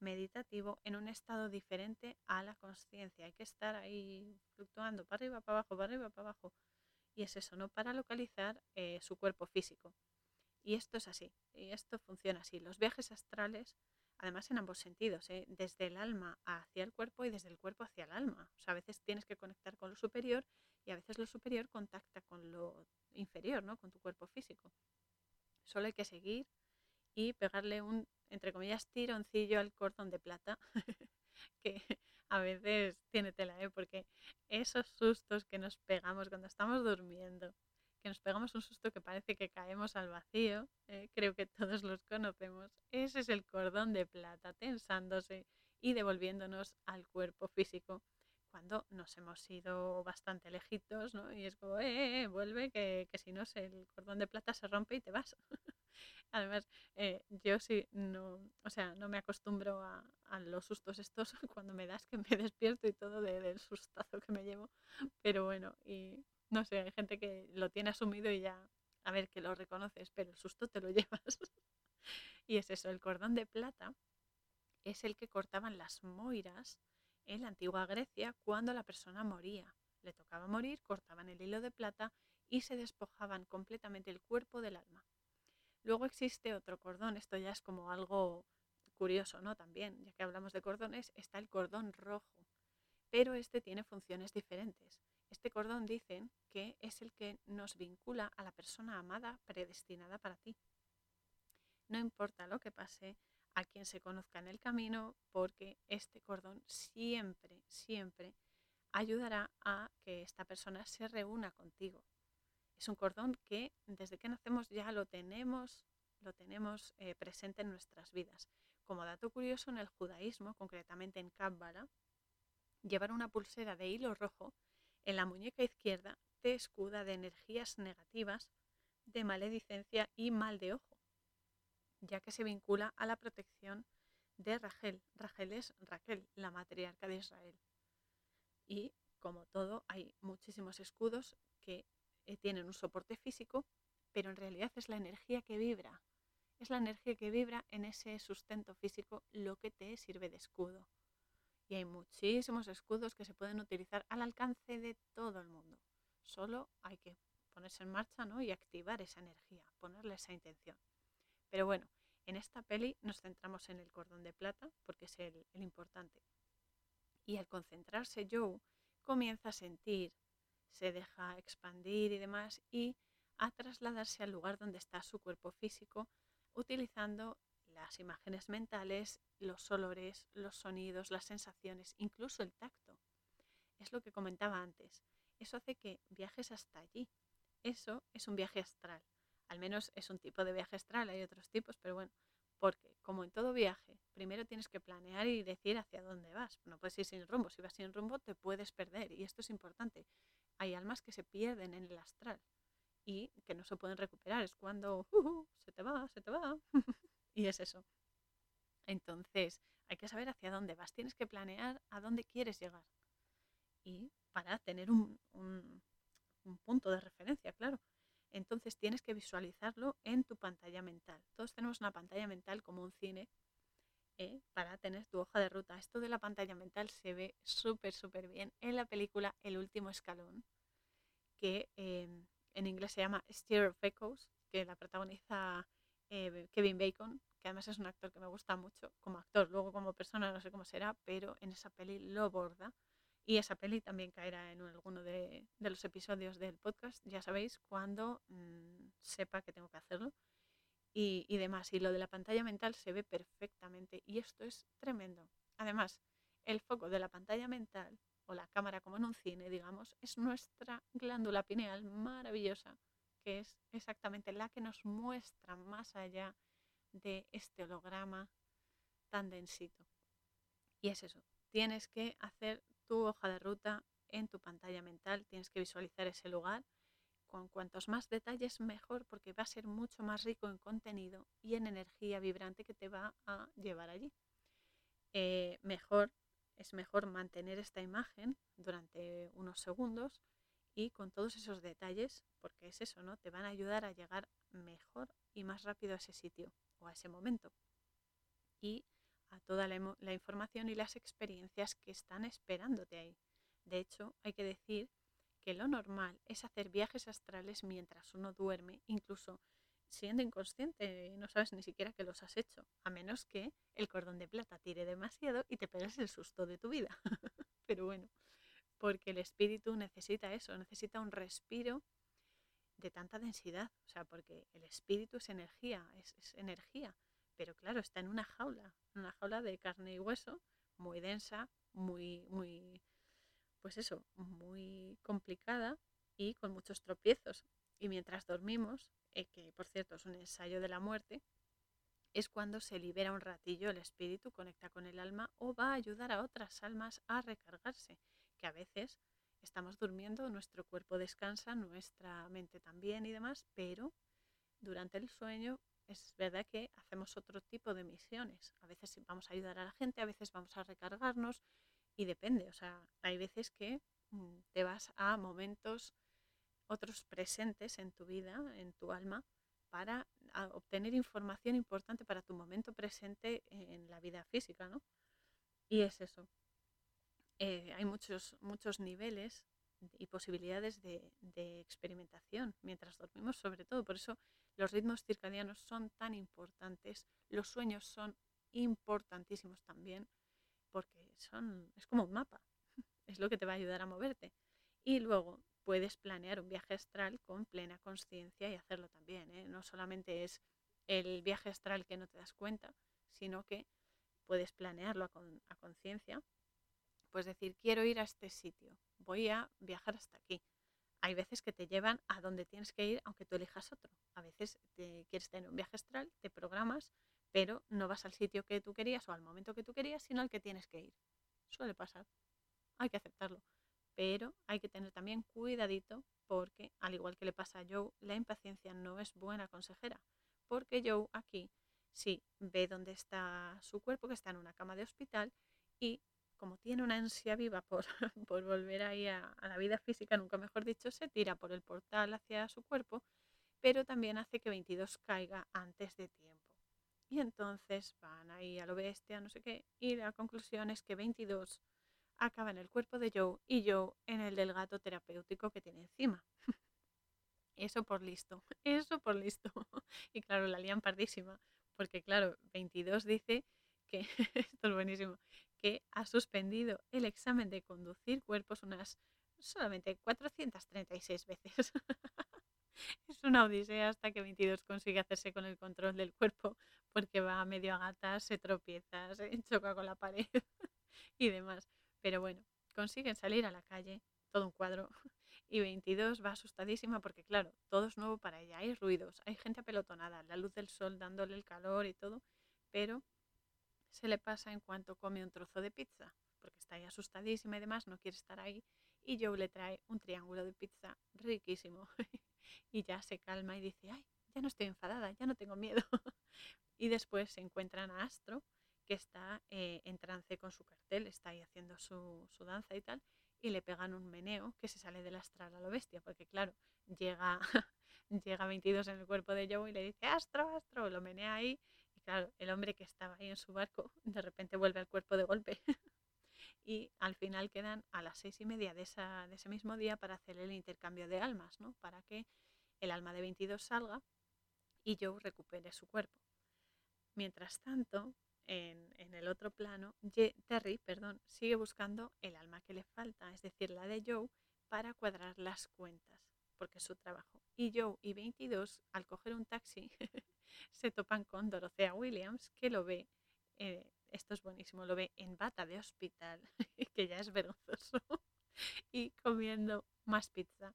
meditativo, en un estado diferente a la conciencia. Hay que estar ahí fluctuando para arriba, para abajo, para arriba, para abajo. Y es eso, ¿no? Para localizar eh, su cuerpo físico. Y esto es así, y esto funciona así. Los viajes astrales además en ambos sentidos, ¿eh? desde el alma hacia el cuerpo y desde el cuerpo hacia el alma. O sea, a veces tienes que conectar con lo superior y a veces lo superior contacta con lo inferior, ¿no? Con tu cuerpo físico. Solo hay que seguir y pegarle un, entre comillas, tironcillo al cordón de plata, que a veces tiene tela, ¿eh? porque esos sustos que nos pegamos cuando estamos durmiendo, que nos pegamos un susto que parece que caemos al vacío, eh, creo que todos los conocemos. Ese es el cordón de plata tensándose y devolviéndonos al cuerpo físico cuando nos hemos ido bastante lejitos, ¿no? Y es como, eh, eh, vuelve, que, que, si no, el cordón de plata se rompe y te vas. Además, eh, yo sí, no, o sea, no me acostumbro a, los sustos estos cuando me das que me despierto y todo de, del sustazo que me llevo. Pero bueno, y no sé, hay gente que lo tiene asumido y ya, a ver, que lo reconoces, pero el susto te lo llevas. y es eso, el cordón de plata es el que cortaban las moiras en la antigua Grecia cuando la persona moría. Le tocaba morir, cortaban el hilo de plata y se despojaban completamente el cuerpo del alma. Luego existe otro cordón, esto ya es como algo curioso, ¿no? También, ya que hablamos de cordones, está el cordón rojo, pero este tiene funciones diferentes. Este cordón dicen que es el que nos vincula a la persona amada predestinada para ti. No importa lo que pase, a quien se conozca en el camino, porque este cordón siempre, siempre ayudará a que esta persona se reúna contigo. Es un cordón que desde que nacemos ya lo tenemos, lo tenemos eh, presente en nuestras vidas. Como dato curioso, en el judaísmo, concretamente en Cábala, llevar una pulsera de hilo rojo en la muñeca izquierda te escuda de energías negativas, de maledicencia y mal de ojo, ya que se vincula a la protección de Rachel. Rachel es Raquel, la matriarca de Israel. Y como todo, hay muchísimos escudos que eh, tienen un soporte físico, pero en realidad es la energía que vibra. Es la energía que vibra en ese sustento físico lo que te sirve de escudo. Y hay muchísimos escudos que se pueden utilizar al alcance de todo el mundo. Solo hay que ponerse en marcha ¿no? y activar esa energía, ponerle esa intención. Pero bueno, en esta peli nos centramos en el cordón de plata porque es el, importante. Y al concentrarse Joe comienza a sentir, se deja expandir y demás y a trasladarse al lugar donde está su cuerpo físico utilizando las imágenes mentales, los olores, los sonidos, las sensaciones, incluso el tacto. Es lo que comentaba antes. Eso hace que viajes hasta allí. Eso es un viaje astral. Al menos es un tipo de viaje astral, hay otros tipos, pero bueno, porque como en todo viaje, primero tienes que planear y decir hacia dónde vas. No puedes ir sin rumbo. Si vas sin rumbo te puedes perder y esto es importante. Hay almas que se pierden en el astral y que no se pueden recuperar. Es cuando se te va, se te va. Y es eso. Entonces, hay que saber hacia dónde vas. Tienes que planear a dónde quieres llegar. Y para tener un, punto de referencia, claro. Entonces tienes que visualizarlo en tu pantalla mental. Todos tenemos una pantalla mental como un cine eh, para tener tu hoja de ruta. Esto de la pantalla mental se ve súper, súper bien en la película El último escalón, que em, en inglés se llama Steer of Echoes, que la protagoniza eh, Kevin Bacon, que además es un actor que me gusta mucho como actor, luego como persona no sé cómo será, pero en esa peli lo borda. Y esa peli también caerá en alguno de, los episodios del podcast, ya sabéis, cuando mm, sepa que tengo que hacerlo y, y demás. Y lo de la pantalla mental se ve perfectamente y esto es tremendo. Además, el foco de la pantalla mental o la cámara como en un cine, digamos, es nuestra glándula pineal maravillosa, que es exactamente la que nos muestra más allá de este holograma tan densito. Y es eso, tienes que hacer tu hoja de ruta en tu pantalla mental, tienes que visualizar ese lugar con cuantos más detalles mejor porque va a ser mucho más rico en contenido y en energía vibrante que te va a llevar allí. Eh, mejor es mejor mantener esta imagen durante unos segundos y con todos esos detalles, porque es eso, ¿no? Te van a ayudar a llegar mejor y más rápido a ese sitio o a ese momento. Y a toda la, la información y las experiencias que están esperándote ahí. De hecho, hay que decir que lo normal es hacer viajes astrales mientras uno duerme, incluso siendo inconsciente, no sabes ni siquiera que los has hecho, a menos que el cordón de plata tire demasiado y te pegues el susto de tu vida. Pero bueno, porque el espíritu necesita eso, necesita un respiro de tanta densidad, o sea, porque el espíritu es energía, es energía, pero claro, está en una jaula, una jaula de carne y hueso, muy densa, muy, muy, pues eso, muy complicada y con muchos tropiezos. Y mientras dormimos, eh, que por cierto es un ensayo de la muerte, es cuando se libera un ratillo el espíritu, conecta con el alma o va a ayudar a otras almas a recargarse, que a veces estamos durmiendo, nuestro cuerpo descansa, nuestra mente también y demás, pero durante el sueño es verdad que hacemos otro tipo de misiones. A veces vamos a ayudar a la gente, a veces vamos a recargarnos y depende, o sea, hay veces que mm, te vas a momentos otros presentes en tu vida, en tu alma, para obtener información importante para tu momento presente en la vida física, ¿no? Y es eso. Eh, hay muchos, muchos niveles y posibilidades de, de, experimentación mientras dormimos, sobre todo. Por eso los ritmos circadianos son tan importantes, los sueños son importantísimos también, porque son, es como un mapa, es lo que te va a ayudar a moverte. Y luego puedes planear un viaje astral con plena conciencia y hacerlo también. ¿eh? No solamente es el viaje astral que no te das cuenta, sino que puedes planearlo a, conciencia. Puedes decir, quiero ir a este sitio, voy a viajar hasta aquí. Hay veces que te llevan a donde tienes que ir, aunque tú elijas otro. A veces te quieres tener un viaje astral, te programas, pero no vas al sitio que tú querías o al momento que tú querías, sino al que tienes que ir. Suele pasar. Hay que aceptarlo pero hay que tener también cuidadito porque, al igual que le pasa a Joe, la impaciencia no es buena consejera, porque Joe aquí sí ve dónde está su cuerpo, que está en una cama de hospital, y como tiene una ansia viva por, por volver ahí a, la vida física, nunca mejor dicho, se tira por el portal hacia su cuerpo, pero también hace que 22 caiga antes de tiempo. Y entonces van ahí a lo bestia, no sé qué, y la conclusión es que 22 acaba en el cuerpo de Joe y Joe en el del gato terapéutico que tiene encima. Eso por listo, eso por listo. Y claro, la lían pardísima, porque claro, 22 dice que, esto es buenísimo, que ha suspendido el examen de conducir cuerpos unas solamente 436 veces. es una odisea hasta que 22 consigue hacerse con el control del cuerpo porque va medio a gatas, se tropieza, se choca con la pared y demás. Pero bueno, consiguen salir a la calle, todo un cuadro, y 22 va asustadísima porque claro, todo es nuevo para ella, hay ruidos, hay gente apelotonada, la luz del sol dándole el calor y todo, pero se le pasa en cuanto come un trozo de pizza, porque está ahí asustadísima y demás, no quiere estar ahí, y Joe le trae un triángulo de pizza riquísimo, y ya se calma y dice, ay, ya no estoy enfadada, ya no tengo miedo. y después se encuentran a Astro, que está eh, en trance con su cartel, está ahí haciendo su, danza y tal, y le pegan un meneo que se sale del astral a lo bestia, porque claro, llega, llega 22 en el cuerpo de Joe y le dice, Astro, Astro, lo menea ahí, claro, el hombre que estaba ahí en su barco de repente vuelve al cuerpo de golpe. y al final quedan a las seis y media de, esa, de ese mismo día para hacer el intercambio de almas, ¿no? Para que el alma de 22 salga y Joe recupere su cuerpo. Mientras tanto, en, en, el otro plano, Terry perdón, sigue buscando el alma que le falta, es decir, la de Joe, para cuadrar las cuentas, porque es su trabajo. Y Joe y 22, al coger un taxi, se topan con Dorothea Williams, que lo ve, eh, esto es buenísimo, lo ve en bata de hospital, que ya es vergonzoso, y comiendo más pizza,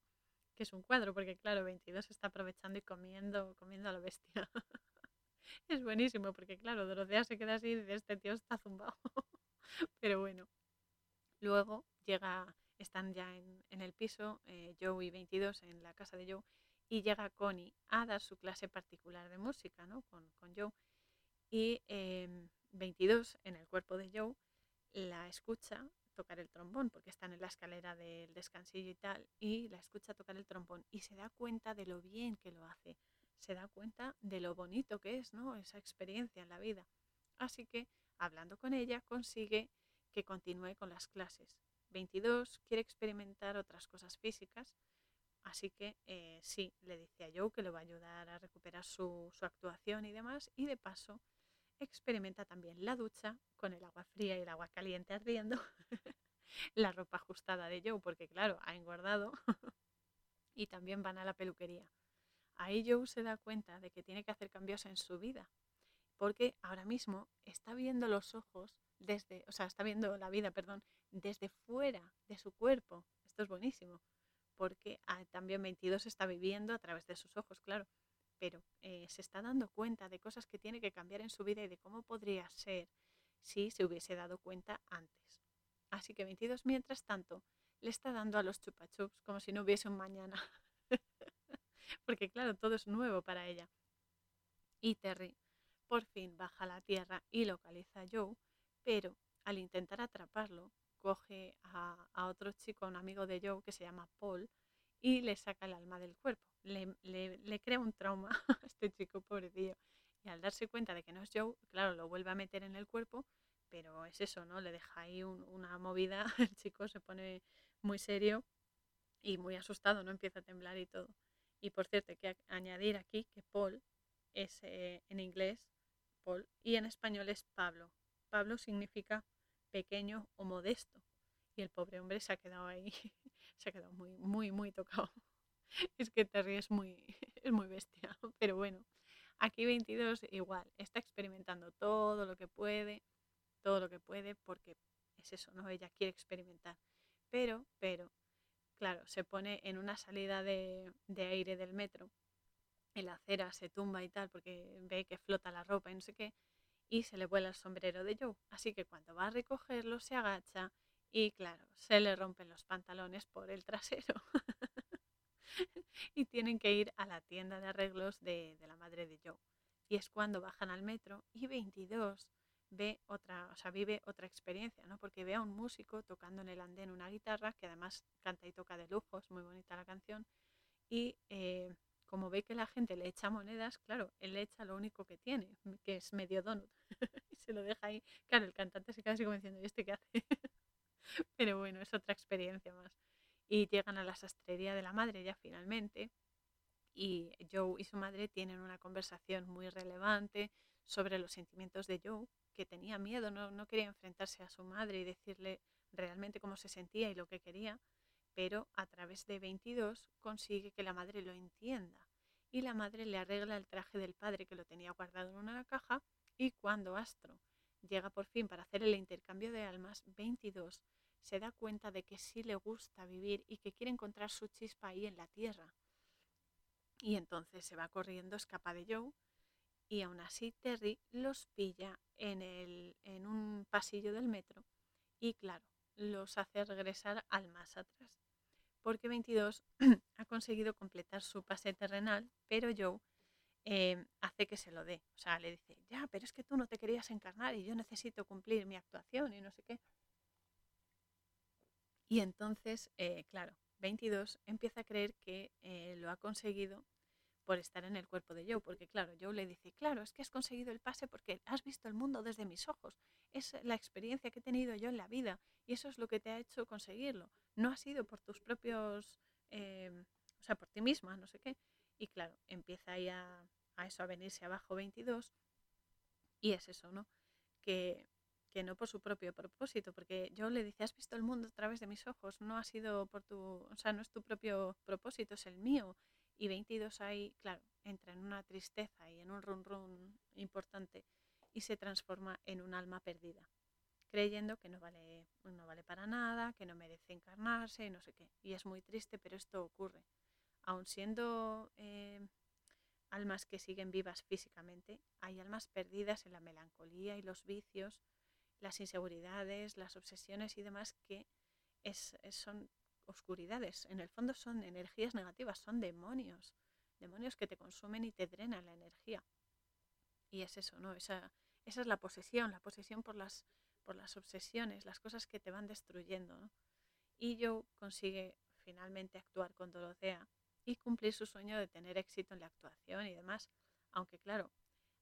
que es un cuadro, porque claro, 22 está aprovechando y comiendo, comiendo a lo bestia. es buenísimo, porque claro, Dorothea se queda así y dice, este tío está zumbado. Pero bueno, luego llega, están ya en, el piso, eh, Joe y 22 en la casa de Joe, y llega Connie a dar su clase particular de música ¿no? con, Joe. Y 22 em, en el cuerpo de Joe la escucha tocar el trombón, porque están en la escalera del descansillo y tal, y la escucha tocar el trombón y se da cuenta de lo bien que lo hace, se da cuenta de lo bonito que es, ¿no? Esa experiencia en la vida. Así que, hablando con ella, consigue que continúe con las clases. 22 quiere experimentar otras cosas físicas, Así que eh, sí, le dice a Joe que le va a ayudar a recuperar su, actuación y demás. Y de paso experimenta también la ducha con el agua fría y el agua caliente ardiendo. la ropa ajustada de Joe, porque claro, ha engordado. y también van a la peluquería. Ahí Joe se da cuenta de que tiene que hacer cambios en su vida. Porque ahora mismo está viendo los ojos desde, o sea, está viendo la vida, perdón, desde fuera de su cuerpo. Esto es buenísimo porque ah, también 22 está viviendo a través de sus ojos, claro, pero eh, se está dando cuenta de cosas que tiene que cambiar en su vida y de cómo podría ser si se hubiese dado cuenta antes. Así que 22, mientras tanto, le está dando a los chupachups como si no hubiese un mañana. porque claro, todo es nuevo para ella. Y Terry por fin baja a la tierra y localiza a Joe, pero al intentar atraparlo, coge a, otro chico, a un amigo de Joe que se llama Paul, y le saca el alma del cuerpo. Le, le, crea un trauma a este chico, pobrecillo. Y al darse cuenta de que no es Joe, claro, lo vuelve a meter en el cuerpo, pero es eso, ¿no? Le deja ahí una movida, el chico se pone muy serio y muy asustado, ¿no? Empieza a temblar y todo. Y por cierto, hay que añadir aquí que Paul es eh, en inglés Paul y en español es Pablo. Pablo significa pequeño o modesto. Y el pobre hombre se ha quedado ahí, se ha quedado muy, muy, muy tocado. Es que Terry es muy, es muy bestia, pero bueno, aquí 22 igual, está experimentando todo lo que puede, todo lo que puede, porque es eso, ¿no? Ella quiere experimentar. Pero, pero, claro, se pone en una salida de, de aire del metro, en la acera se tumba y tal, porque ve que flota la ropa y no sé qué, y se le vuela el sombrero de Joe. Así que cuando va a recogerlo se agacha y claro, se le rompen los pantalones por el trasero. y tienen que ir a la tienda de arreglos de, la madre de Joe. Y es cuando bajan al metro y 22 ve otra, o sea, vive otra experiencia, ¿no? Porque ve a un músico tocando en el andén una guitarra, que además canta y toca de lujo, es muy bonita la canción, y eh, como ve que la gente le echa monedas, claro, él le echa lo único que tiene, que es medio donut, y se lo deja ahí. Claro, el cantante se queda así como diciendo, ¿y este qué hace? Pero bueno, es otra experiencia más. Y llegan a la sastrería de la madre ya finalmente, y Joe y su madre tienen una conversación muy relevante sobre los sentimientos de Joe, que tenía miedo, no, no quería enfrentarse a su madre y decirle realmente cómo se sentía y lo que quería pero a través de 22 consigue que la madre lo entienda y la madre le arregla el traje del padre que lo tenía guardado en una caja y cuando Astro llega por fin para hacer el intercambio de almas, 22 se da cuenta de que sí le gusta vivir y que quiere encontrar su chispa ahí en la tierra. Y entonces se va corriendo, escapa de Joe y aún así Terry los pilla en, el, en un pasillo del metro y claro, los hace regresar al más atrás porque 22 ha conseguido completar su pase terrenal, pero Joe em, hace que se lo dé. O sea, le dice, ya, pero es que tú no te querías encarnar y yo necesito cumplir mi actuación y no sé qué. Y entonces, eh, claro, 22 empieza a creer que eh, lo ha conseguido por estar en el cuerpo de Joe, porque claro, Joe le dice, claro, es que has conseguido el pase porque has visto el mundo desde mis ojos, es la experiencia que he tenido yo en la vida y eso es lo que te ha hecho conseguirlo, no ha sido por tus propios, eh, o sea, por ti misma, no sé qué. Y claro, empieza ahí a, eso, a venirse abajo 22 y es eso, ¿no? Que, que no por su propio propósito, porque yo le dice, has visto el mundo a través de mis ojos, no ha sido por tu, o sea, no es tu propio propósito, es el mío. Y 22 ahí, claro, entra en una tristeza y en un run run importante y se transforma en un alma perdida, creyendo que no vale, no vale para nada, que no merece encarnarse, no sé qué. Y es muy triste, pero esto ocurre. Aun siendo eh, almas que siguen vivas físicamente, hay almas perdidas en la melancolía y los vicios, las inseguridades, las obsesiones y demás que es, son oscuridades. En el fondo son energías negativas, son demonios, demonios que te consumen y te drenan la energía. Y es eso, ¿no? Esa, esa es la posesión, la posesión por las, por las obsesiones, las cosas que te van destruyendo, ¿no? Y yo consigue finalmente actuar con Dorotea y cumplir su sueño de tener éxito en la actuación y demás. Aunque claro,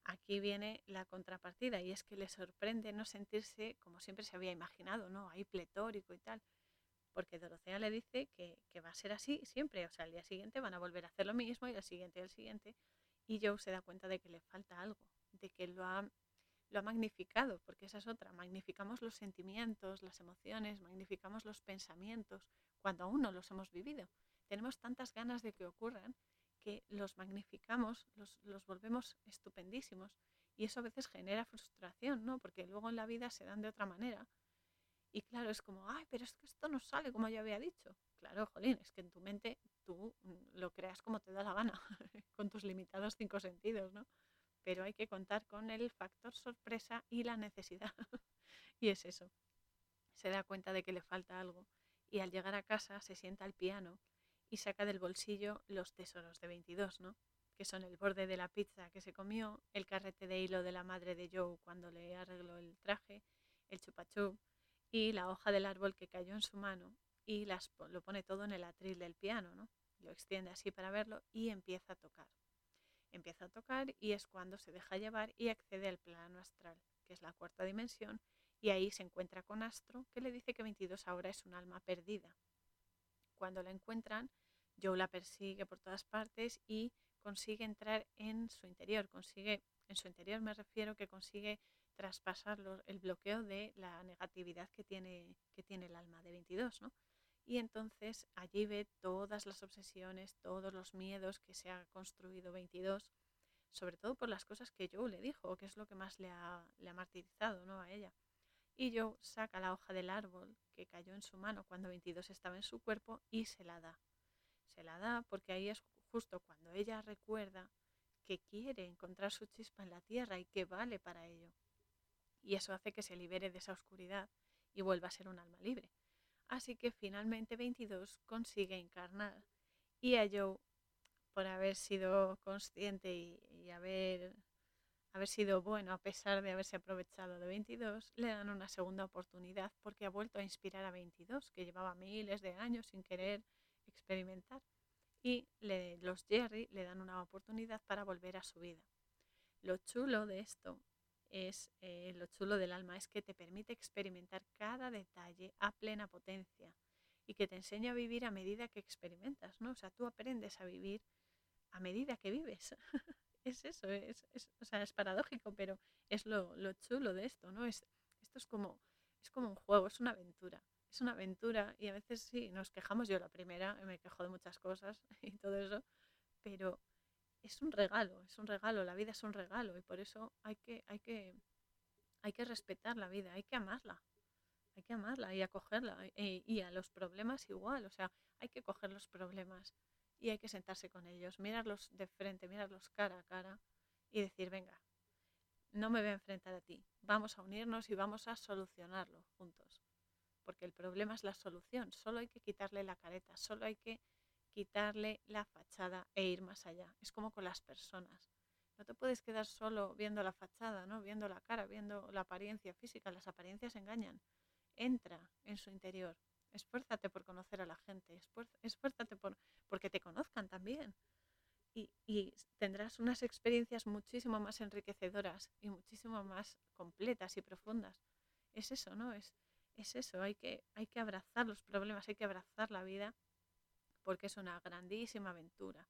aquí viene la contrapartida y es que le sorprende no sentirse como siempre se había imaginado, ¿no? Ahí pletórico y tal. Porque Dorotea le dice que, va a ser así siempre, o sea, al día siguiente van a volver a hacer lo mismo y al siguiente y al siguiente. Y Joe se da cuenta de que le falta algo, de que lo ha, lo ha magnificado, porque esa es otra, magnificamos los sentimientos, las emociones, magnificamos los pensamientos, cuando aún no los hemos vivido. Tenemos tantas ganas de que ocurran que los magnificamos, los, los, volvemos estupendísimos. Y eso a veces genera frustración, ¿no? Porque luego en la vida se dan de otra manera. Y claro, es como, ay, pero es que esto no sale como yo había dicho. Claro, jolín, es que en tu mente tú mm, lo creas como te da la gana, con tus limitados cinco sentidos, ¿no? Pero hay que contar con el factor sorpresa y la necesidad. y es eso. Se da cuenta de que le falta algo. Y al llegar a casa se sienta al piano y saca del bolsillo los tesoros de 22, ¿no? Que son el borde de la pizza que se comió, el carrete de hilo de la madre de Joe cuando le arregló el traje, el chupachú y la hoja del árbol que cayó en su mano y las, lo pone todo en el atril del piano, ¿no? Lo extiende así para verlo y empieza a tocar. Empieza a tocar y es cuando se deja llevar y accede al plano astral, que es la cuarta dimensión, y ahí se encuentra con Astro, que le dice que 22 ahora es un alma perdida. Cuando la encuentran, Joe la persigue por todas partes y consigue entrar en su interior. Consigue, en su interior me refiero que consigue traspasar el bloqueo de la negatividad que tiene, que tiene el alma de 22, ¿no? Y entonces allí ve todas las obsesiones, todos los miedos que se ha construido 22, sobre todo por las cosas que Joe le dijo, que es lo que más le ha, le ha martirizado ¿no? a ella. Y Joe saca la hoja del árbol que cayó en su mano cuando 22 estaba en su cuerpo y se la da se la da porque ahí es justo cuando ella recuerda que quiere encontrar su chispa en la tierra y que vale para ello. Y eso hace que se libere de esa oscuridad y vuelva a ser un alma libre. Así que finalmente 22 consigue encarnar y a Joe, por haber sido consciente y, haber, haber sido bueno a pesar de haberse aprovechado de 22, le dan una segunda oportunidad porque ha vuelto a inspirar a 22, que llevaba miles de años sin querer experimentar. Y los Jerry le dan una oportunidad para volver a su vida. Lo chulo de esto es, eh, lo chulo del alma es que te permite experimentar cada detalle a plena potencia y que te enseña a vivir a medida que experimentas, ¿no? O sea, tú aprendes a vivir a medida que vives. es eso, es, o sea, es paradójico, pero es lo, lo, chulo de esto, ¿no? Es, esto es como, es como un juego, es una aventura es una aventura y a veces sí, nos quejamos, yo la primera, me quejo de muchas cosas y todo eso, pero es un regalo, es un regalo, la vida es un regalo y por eso hay que, hay que, hay que respetar la vida, hay que amarla, hay que amarla y acogerla y, y a los problemas igual, o sea, hay que coger los problemas y hay que sentarse con ellos, mirarlos de frente, mirarlos cara a cara y decir, venga, no me voy a enfrentar a ti, vamos a unirnos y vamos a solucionarlo juntos porque el problema es la solución. Solo hay que quitarle la careta, solo hay que quitarle la fachada e ir más allá. Es como con las personas. No te puedes quedar solo viendo la fachada, ¿no? viendo la cara, viendo la apariencia física. Las apariencias engañan. Entra en su interior. Esfuérzate por conocer a la gente. Esfuérzate por porque te conozcan también. y, tendrás unas experiencias muchísimo más enriquecedoras y muchísimo más completas y profundas. Es eso, ¿no? Es, es eso, hay que, hay que abrazar los problemas, hay que abrazar la vida porque es una grandísima aventura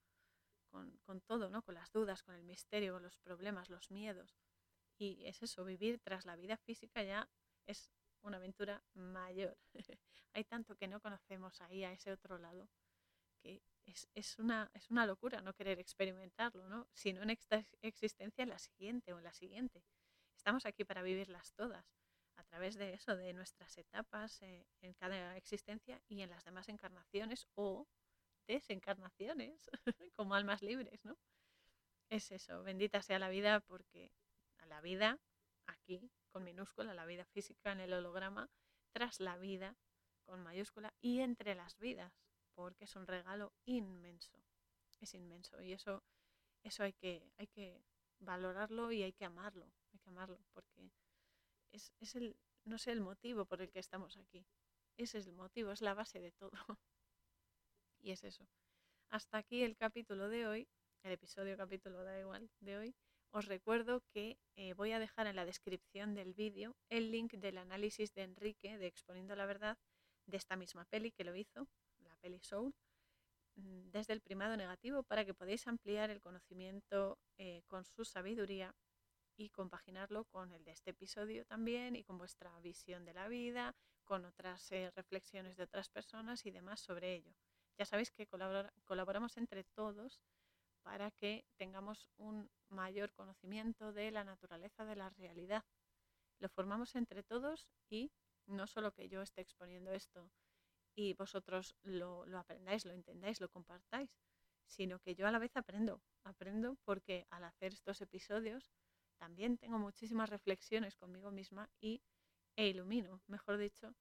con, con, todo, ¿no? Con las dudas, con el misterio, con los problemas, los miedos. Y es eso, vivir tras la vida física ya es una aventura mayor. hay tanto que no conocemos ahí a ese otro lado que es, una, es una locura no querer experimentarlo, ¿no? Si no en esta existencia, en la siguiente o en la siguiente. Estamos aquí para vivirlas todas, a través de eso, de nuestras etapas eh, en cada existencia y en las demás encarnaciones o desencarnaciones, como almas libres, ¿no? Es eso, bendita sea la vida porque a la vida, aquí, con minúscula, la vida física en el holograma, tras la vida, con mayúscula, y entre las vidas, porque es un regalo inmenso, es inmenso y eso, eso hay, que, hay que valorarlo y hay que amarlo, hay que amarlo porque es, es el, no sé, el motivo por el que estamos aquí. Ese es el motivo, es la base de todo. y es eso. Hasta aquí el capítulo de hoy, el episodio capítulo da igual de hoy. Os recuerdo que eh, voy a dejar en la descripción del vídeo el link del análisis de Enrique de Exponiendo la Verdad de esta misma peli que lo hizo, Peli Soul mm, desde el primado negativo para que podáis ampliar el conocimiento eh, con su sabiduría y compaginarlo con el de este episodio también y con vuestra visión de la vida, con otras eh, reflexiones de otras personas y demás sobre ello. Ya sabéis que colaboramos entre todos para que tengamos un mayor conocimiento de la naturaleza de la realidad. Lo formamos entre todos y no solo que yo esté exponiendo esto y vosotros lo, aprendáis, lo entendáis, lo compartáis, sino que yo a la vez aprendo, aprendo porque al hacer estos episodios también tengo muchísimas reflexiones conmigo misma y e ilumino, mejor dicho,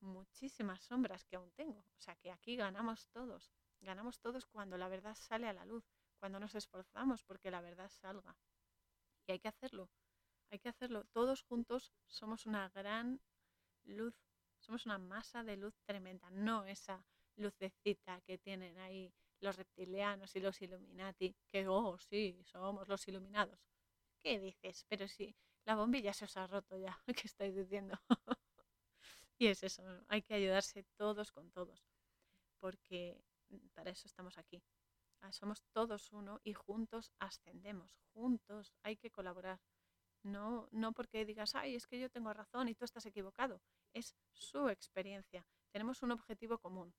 muchísimas sombras que aún tengo. O sea que aquí ganamos todos, ganamos todos cuando la verdad sale a la luz, cuando nos esforzamos porque la verdad salga. Y hay que hacerlo, hay que hacerlo. Todos juntos somos una gran luz somos una masa de luz tremenda, no esa lucecita que tienen ahí los reptilianos y los Illuminati, que, oh, sí, somos los iluminados. ¿Qué dices? Pero si la bombilla se os ha roto ya, ¿qué estáis diciendo? y es eso, hay que ayudarse todos con todos, porque para eso estamos aquí. Ah, somos todos uno y juntos ascendemos, juntos hay que colaborar. No, no porque digas, ay, es que yo tengo razón y tú estás equivocado es su experiencia. Tenemos un objetivo común,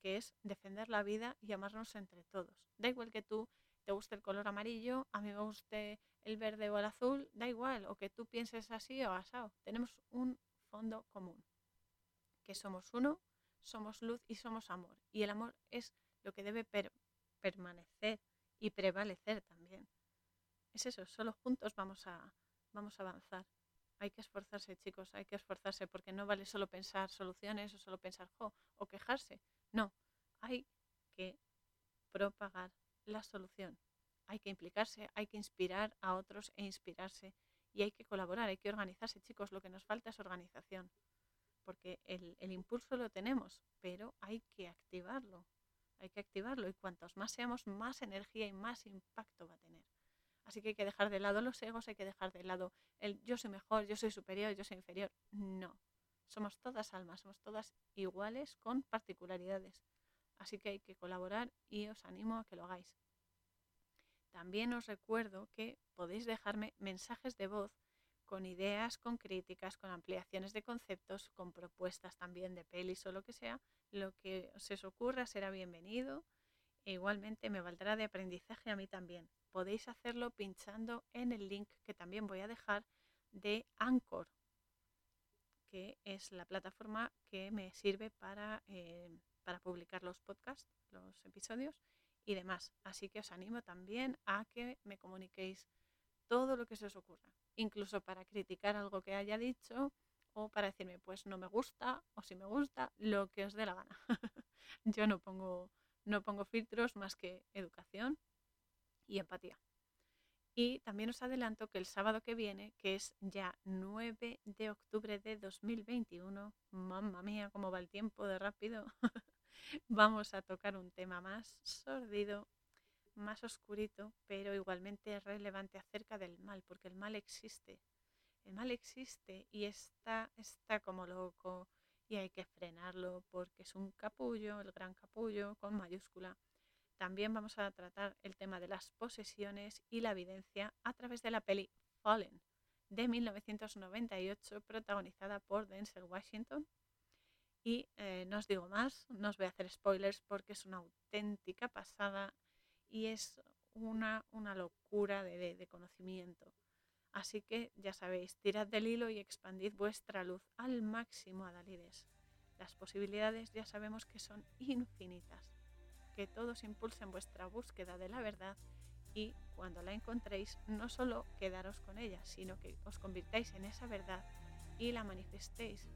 que es defender la vida y amarnos entre todos. Da igual que tú te guste el color amarillo, a mí me guste el verde o el azul, da igual, o que tú pienses así o asado. Tenemos un fondo común, que somos uno, somos luz y somos amor. Y el amor es lo que debe permanecer y prevalecer también. Es eso, solo juntos vamos a, vamos a avanzar hay que esforzarse, chicos, hay que esforzarse, porque no vale solo pensar soluciones o solo pensar jo o quejarse. No, hay que propagar la solución. Hay que implicarse, hay que inspirar a otros e inspirarse y hay que colaborar, hay que organizarse, chicos. Lo que nos falta es organización, porque el, el impulso lo tenemos, pero hay que activarlo. Hay que activarlo y cuantos más seamos, más energía y más impacto va a tener. Así que hay que dejar de lado los egos, hay que dejar de lado el yo soy mejor, yo soy superior, yo soy inferior. No, somos todas almas, somos todas iguales con particularidades. Así que hay que colaborar y os animo a que lo hagáis. También os recuerdo que podéis dejarme mensajes de voz con ideas, con críticas, con ampliaciones de conceptos, con propuestas también de pelis o lo que sea. Lo que se os ocurra será bienvenido e igualmente me valdrá de aprendizaje a mí también podéis hacerlo pinchando en el link que también voy a dejar de Anchor, que es la plataforma que me sirve para, eh, para publicar los podcasts, los episodios y demás. Así que os animo también a que me comuniquéis todo lo que se os ocurra, incluso para criticar algo que haya dicho o para decirme pues no me gusta o si me gusta, lo que os dé la gana. Yo no pongo, no pongo filtros más que educación y empatía. Y también os adelanto que el sábado que viene, que es ya 9 de octubre de 2021, mamma mía, cómo va el tiempo de rápido, vamos a tocar un tema más sordido, más oscurito, pero igualmente relevante acerca del mal, porque el mal existe. El mal existe y está, está como loco y hay que frenarlo porque es un capullo, el gran capullo con mayúscula. También vamos a tratar el tema de las posesiones y la evidencia a través de la peli Fallen de 1998, protagonizada por Denzel Washington. Y eh, no os digo más, no os voy a hacer spoilers porque es una auténtica pasada y es una, una locura de, de conocimiento. Así que ya sabéis, tirad del hilo y expandid vuestra luz al máximo, Adalides. Las posibilidades ya sabemos que son infinitas. Que todos impulsen vuestra búsqueda de la verdad y cuando la encontréis no solo quedaros con ella, sino que os convirtáis en esa verdad y la manifestéis,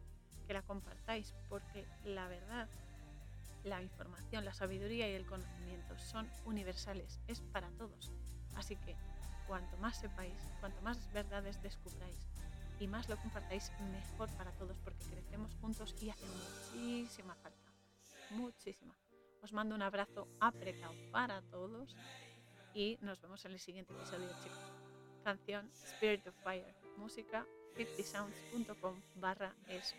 que la compartáis, porque la verdad, la información, la sabiduría y el conocimiento son universales, es para todos. Así que cuanto más sepáis, cuanto más verdades descubráis y más lo compartáis, mejor para todos, porque crecemos juntos y hace muchísima falta, muchísima. Os mando un abrazo apretado para todos y nos vemos en el siguiente episodio, chicos. Canción Spirit of Fire, música 50sounds.com barra es.